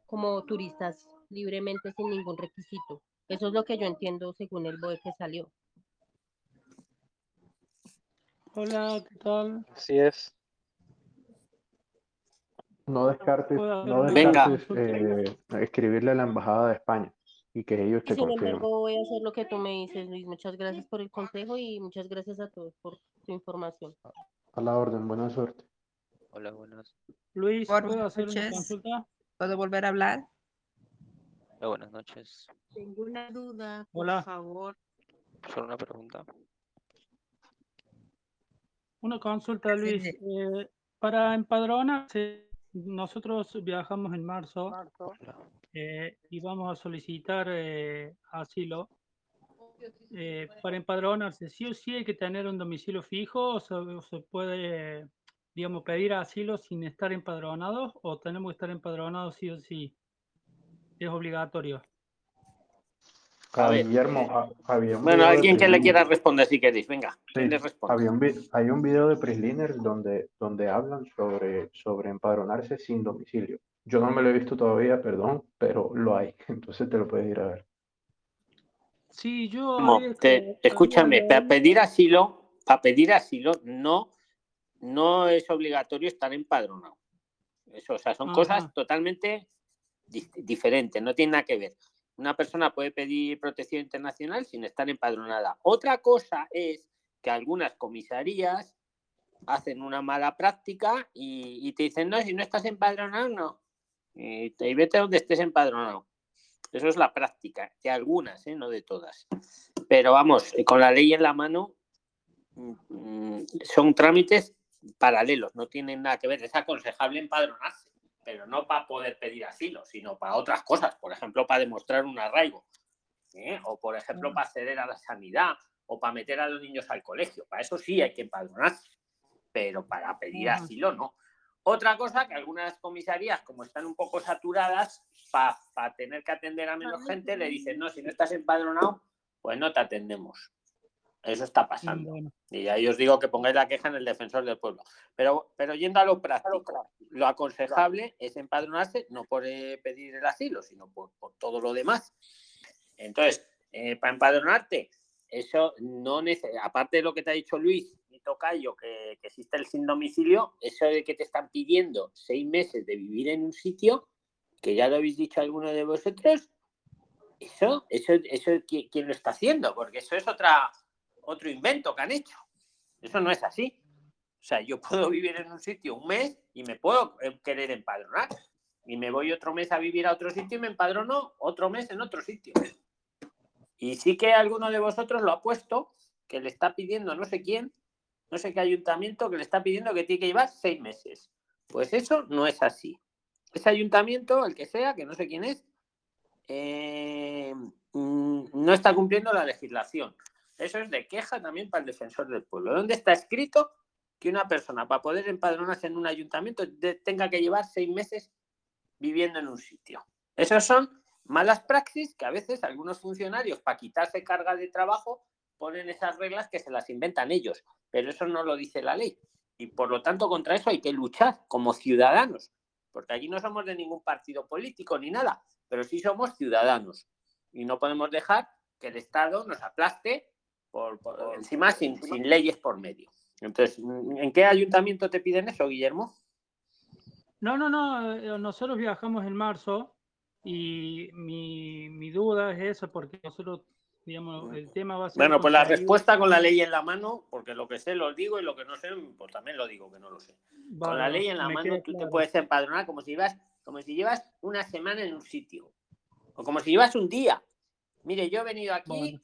como turistas libremente sin ningún requisito. Eso es lo que yo entiendo según el BOE que salió. Hola, ¿qué tal? Así es. No descartes, ¿Puedo hacer no Venga. descartes eh, escribirle a la Embajada de España y que ellos te sin confirmen. embargo voy a hacer lo que tú me dices, Luis. Muchas gracias por el consejo y muchas gracias a todos por su información. A la orden, buena suerte. Hola, buenas. Luis, ¿puedo buenas hacer una noches. consulta? ¿Puedo volver a hablar? Hola, buenas noches. Tengo una duda, por Hola. favor. Solo una pregunta. Una consulta, Luis. Sí. Eh, para empadronarse, nosotros viajamos en marzo Hola. Eh, y vamos a solicitar eh, asilo. Eh, para empadronarse, ¿sí o sí hay que tener un domicilio fijo o se, o se puede, digamos, pedir asilo sin estar empadronados o tenemos que estar empadronados sí o sí? Es obligatorio. Guillermo, eh, ah, había un bueno, alguien que le quiera responder si queréis, venga, ¿quién Sí, le responde? había un, hay un video de Prisliner donde, donde hablan sobre, sobre empadronarse sin domicilio. Yo no me lo he visto todavía, perdón, pero lo hay, entonces te lo puedes ir a ver. Sí, yo te- escúchame, para pedir asilo, para pedir asilo no, no es obligatorio estar empadronado. Eso, o sea, son cosas totalmente di- diferentes, no tiene nada que ver. Una persona puede pedir protección internacional sin estar empadronada. Otra cosa es que algunas comisarías hacen una mala práctica y, y te dicen, no, si no estás empadronado, no. Y, te- y vete donde estés empadronado. Eso es la práctica, de algunas, ¿eh? no de todas. Pero vamos, eh, con la ley en la mano, mm, son trámites paralelos, no tienen nada que ver. Es aconsejable empadronarse, pero no para poder pedir asilo, sino para otras cosas, por ejemplo, para demostrar un arraigo. ¿eh? o por ejemplo para acceder a la sanidad, o para meter a los niños al colegio. Para eso sí hay que empadronarse, pero para pedir asilo no. Otra cosa que algunas comisarías, como están un poco saturadas, para tener que atender a menos gente, le dicen, no, si no estás empadronado, pues no te atendemos. Eso está pasando. Y ahí os digo que pongáis la queja en el defensor del pueblo. Pero, pero yendo a lo práctico, lo aconsejable es empadronarse no por eh, pedir el asilo, sino por, por todo lo demás. Entonces, eh, para empadronarte, eso no aparte de lo que te ha dicho Luis, tocayo, que, que existe el sin domicilio, eso de que te están pidiendo seis meses de vivir en un sitio, que ya lo habéis dicho alguno de vosotros, eso, eso, eso ¿qui- ¿quién lo está haciendo? Porque eso es otra, otro invento que han hecho. Eso no es así. O sea, yo puedo vivir en un sitio un mes y me puedo eh, querer empadronar. Y me voy otro mes a vivir a otro sitio y me empadrono otro mes en otro sitio. Y sí que alguno de vosotros lo ha puesto, que le está pidiendo no sé quién, no sé qué ayuntamiento, que le está pidiendo que tiene que llevar seis meses. Pues eso no es así. Ese ayuntamiento, el que sea, que no sé quién es, eh, mm, no está cumpliendo la legislación. Eso es de queja también para el defensor del pueblo. ¿Dónde está escrito que una persona para poder empadronarse en un ayuntamiento tenga que llevar seis meses viviendo en un sitio? Esas son malas praxis que a veces algunos funcionarios, para quitarse carga de trabajo, ponen esas reglas que se las inventan ellos. Pero eso no lo dice la ley. Y por lo tanto, contra eso hay que luchar como ciudadanos. Porque allí no somos de ningún partido político ni nada, pero sí somos ciudadanos. Y no podemos dejar que el Estado nos aplaste por, por encima sin, sin leyes por medio. Entonces, ¿en qué ayuntamiento te piden eso, Guillermo? No, no, no, eh, nosotros viajamos en marzo y mi, mi duda es esa porque nosotros, digamos, el tema va a ser... Bueno, pues la respuesta con la ley en la mano, porque lo que sé lo digo y lo que no sé, pues también lo digo que no lo sé. Con la ley en la mano tú te puedes empadronar como si llevas, como si llevas una semana en un sitio. O como si llevas un día. Mire, yo he venido aquí, Bueno.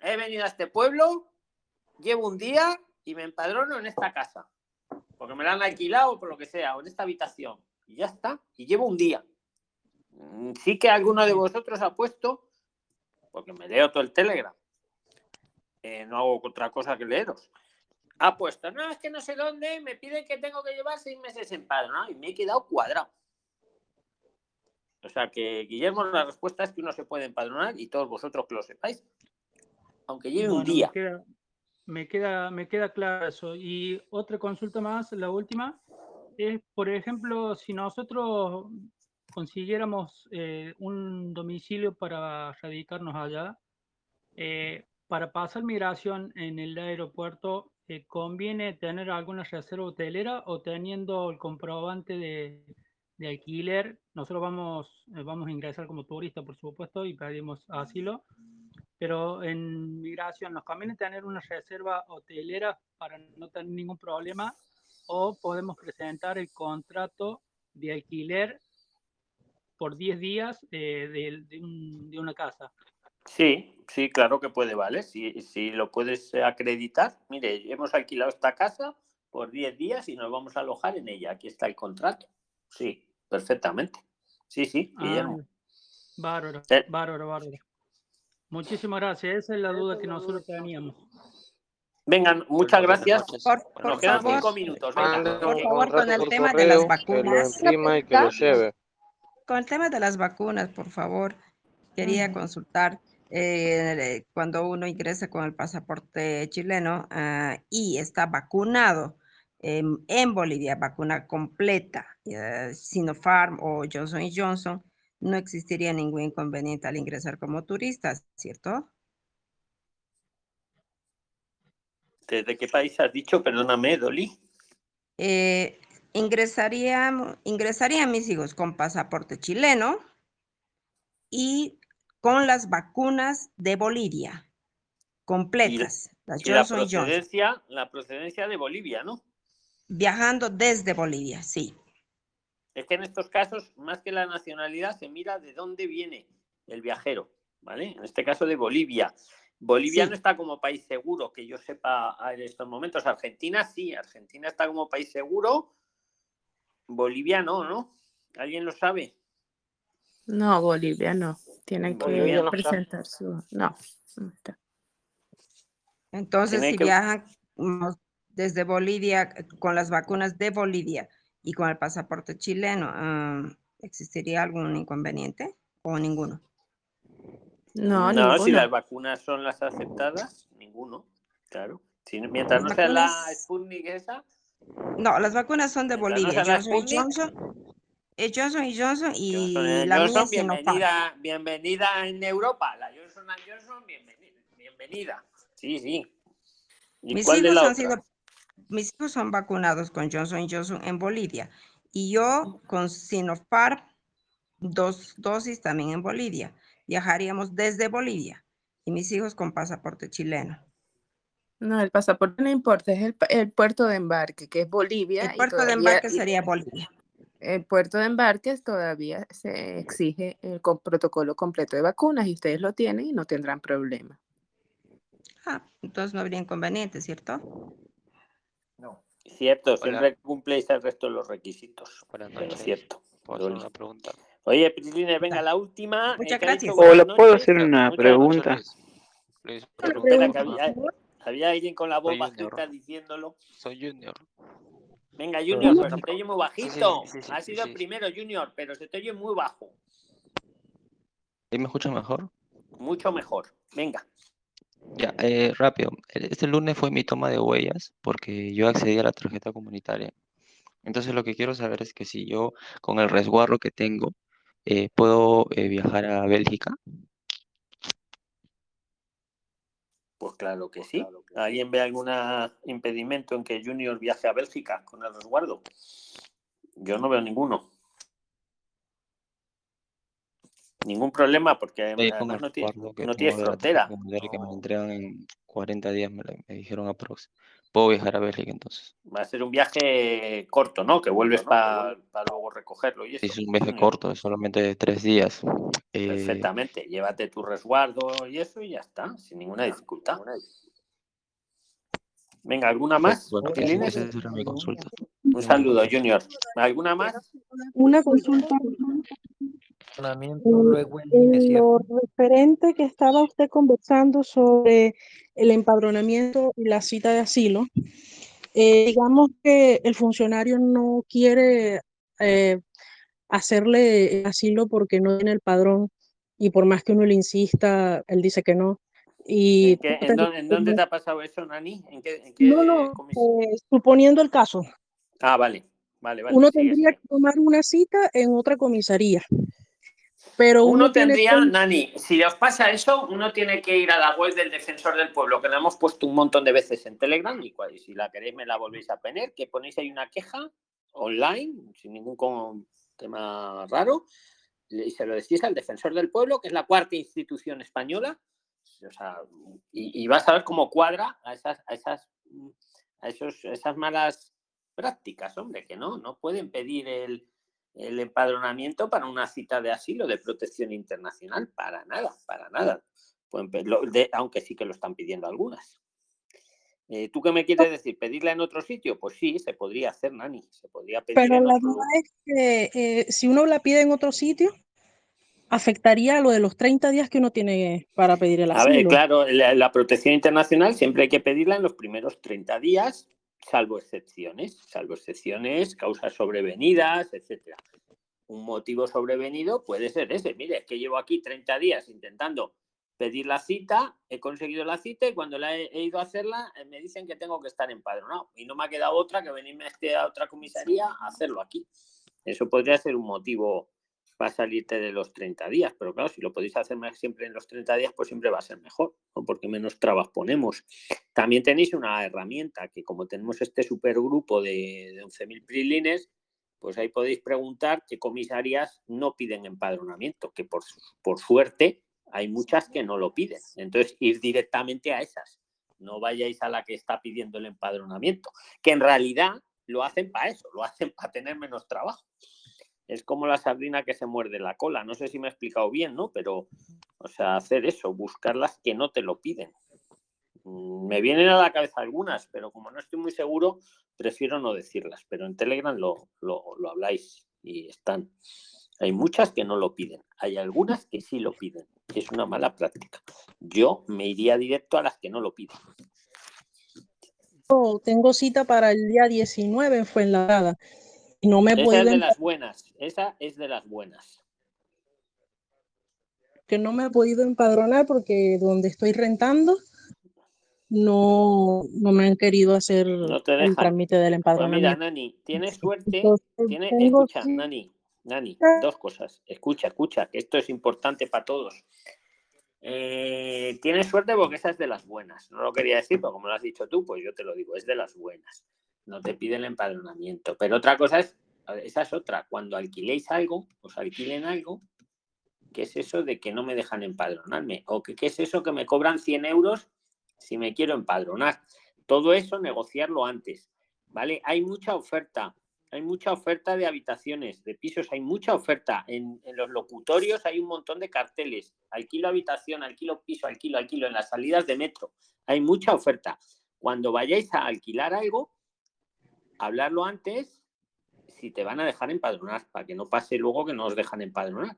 he venido a este pueblo, llevo un día y me empadrono en esta casa. Porque me la han alquilado por lo que sea, o en esta habitación. Y ya está. Y llevo un día. Mm, Sí que alguno de vosotros ha puesto, porque me leo todo el Telegram. eh, no hago otra cosa que leeros. Ha puesto, no, es que no sé dónde, me piden que tengo que llevar seis meses empadronado y me he quedado cuadrado. O sea que, Guillermo, la respuesta es que uno se puede empadronar y todos vosotros que lo sepáis, aunque lleve un día. Me queda, me queda, me queda claro eso. Y otra consulta más, la última, es, por ejemplo, si nosotros consiguiéramos eh, un domicilio para radicarnos allá, eh, para pasar migración en el aeropuerto, eh, ¿conviene tener alguna reserva hotelera o teniendo el comprobante de, de alquiler? Nosotros vamos, eh, vamos a ingresar como turista, por supuesto, y pedimos asilo, pero en migración nos conviene tener una reserva hotelera para no tener ningún problema o podemos presentar el contrato de alquiler por 10 días eh, de, de un- de una casa. Sí, sí, claro que puede, ¿vale? Si, si lo puedes acreditar, mire, hemos alquilado esta casa por 10 días y nos vamos a alojar en ella. Aquí está el contrato. Sí, perfectamente. Sí, sí, Ah, Guillermo. bárbaro, Eh. bárbaro, bárbaro. Muchísimas gracias. Esa es la duda que nosotros teníamos. Vengan, muchas gracias. noches. Por, Nos por quedan favor, cinco minutos. venga. Por favor, con el por tema de las correo, que lo vacunas, imprima y que lo lleve. Con el tema de las vacunas, por favor, quería consultar eh, cuando uno ingresa con el pasaporte chileno ah, y está vacunado em, en Bolivia, vacuna completa, eh, Sinopharm o Johnson Johnson, no existiría ningún inconveniente al ingresar como turista, ¿cierto? ¿Desde qué país has dicho? Perdóname, Dolly. Eh, ingresarían, ingresarían mis hijos con pasaporte chileno y con las vacunas de Bolivia, Y completas, las y la Johnson, procedencia, la procedencia de Bolivia, ¿no? viajando desde Bolivia, sí. Es que en estos casos, más que la nacionalidad, se mira de dónde viene el viajero, ¿vale? En este caso de Bolivia. Bolivia Sí. no está como país seguro, que yo sepa en estos momentos. Argentina sí, Argentina está como país seguro. Bolivia no, ¿no? ¿Alguien lo sabe? No, Bolivia no. Tienen Bolivia que no presentar su... No. no. Entonces, Tiene si que- viajan desde Bolivia con las vacunas de Bolivia y con el pasaporte chileno, ah, ¿existiría algún inconveniente o ninguno? No, si ninguno. las vacunas son las aceptadas, ninguno, claro. Si- mientras no sea la Sputnik esa, No, las vacunas son de Bolivia. Johnson y. Johnson, eh, Johnson y Johnson y Johnson and la mía es bienvenida, bienvenida en Europa. La Johnson Johnson, bienvenida. bienvenida. Sí, sí. ¿Y Mis cuál hijos la han otra? sido, mis hijos son vacunados con Johnson Johnson en Bolivia y yo con Sinopharm dos dosis también en Bolivia. Viajaríamos desde Bolivia y mis hijos con pasaporte chileno. No, el pasaporte no importa, es el, el puerto de embarque, que es Bolivia. El y puerto de embarque sería Bolivia. El puerto de embarque todavía se exige el co- protocolo completo de vacunas y ustedes lo tienen y no tendrán problema. Ah, entonces no habría inconveniente, ¿cierto? No. Cierto, Hola. siempre cumpléis el resto de los requisitos. Noches. cierto. ¿Puedo hacer una pregunta? Oye, Prisline, venga, la última. eh, Muchas dicho gracias. Hola, ¿puedo hacer una Muchas pregunta? Luis, pregunta, había, alguien con la voz Soy Junior. bajita diciéndolo. Soy Junior. Venga, Pero Junior, pero una se te oye muy bajito. sí, sí, sí, ha sido sí. el primero, Junior, pero se te oye muy bajo. ¿Ahí me escuchan mejor? Mucho mejor. Venga. Ya, eh, rápido. El- Este lunes fue mi toma de huellas porque yo accedí a la tarjeta comunitaria. Entonces lo que quiero saber es que si yo con el resguardo que tengo eh, puedo eh, viajar a Bélgica. Pues claro que sí. ¿Alguien ve algún impedimento en que Junior viaje a Bélgica con el resguardo? Yo no veo ninguno. Ningún problema porque además el no, tiene, que no de la tarjeta frontera. que me entregan en 40 días, me, me dijeron aprox. Puedo viajar a Bélgica entonces. Va a ser un viaje corto, ¿no? Que vuelves para luego recogerlo y Sí, eso. es un viaje Junior. corto, es solamente de tres días. Eh, Perfectamente. Llévate tu resguardo y eso y ya está, sin ninguna dificultad. Venga, ¿alguna más? bueno, esa era mi consulta. Un saludo, Junior. ¿Alguna más? Una consulta luego en en lo referente que estaba usted conversando sobre el empadronamiento y la cita de asilo. eh, digamos que el funcionario no quiere eh, hacerle asilo porque no tiene el padrón y por más que uno le insista, él dice que no. Y ¿En, qué- en dónde, en dónde te ha pasado eso, Nani? ¿En qué, en qué no, no, eh, suponiendo el caso, Ah, vale, vale, vale. uno sigue, tendría sigue. que tomar una cita en otra comisaría, pero uno, tendría, que- Nani, si os pasa eso, uno tiene que ir a la web del Defensor del Pueblo, que la hemos puesto un montón de veces en Telegram, y cual- si la queréis me la volvéis a poner, que ponéis ahí una queja online, sin ningún con- tema raro, y se lo decís al Defensor del Pueblo, que es la cuarta institución española, o sea, y, y vas a ver cómo cuadra a esas, a esas, a esos, esas malas prácticas, hombre, que no, no pueden pedir el, el empadronamiento para una cita de asilo de protección internacional, para nada, para nada. Lo- de- aunque sí que lo están pidiendo algunas. Eh, ¿Tú qué me quieres decir? ¿Pedirla en otro sitio? Pues sí, se podría hacer, Nani, se podría pedir Pero en la otro duda es que eh, si uno la pide en otro sitio, afectaría lo de los 30 días que uno tiene para pedir el A ver, asilo. claro, la, la protección internacional siempre hay que pedirla en los primeros 30 días, salvo excepciones, salvo excepciones, causas sobrevenidas, etcétera. Un motivo sobrevenido puede ser ese. Mire, es que llevo aquí 30 días intentando pedir la cita, he conseguido la cita y cuando la he, ido a hacerla eh, me dicen que tengo que estar empadronado y no me ha quedado otra que venirme a, este- a otra comisaría a hacerlo aquí. Eso podría ser un motivo para salirte de los 30 días, pero claro, si lo podéis hacer más siempre en los 30 días, pues siempre va a ser mejor, ¿no? porque menos trabas ponemos. También tenéis una herramienta que como tenemos este supergrupo de, de 11.000 prilines, pues ahí podéis preguntar qué comisarías no piden empadronamiento, que por, por suerte hay muchas que no lo piden. Entonces, ir directamente a esas. No vayáis a la que está pidiendo el empadronamiento, que en realidad lo hacen para eso, lo hacen para tener menos trabajo. Es como la sardina que se muerde la cola. No sé si me he explicado bien, ¿no? Pero, o sea, hacer eso, buscar las que no te lo piden. Mm, Me vienen a la cabeza algunas, pero como no estoy muy seguro, prefiero no decirlas. Pero en Telegram lo, lo, lo habláis y están. Hay muchas que no lo piden. Hay algunas que sí lo piden. Es una mala práctica. Yo me iría directo a las que no lo piden. Oh, tengo cita para el día 19 en Fuenlabrada. No me Esa es de las buenas. Esa es de las buenas. que no me he podido empadronar porque donde estoy rentando no, no me han querido hacer No el trámite del Pues mira, empadronamiento. Nani, tienes suerte. Entonces, Tiene, tengo escucha. Nani, Nani, dos cosas. Escucha, escucha, que esto es importante para todos. Eh, tienes suerte porque esa es de las buenas. No lo quería decir, pero como lo has dicho tú, pues yo te lo digo, es de las buenas. No te pide el empadronamiento. Pero otra cosa es, esa es otra, cuando alquiléis algo, os alquilen algo, ¿qué es eso de que no me dejan empadronarme? ¿O que, qué es eso que me cobran 100 euros si me quiero empadronar? Todo eso negociarlo antes, ¿vale? Hay mucha oferta, hay mucha oferta de habitaciones, de pisos, hay mucha oferta. En, en los locutorios hay un montón de carteles, alquilo habitación, alquilo piso, alquilo, alquilo, en las salidas de metro, hay mucha oferta. Cuando vayáis a alquilar algo, hablarlo antes si te van a dejar empadronar, para que no pase luego que no os dejan empadronar.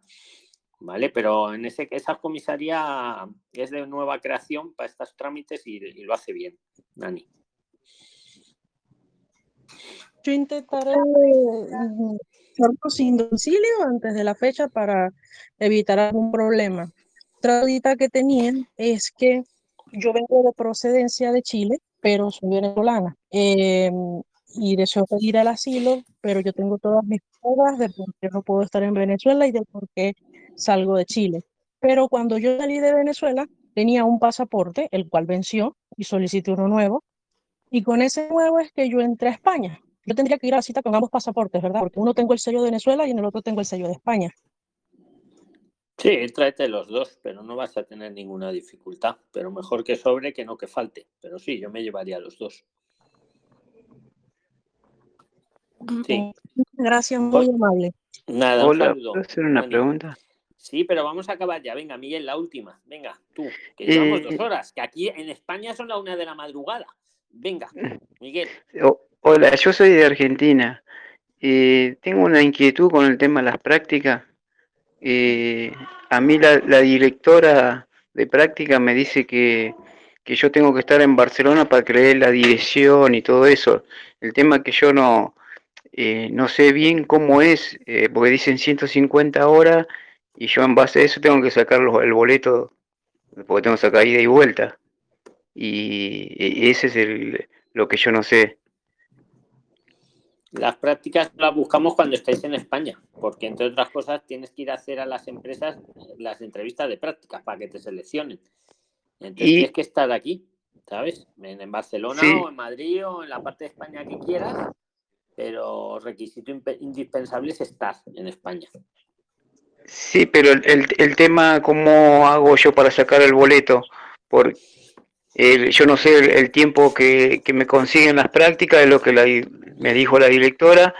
¿Vale? Pero en ese esa comisaría es de nueva creación para estos trámites y, y lo hace bien, Nani. Yo intentaré hacerlo sin domicilio antes de la fecha para evitar algún problema. Otra dudita que tenía es que yo vengo de procedencia de Chile, pero soy venezolana. eh, y deseo pedir el asilo, pero yo tengo todas mis pruebas de por qué no puedo estar en Venezuela y de por qué salgo de Chile. Pero cuando yo salí de Venezuela, tenía un pasaporte, el cual venció, y solicité uno nuevo. Y con ese nuevo es que yo entré a España. Yo tendría que ir a la cita con ambos pasaportes, ¿verdad? Porque uno tengo el sello de Venezuela y en el otro tengo el sello de España. Sí, tráete los dos, pero no vas a tener ninguna dificultad. Pero mejor que sobre que no que falte. Pero sí, yo me llevaría los dos. Sí. Gracias, muy amable. Nada, un Hola, saludo. ¿puedo hacer una Nani. pregunta? Sí, pero vamos a acabar ya. Venga, Miguel, la última. Venga, tú, que llevamos dos Eh, horas. Que aquí en España son la una de la madrugada. Venga, Miguel. hola, yo soy de Argentina. Eh, tengo una inquietud con el tema de las prácticas. Eh, a mí la, la directora de práctica me dice que, que yo tengo que estar en Barcelona para creer la dirección y todo eso. El tema es que yo no, eh, no sé bien cómo es, eh, porque dicen 150 horas y yo en base a eso tengo que sacar los- el boleto, porque tengo que sacar ida y vuelta. Y, y ese es el, lo que yo no sé. Las prácticas las buscamos cuando estáis en España, porque entre otras cosas tienes que ir a hacer a las empresas las entrevistas de prácticas para que te seleccionen. Entonces Y- tienes que estar aquí, ¿sabes? En, en Barcelona Sí. o en Madrid o en la parte de España que quieras, pero requisito indispensable es estar en España. Sí, pero el, el, el tema, ¿cómo hago yo para sacar el boleto? Por, el- yo no sé el, el tiempo que, que me consiguen las prácticas, es lo que la me dijo la directora,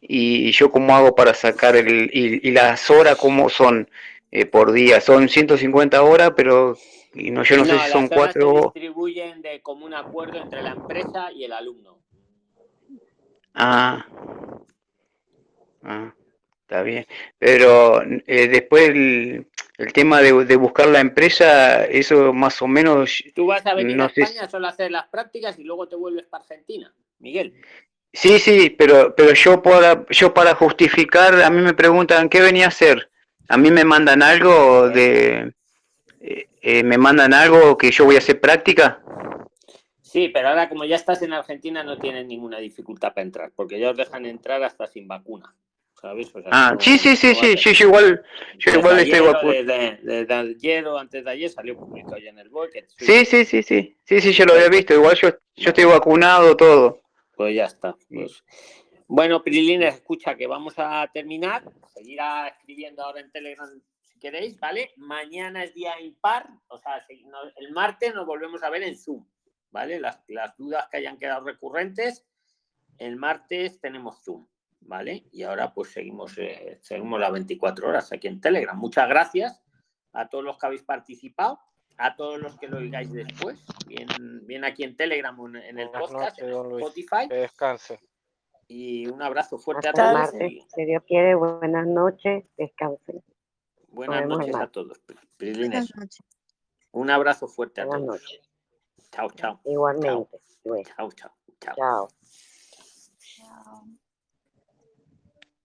y yo cómo hago para sacar el, y, y las horas, ¿cómo son eh, por día? Son 150 horas, pero y no, yo no, sé si son se cuatro o... distribuyen de común acuerdo entre la empresa y el alumno. Ah, ah, está bien. Pero eh, después el, el tema de, de buscar la empresa, eso más o menos, Tú vas a venir no a sé. España solo a hacer las prácticas y luego te vuelves para Argentina, Miguel. Sí, sí, pero, pero yo para, yo para justificar, a mí me preguntan, ¿qué venía a hacer? A mí me mandan algo de, eh, eh, me mandan algo que yo voy a hacer práctica. Sí, pero ahora como ya estás en Argentina no tienes ninguna dificultad para entrar, porque ya os dejan entrar hasta sin vacuna, ¿sabes? O sea, Ah, sí, sí, sí, sí, sí, igual, yo Desde igual estoy ayer o vacunado. Desde, desde ayer o antes de ayer salió publicado ya en el que Sí, sí, sí, sí, sí, sí, yo lo había visto, igual yo, yo estoy vacunado, todo. Pues ya está. pues. Bueno, Prilines, escucha que vamos a terminar. Seguirá escribiendo ahora en Telegram si queréis, ¿vale? Mañana es día impar, o sea, el martes nos volvemos a ver en Zoom, ¿vale? Las, las dudas que hayan quedado recurrentes, el martes tenemos Zoom, ¿vale? Y ahora pues seguimos, eh, seguimos las 24 horas aquí en Telegram. Muchas gracias a todos los que habéis participado, a todos los que lo oigáis después, bien, bien aquí en Telegram o en, en el Buenas podcast, noches, en. Spotify. Que descanse. Y un abrazo fuerte a Hasta el todos. martes, y si Dios quiere, buenas noches, descansen. buenas noches a todos. Prilines. Un abrazo fuerte a Buenas todos. noches. Chao, chao. Igualmente. Chao, chao. Chao. chao.